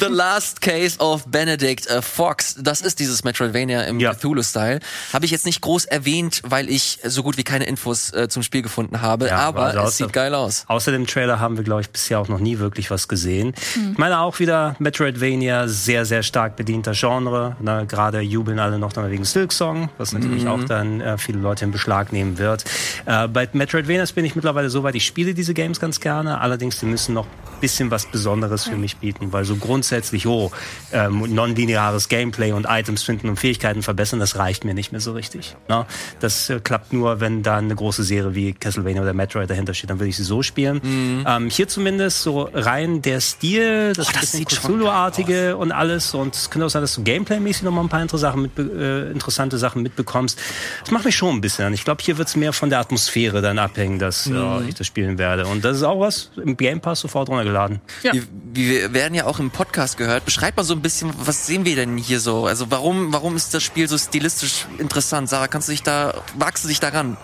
The Last Case of Benedict äh, Fox. Das ist dieses Metroidvania im Ja. Cthulhu-Style. Habe ich jetzt nicht groß erwähnt, weil ich so gut wie keine Infos äh, zum Spiel gefunden habe. Ja, aber also es außer- sieht geil aus. Außer dem Trailer haben wir, glaube ich, bisher auch noch nie wirklich was gesehen. Ich meine auch wieder Metroidvania, sehr, sehr stark bedienter Genre. Ne? Gerade jubeln alle noch dann wegen Silksong, was natürlich auch dann äh, viele Leute in Beschlag nehmen wird. Äh, bei Metroidvanias bin ich mittlerweile so weit, ich spiele diese Games ganz gerne, allerdings die müssen noch ein bisschen was Besonderes für mich bieten, weil so grundsätzlich, oh, ähm, nonlineares Gameplay und Items finden und Fähigkeiten verbessern, das reicht mir nicht mehr so richtig. Ne? Das äh, klappt nur, wenn da eine große Serie wie Castlevania oder Metroid dahinter steht, dann würde ich sie so spielen. Ähm, hier zumindest so rein der Stil das, Oh, das bisschen Cthulhu-artige und alles. Und es könnte auch sein, dass du Gameplay-mäßig noch mal ein paar interessante Sachen, mit, äh, interessante Sachen mitbekommst. Das macht mich schon ein bisschen an. Ich glaube, hier wird es mehr von der Atmosphäre dann abhängen, dass äh, ich das spielen werde. Und das ist auch was im Game Pass sofort runtergeladen. Ja. Wir, wir werden ja auch im Podcast gehört. Beschreib mal so ein bisschen, was sehen wir denn hier so? Also warum, warum ist das Spiel so stilistisch interessant? Sarah, kannst du dich da, wagst du dich daran?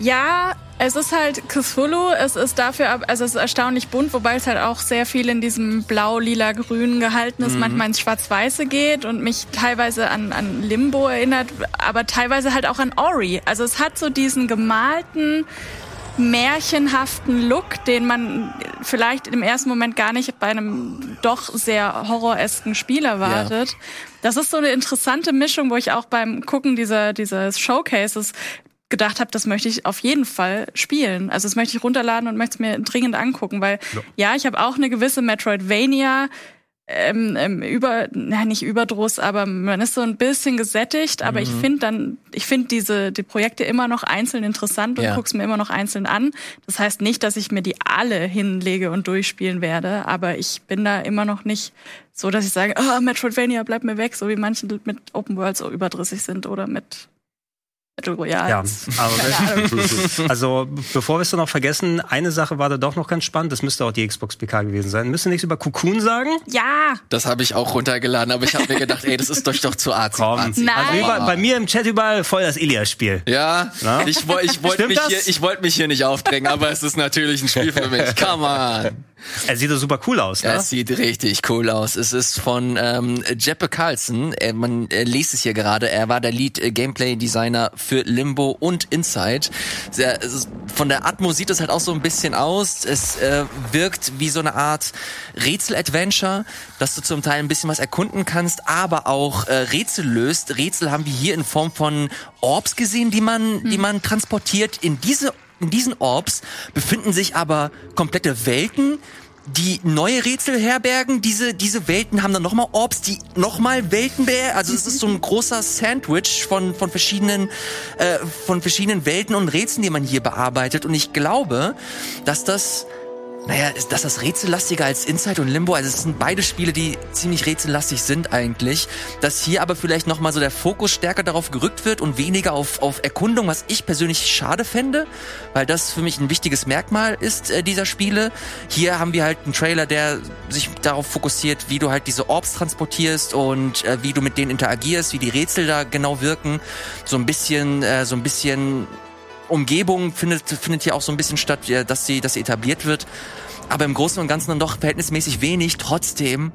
Ja, es ist halt Cthulhu, es ist dafür, also es ist erstaunlich bunt, wobei es halt auch sehr viel in diesem blau, lila, grün gehalten ist, manchmal ins Schwarz-Weiße geht und mich teilweise an, an Limbo erinnert, aber teilweise halt auch an Ori. Also es hat so diesen gemalten, märchenhaften Look, den man vielleicht im ersten Moment gar nicht bei einem doch sehr horroresken Spiel erwartet. Das ist so eine interessante Mischung, wo ich auch beim Gucken dieser, dieses Showcases gedacht habe, das möchte ich auf jeden Fall spielen. Also das möchte ich runterladen und möchte es mir dringend angucken, weil ja, ich habe auch eine gewisse Metroidvania ähm, ähm, über, na, nicht Überdruss, aber man ist so ein bisschen gesättigt, aber ich finde dann, ich finde diese, die Projekte immer noch einzeln interessant und Ja. guck's mir immer noch einzeln an. Das heißt nicht, dass ich mir die alle hinlege und durchspielen werde, aber ich bin da immer noch nicht so, dass ich sage, oh, Metroidvania, bleib mir weg, so wie manche mit Open World so überdrüssig sind oder mit Battle Royale. Ja, aber Keine Ahnung. also bevor wir es dann noch vergessen, eine Sache war da doch noch ganz spannend. Das müsste auch die Xbox PK gewesen sein. Müsst ihr nichts über Cocoon sagen? Ja, Das habe ich auch runtergeladen, aber ich habe mir gedacht, ey, das ist doch doch zu arzi. Komm. arzi. Nein. Also überall, bei mir im Chat überall voll das Ilias-Spiel. Ja, Na? ich, ich wollte mich, das? hier- ich wollte mich hier nicht aufdrängen, aber es ist natürlich ein Spiel für mich. Come on. Er sieht doch super cool aus, Ja, ne? es sieht richtig cool aus. Es ist von ähm, Jeppe Carlson. Er, man er liest es hier gerade. Er war der Lead äh, Gameplay Designer für Limbo und Inside. Sehr, von der Atmo sieht es halt auch so ein bisschen aus. Es äh, wirkt wie so eine Art Rätsel-Adventure, dass du zum Teil ein bisschen was erkunden kannst, aber auch äh, Rätsel löst. Rätsel haben wir hier in Form von Orbs gesehen, die man, die man transportiert. In diese in diesen Orbs befinden sich aber komplette Welten, die neue Rätsel herbergen. Diese, diese Welten haben dann nochmal Orbs, die nochmal Welten beher Also es ist so ein großer Sandwich von, von verschiedenen, äh, von verschiedenen Welten und Rätseln, die man hier bearbeitet. Und ich glaube, dass das naja, ist das das rätsellastiger als Inside und Limbo? Also es sind beide Spiele, die ziemlich rätsellastig sind eigentlich. Dass hier aber vielleicht nochmal so der Fokus stärker darauf gerückt wird und weniger auf, auf Erkundung, was ich persönlich schade fände, weil das für mich ein wichtiges Merkmal ist äh, dieser Spiele. Hier haben wir halt einen Trailer, der sich darauf fokussiert, wie du halt diese Orbs transportierst und äh, wie du mit denen interagierst, wie die Rätsel da genau wirken. So ein bisschen, äh, so ein bisschen Umgebung findet, findet hier auch so ein bisschen statt, dass sie, dass sie etabliert wird. Aber im Großen und Ganzen dann doch verhältnismäßig wenig. Trotzdem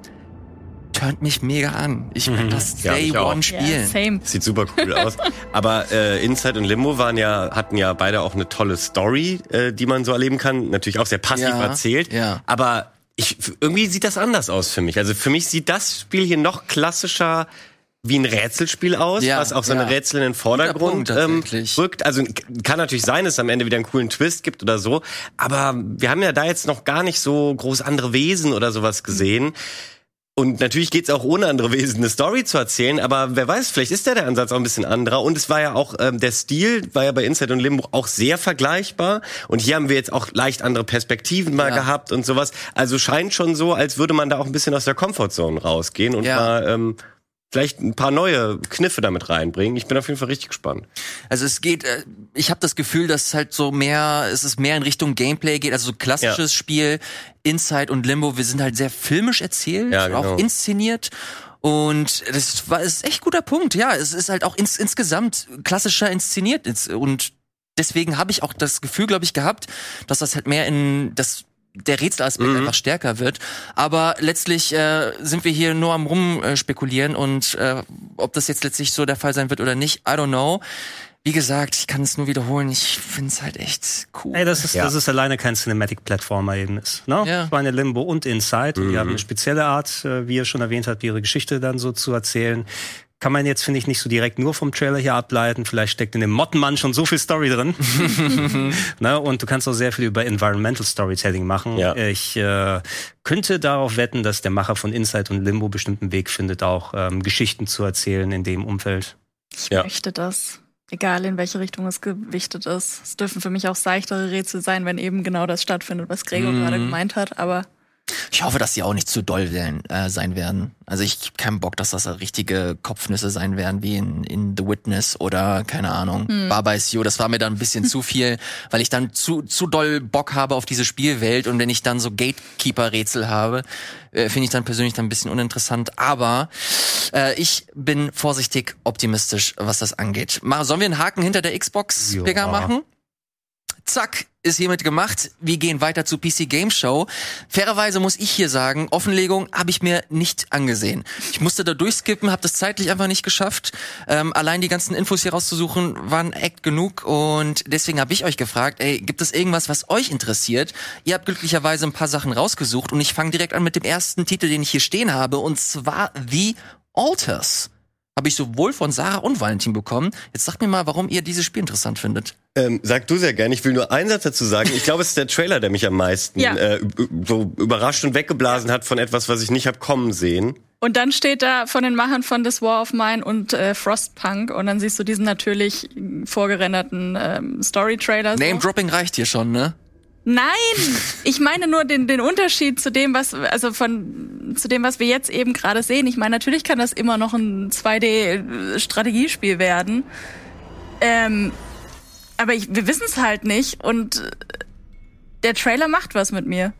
turnt mich mega an. Ich will das Ja, Day. One spielen. same. Sieht super cool aus. Aber äh, Inside und Limbo waren ja, hatten ja beide auch eine tolle Story, äh, die man so erleben kann. Natürlich auch sehr passiv Ja, erzählt. ja. Aber ich, irgendwie sieht das anders aus für mich. Also für mich sieht das Spiel hier noch klassischer wie ein Rätselspiel aus, Ja, was auch so ja. Rätsel in den Vordergrund ähm, rückt. Also kann natürlich sein, dass es am Ende wieder einen coolen Twist gibt oder so. Aber wir haben ja da jetzt noch gar nicht so groß andere Wesen oder sowas gesehen. Und natürlich geht's auch ohne andere Wesen eine Story zu erzählen, aber wer weiß, vielleicht ist da der Ansatz auch ein bisschen anderer. Und es war ja auch, ähm, der Stil war ja bei Inside und Limbo auch sehr vergleichbar. Und hier haben wir jetzt auch leicht andere Perspektiven mal Ja. gehabt und sowas. Also scheint schon so, als würde man da auch ein bisschen aus der Comfortzone rausgehen und Ja. mal ähm, vielleicht ein paar neue Kniffe damit reinbringen. Ich bin auf jeden Fall richtig gespannt. Also es geht, äh, ich habe das Gefühl, dass es halt so mehr, es ist mehr in Richtung Gameplay geht, also so klassisches Spiel, Inside und Limbo, wir sind halt sehr filmisch erzählt, Ja, genau. auch inszeniert. Und das war ist echt guter Punkt, ja. Es ist halt auch ins, insgesamt klassischer inszeniert. Ins- Und deswegen habe ich auch das Gefühl, glaube ich, gehabt, dass das halt mehr in das der Rätselaspekt Mhm. einfach stärker wird. Aber letztlich äh, sind wir hier nur am rumspekulieren äh, spekulieren und äh, ob das jetzt letztlich so der Fall sein wird oder nicht, I don't know. Wie gesagt, ich kann es nur wiederholen. Ich find's halt echt cool. Ey, das ist, Ja. das ist alleine kein Cinematic-Plattformer eben ist. Ne? Ja. Das war eine Limbo und Inside. Und die haben eine spezielle Art, äh, wie ihr schon erwähnt habt, ihre Geschichte dann so zu erzählen. Kann man jetzt, finde ich, nicht so direkt nur vom Trailer hier ableiten. Vielleicht steckt in dem Mottenmann schon so viel Story drin. ne? Und du kannst auch sehr viel über Environmental Storytelling machen. Ja. Ich äh, könnte darauf wetten, dass der Macher von Inside und Limbo bestimmt einen Weg findet, auch ähm, Geschichten zu erzählen in dem Umfeld. Ich Ja. möchte das. Egal in welche Richtung es gewichtet ist. Es dürfen für mich auch seichtere Rätsel sein, wenn eben genau das stattfindet, was Gregor Mhm. gerade gemeint hat. Aber Ich hoffe, dass sie auch nicht zu doll werden, äh, sein werden. Also ich hab keinen Bock, dass das richtige Kopfnüsse sein werden, wie in, in The Witness oder keine Ahnung, hm. Baba is You. Das war mir dann ein bisschen zu viel, weil ich dann zu, zu doll Bock habe auf diese Spielwelt und wenn ich dann so Gatekeeper-Rätsel habe, äh, finde ich dann persönlich dann ein bisschen uninteressant. Aber äh, ich bin vorsichtig optimistisch, was das angeht. Mal, sollen wir einen Haken hinter der Xbox-Picker machen? Zack, ist hiermit gemacht. Wir gehen weiter zu PC Game Show. Fairerweise muss ich hier sagen, Offenlegung habe ich mir nicht angesehen. Ich musste da durchskippen, habe das zeitlich einfach nicht geschafft. Ähm, allein die ganzen Infos hier rauszusuchen waren echt genug und deswegen habe ich euch gefragt, ey, gibt es irgendwas, was euch interessiert? Ihr habt glücklicherweise ein paar Sachen rausgesucht und ich fange direkt an mit dem ersten Titel, den ich hier stehen habe und zwar The Alters habe ich sowohl von Sarah und Valentin bekommen. Jetzt sagt mir mal, warum ihr dieses Spiel interessant findet. Ähm, sag du sehr gerne. Ich will nur einen Satz dazu sagen. Ich glaube, es ist der Trailer, der mich am meisten ja. äh, so überrascht und weggeblasen hat von etwas, was ich nicht hab kommen sehen. Und dann steht da von den Machern von This War of Mine und äh, Frostpunk und dann siehst du diesen natürlich vorgerenderten ähm, Story-Trailer. So. Name-Dropping reicht hier schon, ne? Nein, ich meine nur den, den Unterschied zu dem, was, also von, zu dem, was wir jetzt eben gerade sehen. Ich meine, natürlich kann das immer noch ein 2D-Strategiespiel werden. Ähm, aber ich, wir wissen es halt nicht und der Trailer macht was mit mir.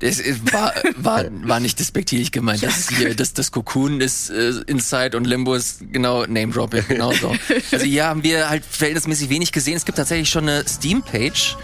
Das war, war, war nicht despektierlich gemeint. Ja, das ist hier, das, das Cocoon ist äh, Inside und Limbo ist genau Name Dropping, genau so. Also hier haben wir halt verhältnismäßig wenig gesehen. Es gibt tatsächlich schon eine Steam-Page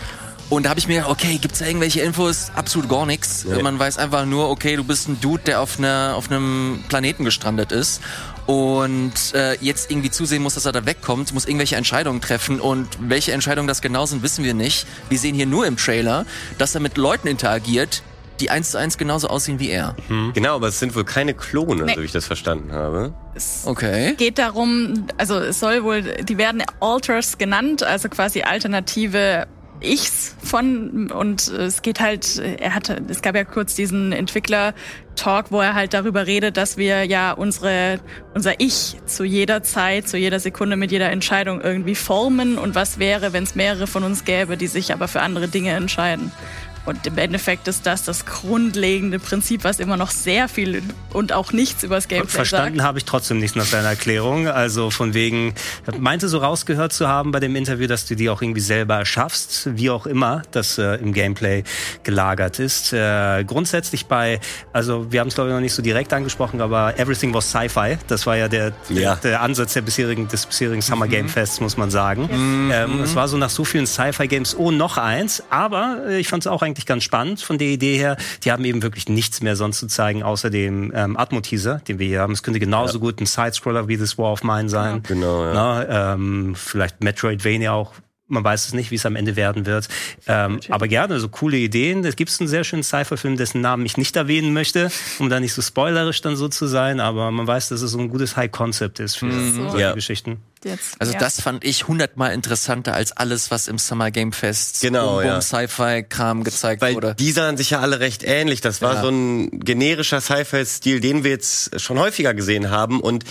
und da habe ich mir gedacht, okay, gibt's da irgendwelche Infos? Absolut gar nichts. Ja. Man weiß einfach nur, okay, du bist ein Dude, der auf, einer auf einem Planeten gestrandet ist und äh, jetzt irgendwie zusehen muss, dass er da wegkommt, muss irgendwelche Entscheidungen treffen und welche Entscheidungen das genau sind, wissen wir nicht. Wir sehen hier nur im Trailer, dass er mit Leuten interagiert, die eins zu eins genauso aussehen wie er. Mhm. Genau, aber es sind wohl keine Klone, nee. so wie ich das verstanden habe. Es okay. geht darum, also es soll wohl, die werden Alters genannt, also quasi alternative Ichs von und es geht halt, er hatte, es gab ja kurz diesen Entwickler-Talk, wo er halt darüber redet, dass wir ja unsere, unser Ich zu jeder Zeit, zu jeder Sekunde mit jeder Entscheidung irgendwie formen und was wäre, wenn es mehrere von uns gäbe, die sich aber für andere Dinge entscheiden. Und im Endeffekt ist das das grundlegende Prinzip, was immer noch sehr viel und auch nichts über das Gameplay Verstanden habe ich trotzdem nichts nach deiner Erklärung. Also von wegen, meinte so rausgehört zu haben bei dem Interview, dass du die auch irgendwie selber erschaffst, wie auch immer das äh, im Gameplay gelagert ist. Äh, grundsätzlich bei, also wir haben es glaube ich noch nicht so direkt angesprochen, aber Everything was Sci-Fi. Das war ja der, ja. der Ansatz der bisherigen, des bisherigen Summer mhm. Game Fests, muss man sagen. Mhm. Ähm, es war so nach so vielen Sci-Fi Games, oh, noch eins, aber äh, ich fand es auch eigentlich eigentlich ganz spannend von der Idee her. Die haben eben wirklich nichts mehr sonst zu zeigen, außer dem ähm, Atmo-Teaser, den wir hier haben. Es könnte genauso ja. gut ein Sidescroller wie This War of Mine sein. Genau, ja. Na, ähm, vielleicht Metroidvania auch man weiß es nicht, wie es am Ende werden wird. Ähm, aber gerne, so coole Ideen. Es gibt einen sehr schönen Cypher-Film, dessen Namen ich nicht erwähnen möchte, um da nicht so spoilerisch dann so zu sein. Aber man weiß, dass es so ein gutes High-Concept ist für mhm. solche ja. Geschichten. Jetzt, also ja. das fand ich hundertmal interessanter als alles, was im Summer Game Fest genau, ja. Sci-Fi-Kram gezeigt Weil wurde. Die sahen sich ja alle recht ähnlich. Das war ja. so ein generischer Sci-Fi-Stil, den wir jetzt schon häufiger gesehen haben. Und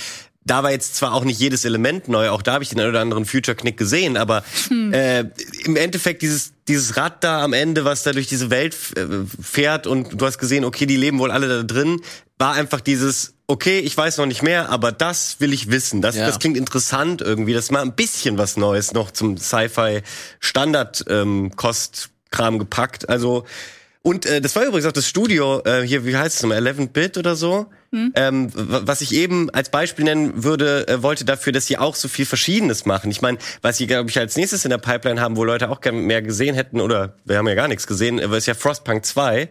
da war jetzt zwar auch nicht jedes Element neu, auch da habe ich den einen oder anderen Future-Knick gesehen, aber hm. äh, im Endeffekt dieses, dieses Rad da am Ende, was da durch diese Welt äh, fährt und du hast gesehen, okay, die leben wohl alle da drin, war einfach dieses, okay, ich weiß noch nicht mehr, aber das will ich wissen. Das, ja. das klingt interessant irgendwie. Das ist mal ein bisschen was Neues noch zum Sci-Fi-Standard-Kost-Kram ähm, gepackt. Also und äh, das war übrigens auch das Studio, äh, hier, wie heißt es nochmal, 11-Bit oder so? Hm. Ähm, was ich eben als Beispiel nennen würde, äh, wollte dafür, dass sie auch so viel Verschiedenes machen. Ich meine, was sie, glaube ich, als nächstes in der Pipeline haben, wo Leute auch gerne mehr gesehen hätten, oder wir haben ja gar nichts gesehen, äh, ist ja Frostpunk 2.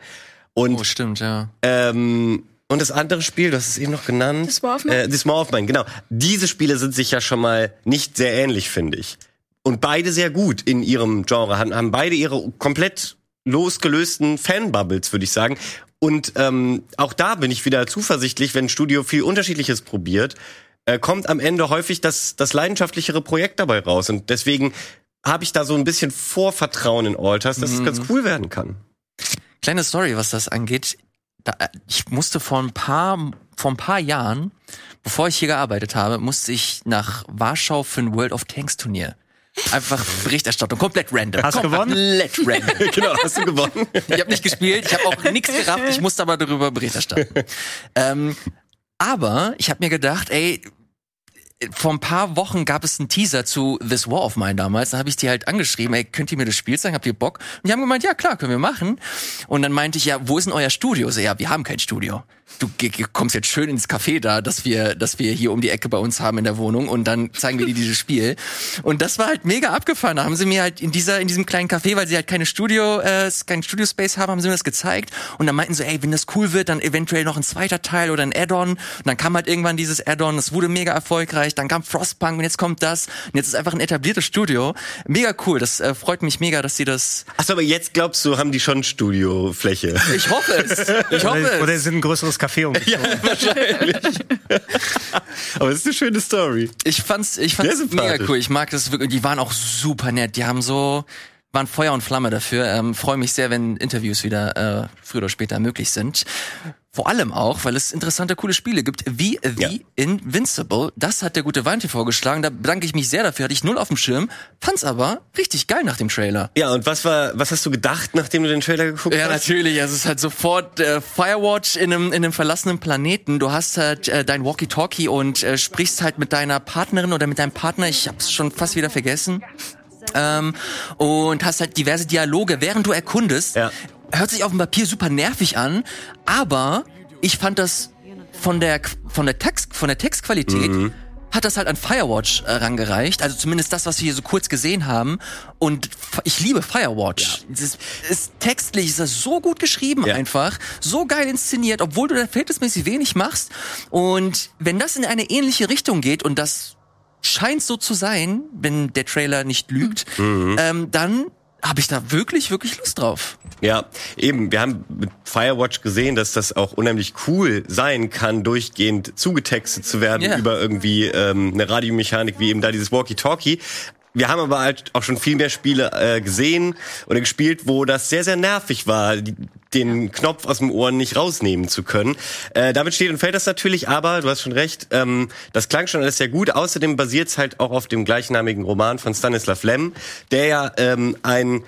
Und, oh, stimmt, ja. Ähm, und das andere Spiel, du hast es eben noch genannt. This War of Mine. Äh, This War of Mine, genau. Diese Spiele sind sich ja schon mal nicht sehr ähnlich, finde ich. Und beide sehr gut in ihrem Genre, haben, haben beide ihre komplett losgelösten Fanbubbles, würde ich sagen. Und ähm, auch da bin ich wieder zuversichtlich, wenn ein Studio viel Unterschiedliches probiert, äh, kommt am Ende häufig das, das leidenschaftlichere Projekt dabei raus. Und deswegen habe ich da so ein bisschen Vorvertrauen in Alters, dass mhm. es ganz cool werden kann. Kleine Story, was das angeht. Da, ich musste vor ein paar, vor ein paar Jahren, bevor ich hier gearbeitet habe, musste ich nach Warschau für ein World of Tanks Turnier. Einfach Berichterstattung, komplett random. Hast du gewonnen? Komplett random. genau, hast du gewonnen. Ich habe nicht gespielt, ich habe auch nichts gerafft, ich musste aber darüber Bericht erstatten. ähm, aber ich habe mir gedacht, ey, vor ein paar Wochen gab es einen Teaser zu This War of Mine damals. Da habe ich die halt angeschrieben, ey, könnt ihr mir das Spiel zeigen? Habt ihr Bock? Und die haben gemeint, ja klar, können wir machen. Und dann meinte ich, ja, wo ist denn euer Studio? So, ja, wir haben kein Studio. Du kommst jetzt schön ins Café da, dass wir, dass wir hier um die Ecke bei uns haben in der Wohnung und dann zeigen wir dir dieses Spiel. Und das war halt mega abgefahren. Da haben sie mir halt in dieser, in diesem kleinen Café, weil sie halt keine Studio, äh, keinen Studio Space haben, haben sie mir das gezeigt. Und dann meinten sie, ey, wenn das cool wird, dann eventuell noch ein zweiter Teil oder ein Add-on. Und dann kam halt irgendwann dieses Add-on, das wurde mega erfolgreich. Dann kam Frostpunk und jetzt kommt das. Und jetzt ist einfach ein etabliertes Studio. Mega cool. Das äh, freut mich mega, dass sie das. Achso, aber jetzt glaubst du, haben die schon Studiofläche? Ich hoffe es. Ich hoffe es. oder es ist ein größeres Café um. Ja, wahrscheinlich. aber es ist eine schöne Story. Ich fand's, ich fand's mega cool. Ich mag das wirklich. Die waren auch super nett. Die haben so, waren Feuer und Flamme dafür. Ähm, Freue mich sehr, wenn Interviews wieder äh, früher oder später möglich sind. Vor allem auch, weil es interessante, coole Spiele gibt, wie The Ja. Invincible. Das hat der gute Weinte vorgeschlagen. Da bedanke ich mich sehr dafür. Hatte ich null auf dem Schirm. Fand's aber richtig geil nach dem Trailer. Ja, und was war, was hast du gedacht, nachdem du den Trailer geguckt Ja, hast? natürlich. Also es ist halt sofort äh, Firewatch in einem, in einem verlassenen Planeten. Du hast halt äh, dein Walkie-Talkie und äh, sprichst halt mit deiner Partnerin oder mit deinem Partner. Ich hab's schon fast wieder vergessen. Ähm, und hast halt diverse Dialoge, während du erkundest. Ja. Hört sich auf dem Papier super nervig an, aber ich fand das von der von der Text von der Textqualität hat das halt an Firewatch äh, rangereicht, also zumindest das, was wir hier so kurz gesehen haben. Und ich liebe Firewatch. Es ist, ist textlich ist das so gut geschrieben Ja. einfach, so geil inszeniert, obwohl du da verhältnismäßig wenig machst. Und wenn das in eine ähnliche Richtung geht und das scheint so zu sein, wenn der Trailer nicht lügt, ähm, dann habe ich da wirklich, wirklich Lust drauf. Ja, eben. Wir haben mit Firewatch gesehen, dass das auch unheimlich cool sein kann, durchgehend zugetextet zu werden Ja. über irgendwie ähm, eine Radiomechanik, wie eben da dieses Walkie-Talkie. Wir haben aber halt auch schon viel mehr Spiele äh, gesehen oder gespielt, wo das sehr, sehr nervig war, den Knopf aus dem Ohr nicht rausnehmen zu können. Äh, damit steht und fällt das natürlich, aber du hast schon recht, ähm, das klang schon alles sehr gut. Außerdem basiert es halt auch auf dem gleichnamigen Roman von Stanislav Lem, der ja ähm, ein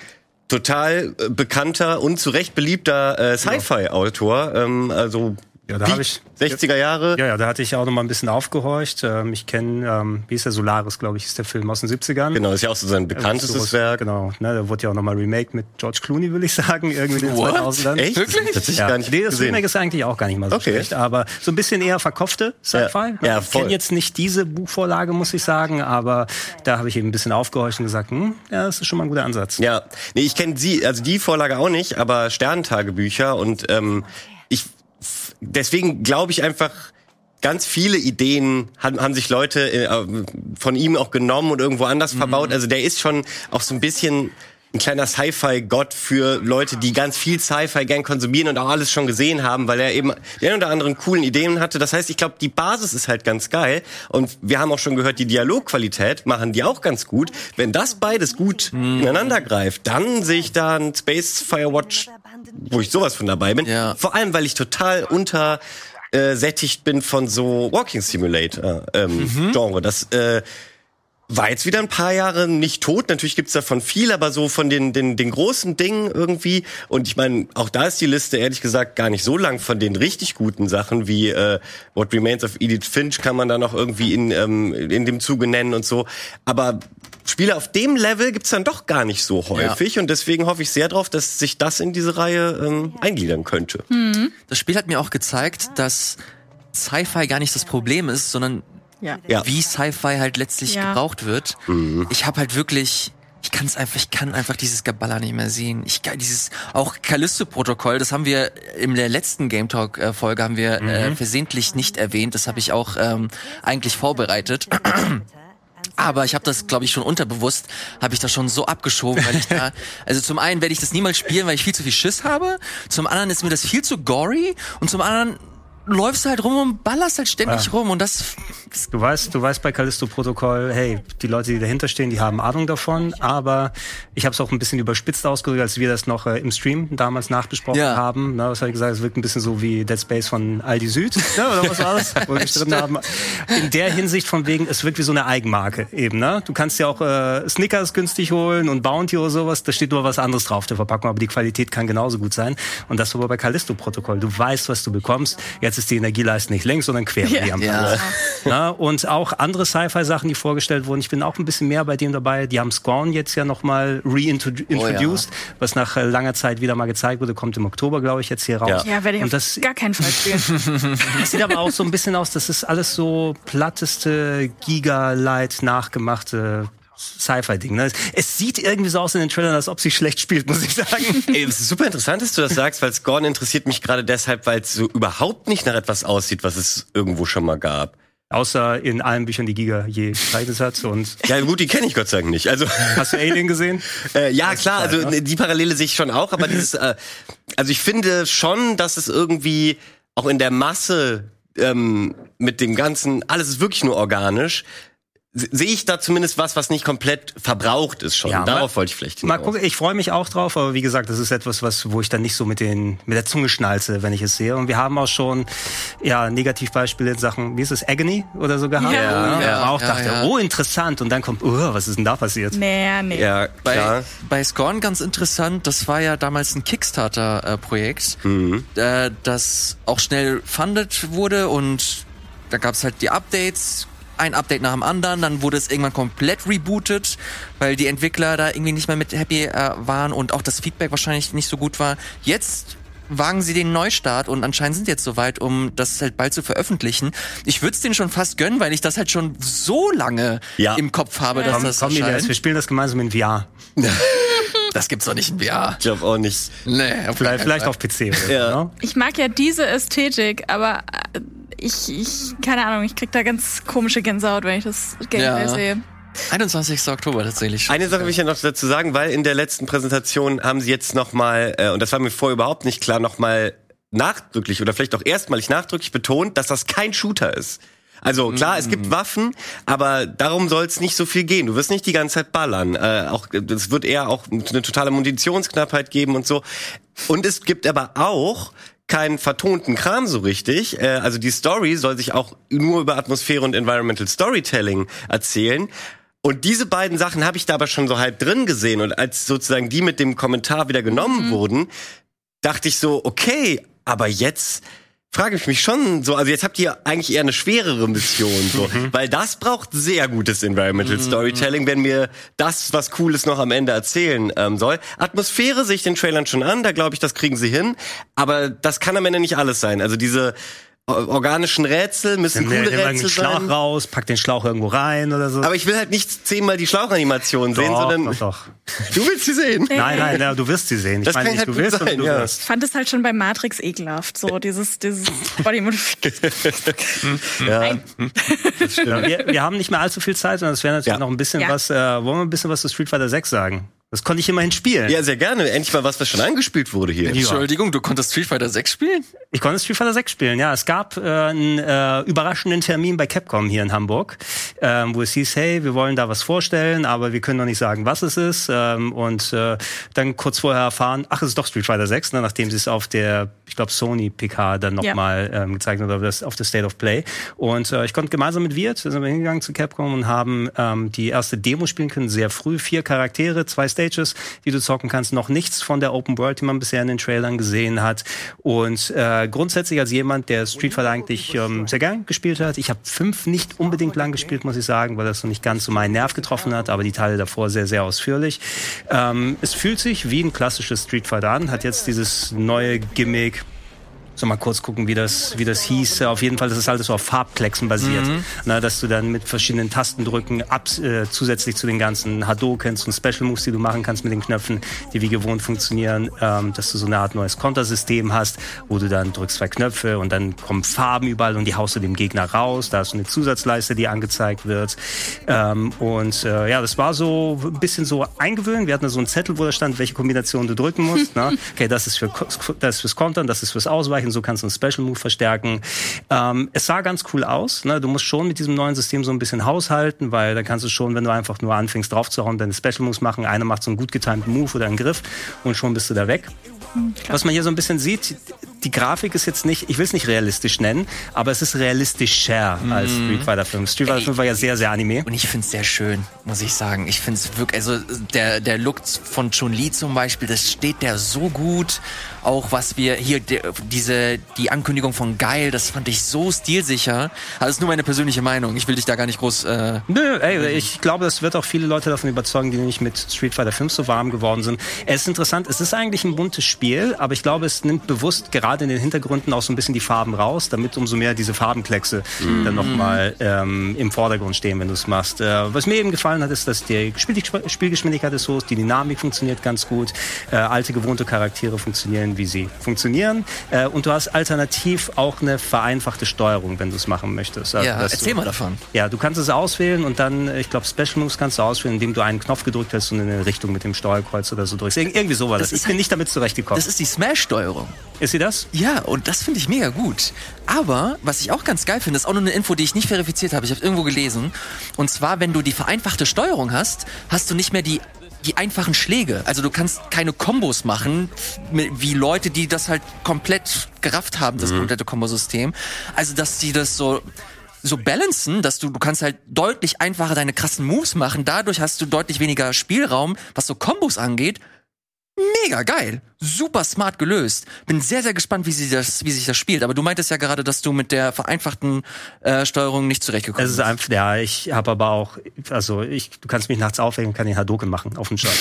total äh, bekannter und zu Recht beliebter äh, Sci-Fi-Autor, ähm, also Ja, da Peak hab ich- 60er Jahre. Ja, ja, da hatte ich auch noch mal ein bisschen aufgehorcht. Ähm, ich kenne, ähm, wie ist der Solaris, glaube ich, ist der Film aus den 70ern. Genau, ist ja auch so sein bekanntestes Sowas- Werk. Genau, ne, da wurde ja auch nochmal Remake mit George Clooney, will ich sagen, irgendwie in den What? 2000ern. Echt? Wirklich? Das Ja, gar nicht nee, das gesehen. Remake ist eigentlich auch gar nicht mal so Okay. schlecht, aber so ein bisschen eher verkopfte Sci-Fi. Ja, ne? ja, ich kenne jetzt nicht diese Buchvorlage, muss ich sagen, aber da habe ich eben ein bisschen aufgehorcht und gesagt, hm, ja, das ist schon mal ein guter Ansatz. Ja, nee, ich kenne sie, also die Vorlage auch nicht, aber Sternentagebücher und ähm, ich deswegen glaube ich einfach ganz viele Ideen haben, haben sich Leute äh, von ihm auch genommen und irgendwo anders verbaut. Also der ist schon auch so ein bisschen ein kleiner Sci-Fi-Gott für Leute, die ganz viel Sci-Fi gern konsumieren und auch alles schon gesehen haben, weil er eben den oder anderen coolen Ideen hatte. Das heißt, ich glaube, die Basis ist halt ganz geil. Und wir haben auch schon gehört, die Dialogqualität machen die auch ganz gut. Wenn das beides gut ineinander greift, dann sehe ich da ein Space Firewatch, wo ich sowas von dabei bin. Ja. Vor allem, weil ich total unter äh, sättigt bin von so Walking Simulator ähm, Genre. Das äh, war jetzt wieder ein paar Jahre nicht tot. Natürlich gibt's davon viel, aber so von den, den, den großen Dingen irgendwie. Und ich meine, auch da ist die Liste ehrlich gesagt gar nicht so lang von den richtig guten Sachen wie äh, What Remains of Edith Finch kann man da noch irgendwie in, ähm, in dem Zuge nennen und so. Aber Spiele auf dem Level gibt's dann doch gar nicht so häufig. Und deswegen hoffe ich sehr drauf, dass sich das in diese Reihe ähm, eingliedern könnte. Das Spiel hat mir auch gezeigt, dass Sci-Fi gar nicht das Problem ist, sondern Ja. Ja. wie Sci-Fi halt letztlich Ja. gebraucht wird. Ich habe halt wirklich, ich kann es einfach, ich kann einfach dieses Gaballer nicht mehr sehen. Ich kann dieses auch Callisto-Protokoll, das haben wir in der letzten Game Talk äh, Folge haben wir äh, versehentlich nicht erwähnt. Das habe ich auch ähm, eigentlich vorbereitet. Aber ich habe das, glaube ich, schon unterbewusst, habe ich das schon so abgeschoben, weil ich da, also zum einen werde ich das niemals spielen, weil ich viel zu viel Schiss habe. Zum anderen ist mir das viel zu gory und zum anderen läufst du halt rum und ballerst halt ständig Ja. rum und das Du weißt, du weißt bei Callisto-Protokoll, hey, die Leute, die dahinter stehen, die haben Ahnung davon, aber ich habe es auch ein bisschen überspitzt ausgedrückt, als wir das noch äh, im Stream damals nachbesprochen Ja. haben. Na, was habe ich gesagt? Es wirkt ein bisschen so wie Dead Space von Aldi Süd, ne, oder was war das? Wo wir gestritten haben. In der Hinsicht von wegen, es wirkt wie so eine Eigenmarke eben. Ne? Du kannst ja auch äh, Snickers günstig holen und Bounty oder sowas, da steht nur was anderes drauf der Verpackung, aber die Qualität kann genauso gut sein. Und das war bei Callisto-Protokoll. Du weißt, was du bekommst. Jetzt ist die Energieleiste nicht längs, sondern quer Ja. wie am Ja. ja, und auch andere Sci-Fi-Sachen, die vorgestellt wurden. Ich bin auch ein bisschen mehr bei dem dabei. Die haben Scorn jetzt ja nochmal reintroduced, was nach äh, langer Zeit wieder mal gezeigt wurde. Kommt im Oktober, glaube ich, jetzt hier raus. Ja, werde ich und auf das, gar keinen Fall spielen. das sieht aber auch so ein bisschen aus, das ist alles so platteste, Giga-Light nachgemachte Sci-Fi-Ding. Ne? Es sieht irgendwie so aus in den Trailern, als ob sie schlecht spielt, muss ich sagen. Ey, es ist super interessant, dass du das sagst, weil Scorn interessiert mich gerade deshalb, weil es so überhaupt nicht nach etwas aussieht, was es irgendwo schon mal gab. Außer in allen Büchern, die Giga je gezeichnet hat. Und Ja gut, die kenne ich Gott sei Dank nicht. Also hast du Alien gesehen? äh, ja klar, Zeit, also ne? die Parallele sehe ich schon auch, aber dieses, äh, also ich finde schon, dass es irgendwie auch in der Masse ähm, mit dem ganzen, alles ist wirklich nur organisch. Se- Sehe ich da zumindest was, was nicht komplett verbraucht ist schon. Ja, Darauf mal- wollte ich vielleicht Mal hinaus. gucken, ich freue mich auch drauf, aber wie gesagt, das ist etwas, was, wo ich dann nicht so mit den, mit der Zunge schnalze, wenn ich es sehe. Und wir haben auch schon, ja, Negativbeispiele in Sachen, wie ist es, Agony oder so gehabt? Ja. Ja, man auch ja, dachte, ja. oh, interessant. Und dann kommt, oh, was ist denn da passiert? Nee, nee. Ja, Bei, klar. bei Scorn ganz interessant, das war ja damals ein Kickstarter-Projekt, äh, das auch schnell funded wurde und da gab's halt die Updates, ein Update nach dem anderen, dann wurde es irgendwann komplett rebootet, weil die Entwickler da irgendwie nicht mehr mit happy äh, waren und auch das Feedback wahrscheinlich nicht so gut war. Jetzt wagen sie den Neustart und anscheinend sind jetzt soweit, um das halt bald zu veröffentlichen. Ich würde es denen schon fast gönnen, weil ich das halt schon so lange Ja. im Kopf habe, dass Komm, das komm, Elias, wir erscheint. spielen das gemeinsam in VR. Das gibt's doch nicht in VR. Ich glaube auch nicht. Nee, auf Vielleicht, vielleicht auf PC. Oder Ja. ne? Ich mag ja diese Ästhetik, aber äh, ich, ich, keine Ahnung, ich krieg da ganz komische Gänsehaut, wenn ich das Gameplay Ja. sehe. 21. Oktober tatsächlich. schon. Eine Sache will ich ja noch dazu sagen, weil in der letzten Präsentation haben sie jetzt noch mal, äh, und das war mir vorher überhaupt nicht klar, noch mal nachdrücklich oder vielleicht auch erstmalig nachdrücklich betont, dass das kein Shooter ist. Also klar, es gibt Waffen, aber darum soll es nicht so viel gehen. Du wirst nicht die ganze Zeit ballern. Äh, auch es wird eher auch eine totale Munitionsknappheit geben und so. Und es gibt aber auch keinen vertonten Kram so richtig. Äh, also die Story soll sich auch nur über Atmosphäre und Environmental Storytelling erzählen. Und diese beiden Sachen habe ich da aber schon so halb drin gesehen. Und als sozusagen die mit dem Kommentar wieder genommen wurden, dachte ich so, okay, aber jetzt frage ich mich schon so, also jetzt habt ihr eigentlich eher eine schwerere Mission, so, weil das braucht sehr gutes Environmental Storytelling, wenn mir das was Cooles noch am Ende erzählen ähm, soll. Atmosphäre sehe ich den Trailern schon an, da glaube ich, das kriegen sie hin, aber das kann am Ende nicht alles sein. Also diese organischen Rätsel müssen Nimm, coole Rätsel Schlauch sein. raus, pack den Schlauch irgendwo rein oder so. Aber ich will halt nicht zehnmal die Schlauchanimation sehen, doch, sondern doch, doch. du willst sie sehen. Nein, nein, nein, du wirst sie sehen. Ich Das meine kann nicht, halt du willst, sein, du ja. wirst. Ich fand es halt schon bei Matrix ekelhaft, so dieses, dieses Body Ja. Nein. Ja, wir, wir haben nicht mehr allzu viel Zeit, sondern es wäre natürlich Ja. noch ein bisschen Ja. was, äh, wollen wir ein bisschen was zu Street Fighter 6 sagen? Das konnte ich immerhin spielen. Ja, sehr gerne. Endlich mal was, was schon angespielt wurde hier. Entschuldigung, du konntest Street Fighter 6 spielen? Ich konnte Street Fighter 6 spielen, ja. Es gab äh, einen äh, überraschenden Termin bei Capcom hier in Hamburg, ähm, wo es hieß, hey, wir wollen da was vorstellen, aber wir können noch nicht sagen, was es ist. Ähm, und äh, dann kurz vorher erfahren, ach, es ist doch Street Fighter 6, ne, nachdem sie es auf der, ich glaube, Sony PK dann Ja. nochmal ähm, gezeigt haben, oder auf der State of Play. Und äh, ich konnte gemeinsam mit Wirt, sind wir hingegangen zu Capcom und haben ähm, die erste Demo spielen können, sehr früh, vier Charaktere, zwei Stages, die du zocken kannst, noch nichts von der Open World, die man bisher in den Trailern gesehen hat. Und äh, grundsätzlich als jemand, der Street Fighter eigentlich ähm, sehr gern gespielt hat, ich habe fünf nicht unbedingt lang gespielt, muss ich sagen, weil das so nicht ganz so meinen Nerv getroffen hat, aber die Teile davor sehr, sehr ausführlich. Ähm, es fühlt sich wie ein klassisches Street Fighter an, hat jetzt dieses neue Gimmick, so mal kurz gucken, wie das, wie das hieß. Auf jeden Fall, das ist alles so auf Farbklecksen basiert. Na, dass du dann mit verschiedenen Tastendrücken ab, äh, zusätzlich zu den ganzen Hadokens und Special Moves, die du machen kannst mit den Knöpfen, die wie gewohnt funktionieren, ähm, dass du so eine Art neues Kontersystem hast, wo du dann drückst zwei Knöpfe und dann kommen Farben überall und die haust du dem Gegner raus. Da hast du eine Zusatzleiste, die angezeigt wird. Ähm, und äh, ja, das war so ein bisschen so eingewöhnt. Wir hatten da so einen Zettel, wo da stand, welche Kombination du drücken musst. ne? Okay, das ist für das ist fürs Kontern, das ist fürs Ausweichen, Champion, so kannst du einen Special Move verstärken. Ähm, es sah ganz cool aus. Ne? Du musst schon mit diesem neuen System so ein bisschen haushalten, weil da kannst du schon, wenn du einfach nur anfängst draufzuhauen, deine Special Moves machen. Einer macht so einen gut getimten Move oder einen Griff und schon bist du da weg. Was man hier so ein bisschen sieht, die Grafik ist jetzt nicht, ich will es nicht realistisch nennen, aber es ist realistischer als Street Fighter 5. Street Fighter 5 war ja sehr, sehr Anime. Und ich find's sehr schön, muss ich sagen. Ich find's wirklich, also der, der Look von Chun-Li zum Beispiel, das steht der so gut. Auch was wir hier, der, diese, die Ankündigung von Geil, das fand ich so stilsicher. Also das ist nur meine persönliche Meinung. Ich will dich da gar nicht groß, äh, Nö, ey, ich glaube, das wird auch viele Leute davon überzeugen, die nicht mit Street Fighter 5 so warm geworden sind. Es ist interessant, es ist eigentlich ein buntes Spiel, aber ich glaube, es nimmt bewusst gerade in den Hintergründen auch so ein bisschen die Farben raus, damit umso mehr diese Farbenkleckse dann nochmal ähm, im Vordergrund stehen, wenn du es machst. Äh, was mir eben gefallen hat, ist, dass die Spiel Spielgeschwindigkeit ist so, die Dynamik funktioniert ganz gut, äh, alte gewohnte Charaktere funktionieren, wie sie funktionieren äh, und du hast alternativ auch eine vereinfachte Steuerung, wenn du es machen möchtest. Also, ja, erzähl du, mal davon. Ja, du kannst es auswählen und dann, ich glaube, Special Moves kannst du auswählen, indem du einen Knopf gedrückt hast und in eine Richtung mit dem Steuerkreuz oder so drückst. Ir irgendwie so war das. Das ist Ich bin halt- nicht damit zurechtgekommen. Das ist die Smash-Steuerung. Ist sie das? Ja, und das finde ich mega gut. Aber was ich auch ganz geil finde, ist auch nur eine Info, die ich nicht verifiziert habe. Ich habe irgendwo gelesen. Und zwar, wenn du die vereinfachte Steuerung hast, hast du nicht mehr die die einfachen Schläge. Also du kannst keine Kombos machen, wie Leute, die das halt komplett gerafft haben, das komplette Kombosystem. Also dass die das so so balancen, dass du du kannst halt deutlich einfacher deine krassen Moves machen. Dadurch hast du deutlich weniger Spielraum, was so Kombos angeht. Mega geil. Super smart gelöst. Bin sehr, sehr gespannt, wie, sie das, wie sich das spielt. Aber du meintest ja gerade, dass du mit der vereinfachten äh, Steuerung nicht zurechtgekommen Es ist bist. einfach, ja, ich habe aber auch, also ich, du kannst mich nachts aufwecken und kann den Hadoken machen auf dem Shot.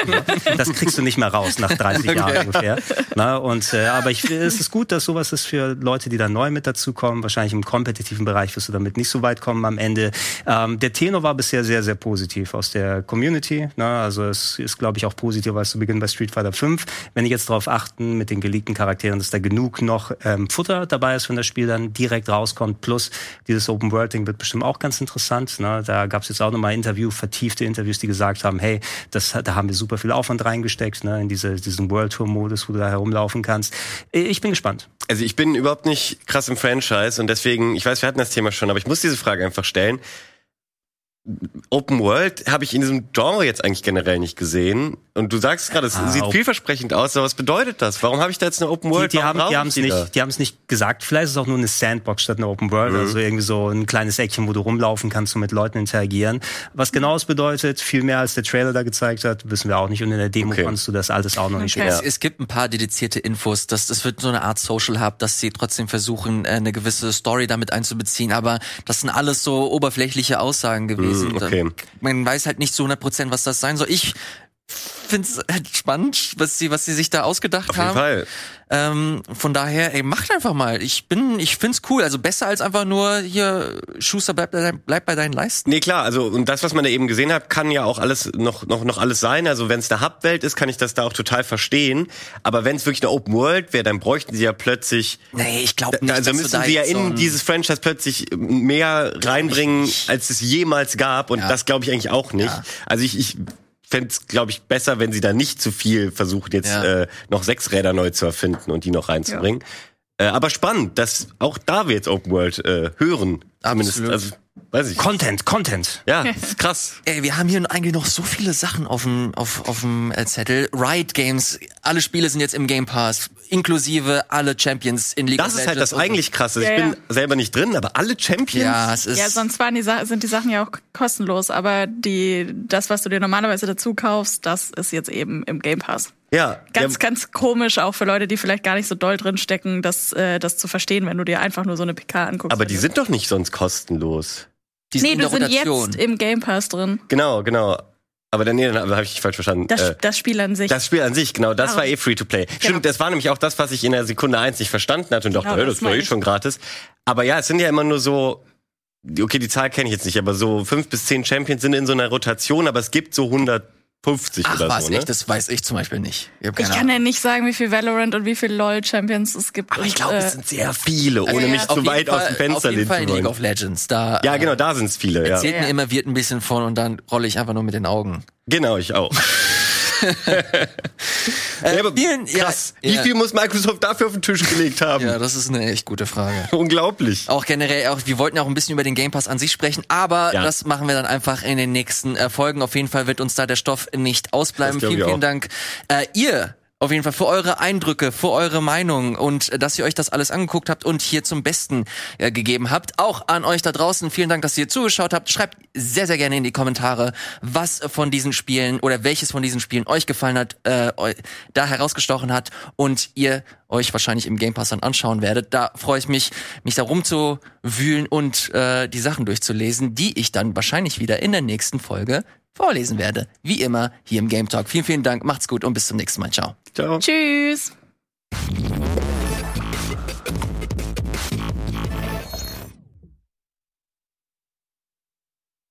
das kriegst du nicht mehr raus nach 30 Jahren ungefähr. Na, und, äh, aber ich, es ist gut, dass sowas ist für Leute, die da neu mit dazukommen. Wahrscheinlich im kompetitiven Bereich wirst du damit nicht so weit kommen am Ende. Ähm, der Tenor war bisher sehr, sehr positiv aus der Community. Na, also es ist, glaube ich, auch positiv als zu Beginn bei Street Fighter 5. Wenn die jetzt darauf achten, mit den geleakten Charakteren, dass da genug noch ähm, Futter dabei ist, wenn das Spiel dann direkt rauskommt. Plus dieses Open World Ding wird bestimmt auch ganz interessant. Ne? Da gab es jetzt auch nochmal Interview, vertiefte Interviews, die gesagt haben, hey, das, da haben wir super viel Aufwand reingesteckt, ne? in diese, diesen World Tour Modus, wo du da herumlaufen kannst. Ich bin gespannt. Also ich bin überhaupt nicht krass im Franchise und deswegen, ich weiß, wir hatten das Thema schon, aber ich muss diese Frage einfach stellen. Open World habe ich in diesem Genre jetzt eigentlich generell nicht gesehen. Und du sagst gerade, es Ah, sieht vielversprechend aus, aber was bedeutet das? Warum habe ich da jetzt eine Open World? die die haben es nicht, die haben es nicht gesagt. Vielleicht ist es auch nur eine Sandbox statt eine Open World, also irgendwie so ein kleines Eckchen, wo du rumlaufen kannst und mit Leuten interagieren. Was genau es bedeutet, viel mehr als der Trailer da gezeigt hat, wissen wir auch nicht. Und in der Demo Okay. kannst du das alles auch noch nicht Okay. spielen. Es, es gibt ein paar dedizierte Infos, dass das wird so eine Art Social Hub, dass sie trotzdem versuchen, äh, eine gewisse Story damit einzubeziehen, aber das sind alles so oberflächliche Aussagen gewesen. Mm, okay. Man weiß halt nicht zu 100 Prozent, was das sein soll. Ich find's halt spannend, was sie, was sie sich da ausgedacht Auf jeden haben. Fall. Ähm, von daher, ey, macht einfach mal. Ich bin, ich find's cool. Also besser als einfach nur hier, Schuster, bleib, bleib bei deinen Leisten. Nee, klar, also und das, was man da eben gesehen hat, kann ja auch alles noch noch noch alles sein. Also wenn es eine Hub-Welt ist, kann ich das da auch total verstehen. Aber wenn es wirklich eine Open World wäre, dann bräuchten sie ja plötzlich Nee, ich glaube nicht, also müssen da sie ja in so dieses Franchise plötzlich mehr reinbringen, als es jemals gab. Und Ja. das glaube ich eigentlich auch nicht. Ja. Also ich, ich fände es, glaube ich, besser, wenn sie da nicht zu viel versuchen, jetzt Ja. äh, noch sechs Räder neu zu erfinden und die noch reinzubringen. Äh, aber spannend, dass auch da wir jetzt Open World äh, hören. Zumindest, Absolut. also, weiß ich. Content, Content. Ja, ist krass. Ey, wir haben hier eigentlich noch so viele Sachen auf dem auf, auf dem äh, Zettel. Riot Games, alle Spiele sind jetzt im Game Pass, inklusive alle Champions in League Das of ist halt das eigentlich krasse. Ja, ich bin ja. selber nicht drin, aber alle Champions. Ja, es ist Ja, sonst waren die Sa sind die Sachen ja auch kostenlos, aber die, das, was du dir normalerweise dazu kaufst, das ist jetzt eben im Game Pass. Ja, Ganz, ja, ganz komisch auch für Leute, die vielleicht gar nicht so doll drin stecken, das, äh, das zu verstehen, wenn du dir einfach nur so eine PK anguckst. aber die sind doch nicht sonst kostenlos. die sind Nee, die sind Rotation. jetzt im Game Pass drin. Genau, genau. Aber dann, nee, dann habe ich dich falsch verstanden. Das, Äh, das Spiel an sich. Das Spiel an sich, genau, das Ah, war eh free to play. Stimmt, das war nämlich auch das, was ich in der Sekunde eins nicht verstanden hatte und dachte, Genau, das das war eh schon gratis. Aber ja, es sind ja immer nur so, okay, die Zahl kenne ich jetzt nicht, aber so fünf bis zehn Champions sind in so einer Rotation, aber es gibt so 150 Ach oder was, so, ne? echt? Das weiß ich zum Beispiel nicht. Ich, ich kann ja nicht sagen, wie viel Valorant und wie viel LoL Champions es gibt. Aber ich glaube, äh, es sind sehr viele, ohne Also, mich auf zu weit aus Fall- dem Fenster Auf jeden lehnen Fall zu in League wollen. of Legends. Da Ja, äh, genau, da sind es viele, ja. erzählt Ja. mir immer wird ein bisschen von und dann rolle ich einfach nur mit den Augen. Genau, ich auch. ja, aber vielen- ja, krass. ja. Wie viel muss Microsoft dafür auf den Tisch gelegt haben? Ja, das ist eine echt gute Frage. Unglaublich. Auch generell, auch, wir wollten ja auch ein bisschen über den Game Pass an sich sprechen, aber Ja. das machen wir dann einfach in den nächsten äh, Folgen. Auf jeden Fall wird uns da der Stoff nicht ausbleiben. Vielen, vielen. Dank. Äh, ihr auf jeden Fall für eure Eindrücke, für eure Meinung und äh, dass ihr euch das alles angeguckt habt und hier zum Besten äh, gegeben habt. Auch an euch da draußen, vielen Dank, dass ihr zugeschaut habt. Schreibt sehr, sehr gerne in die Kommentare, was von diesen Spielen oder welches von diesen Spielen euch gefallen hat, äh, da herausgestochen hat und ihr euch wahrscheinlich im Game Pass dann anschauen werdet. Da freue ich mich, mich da rumzuwühlen und äh, die Sachen durchzulesen, die ich dann wahrscheinlich wieder in der nächsten Folge vorlesen werde. Wie immer hier im Game Talk. Vielen, vielen Dank, macht's gut und bis zum nächsten Mal. Ciao. Ciao. Tschüss.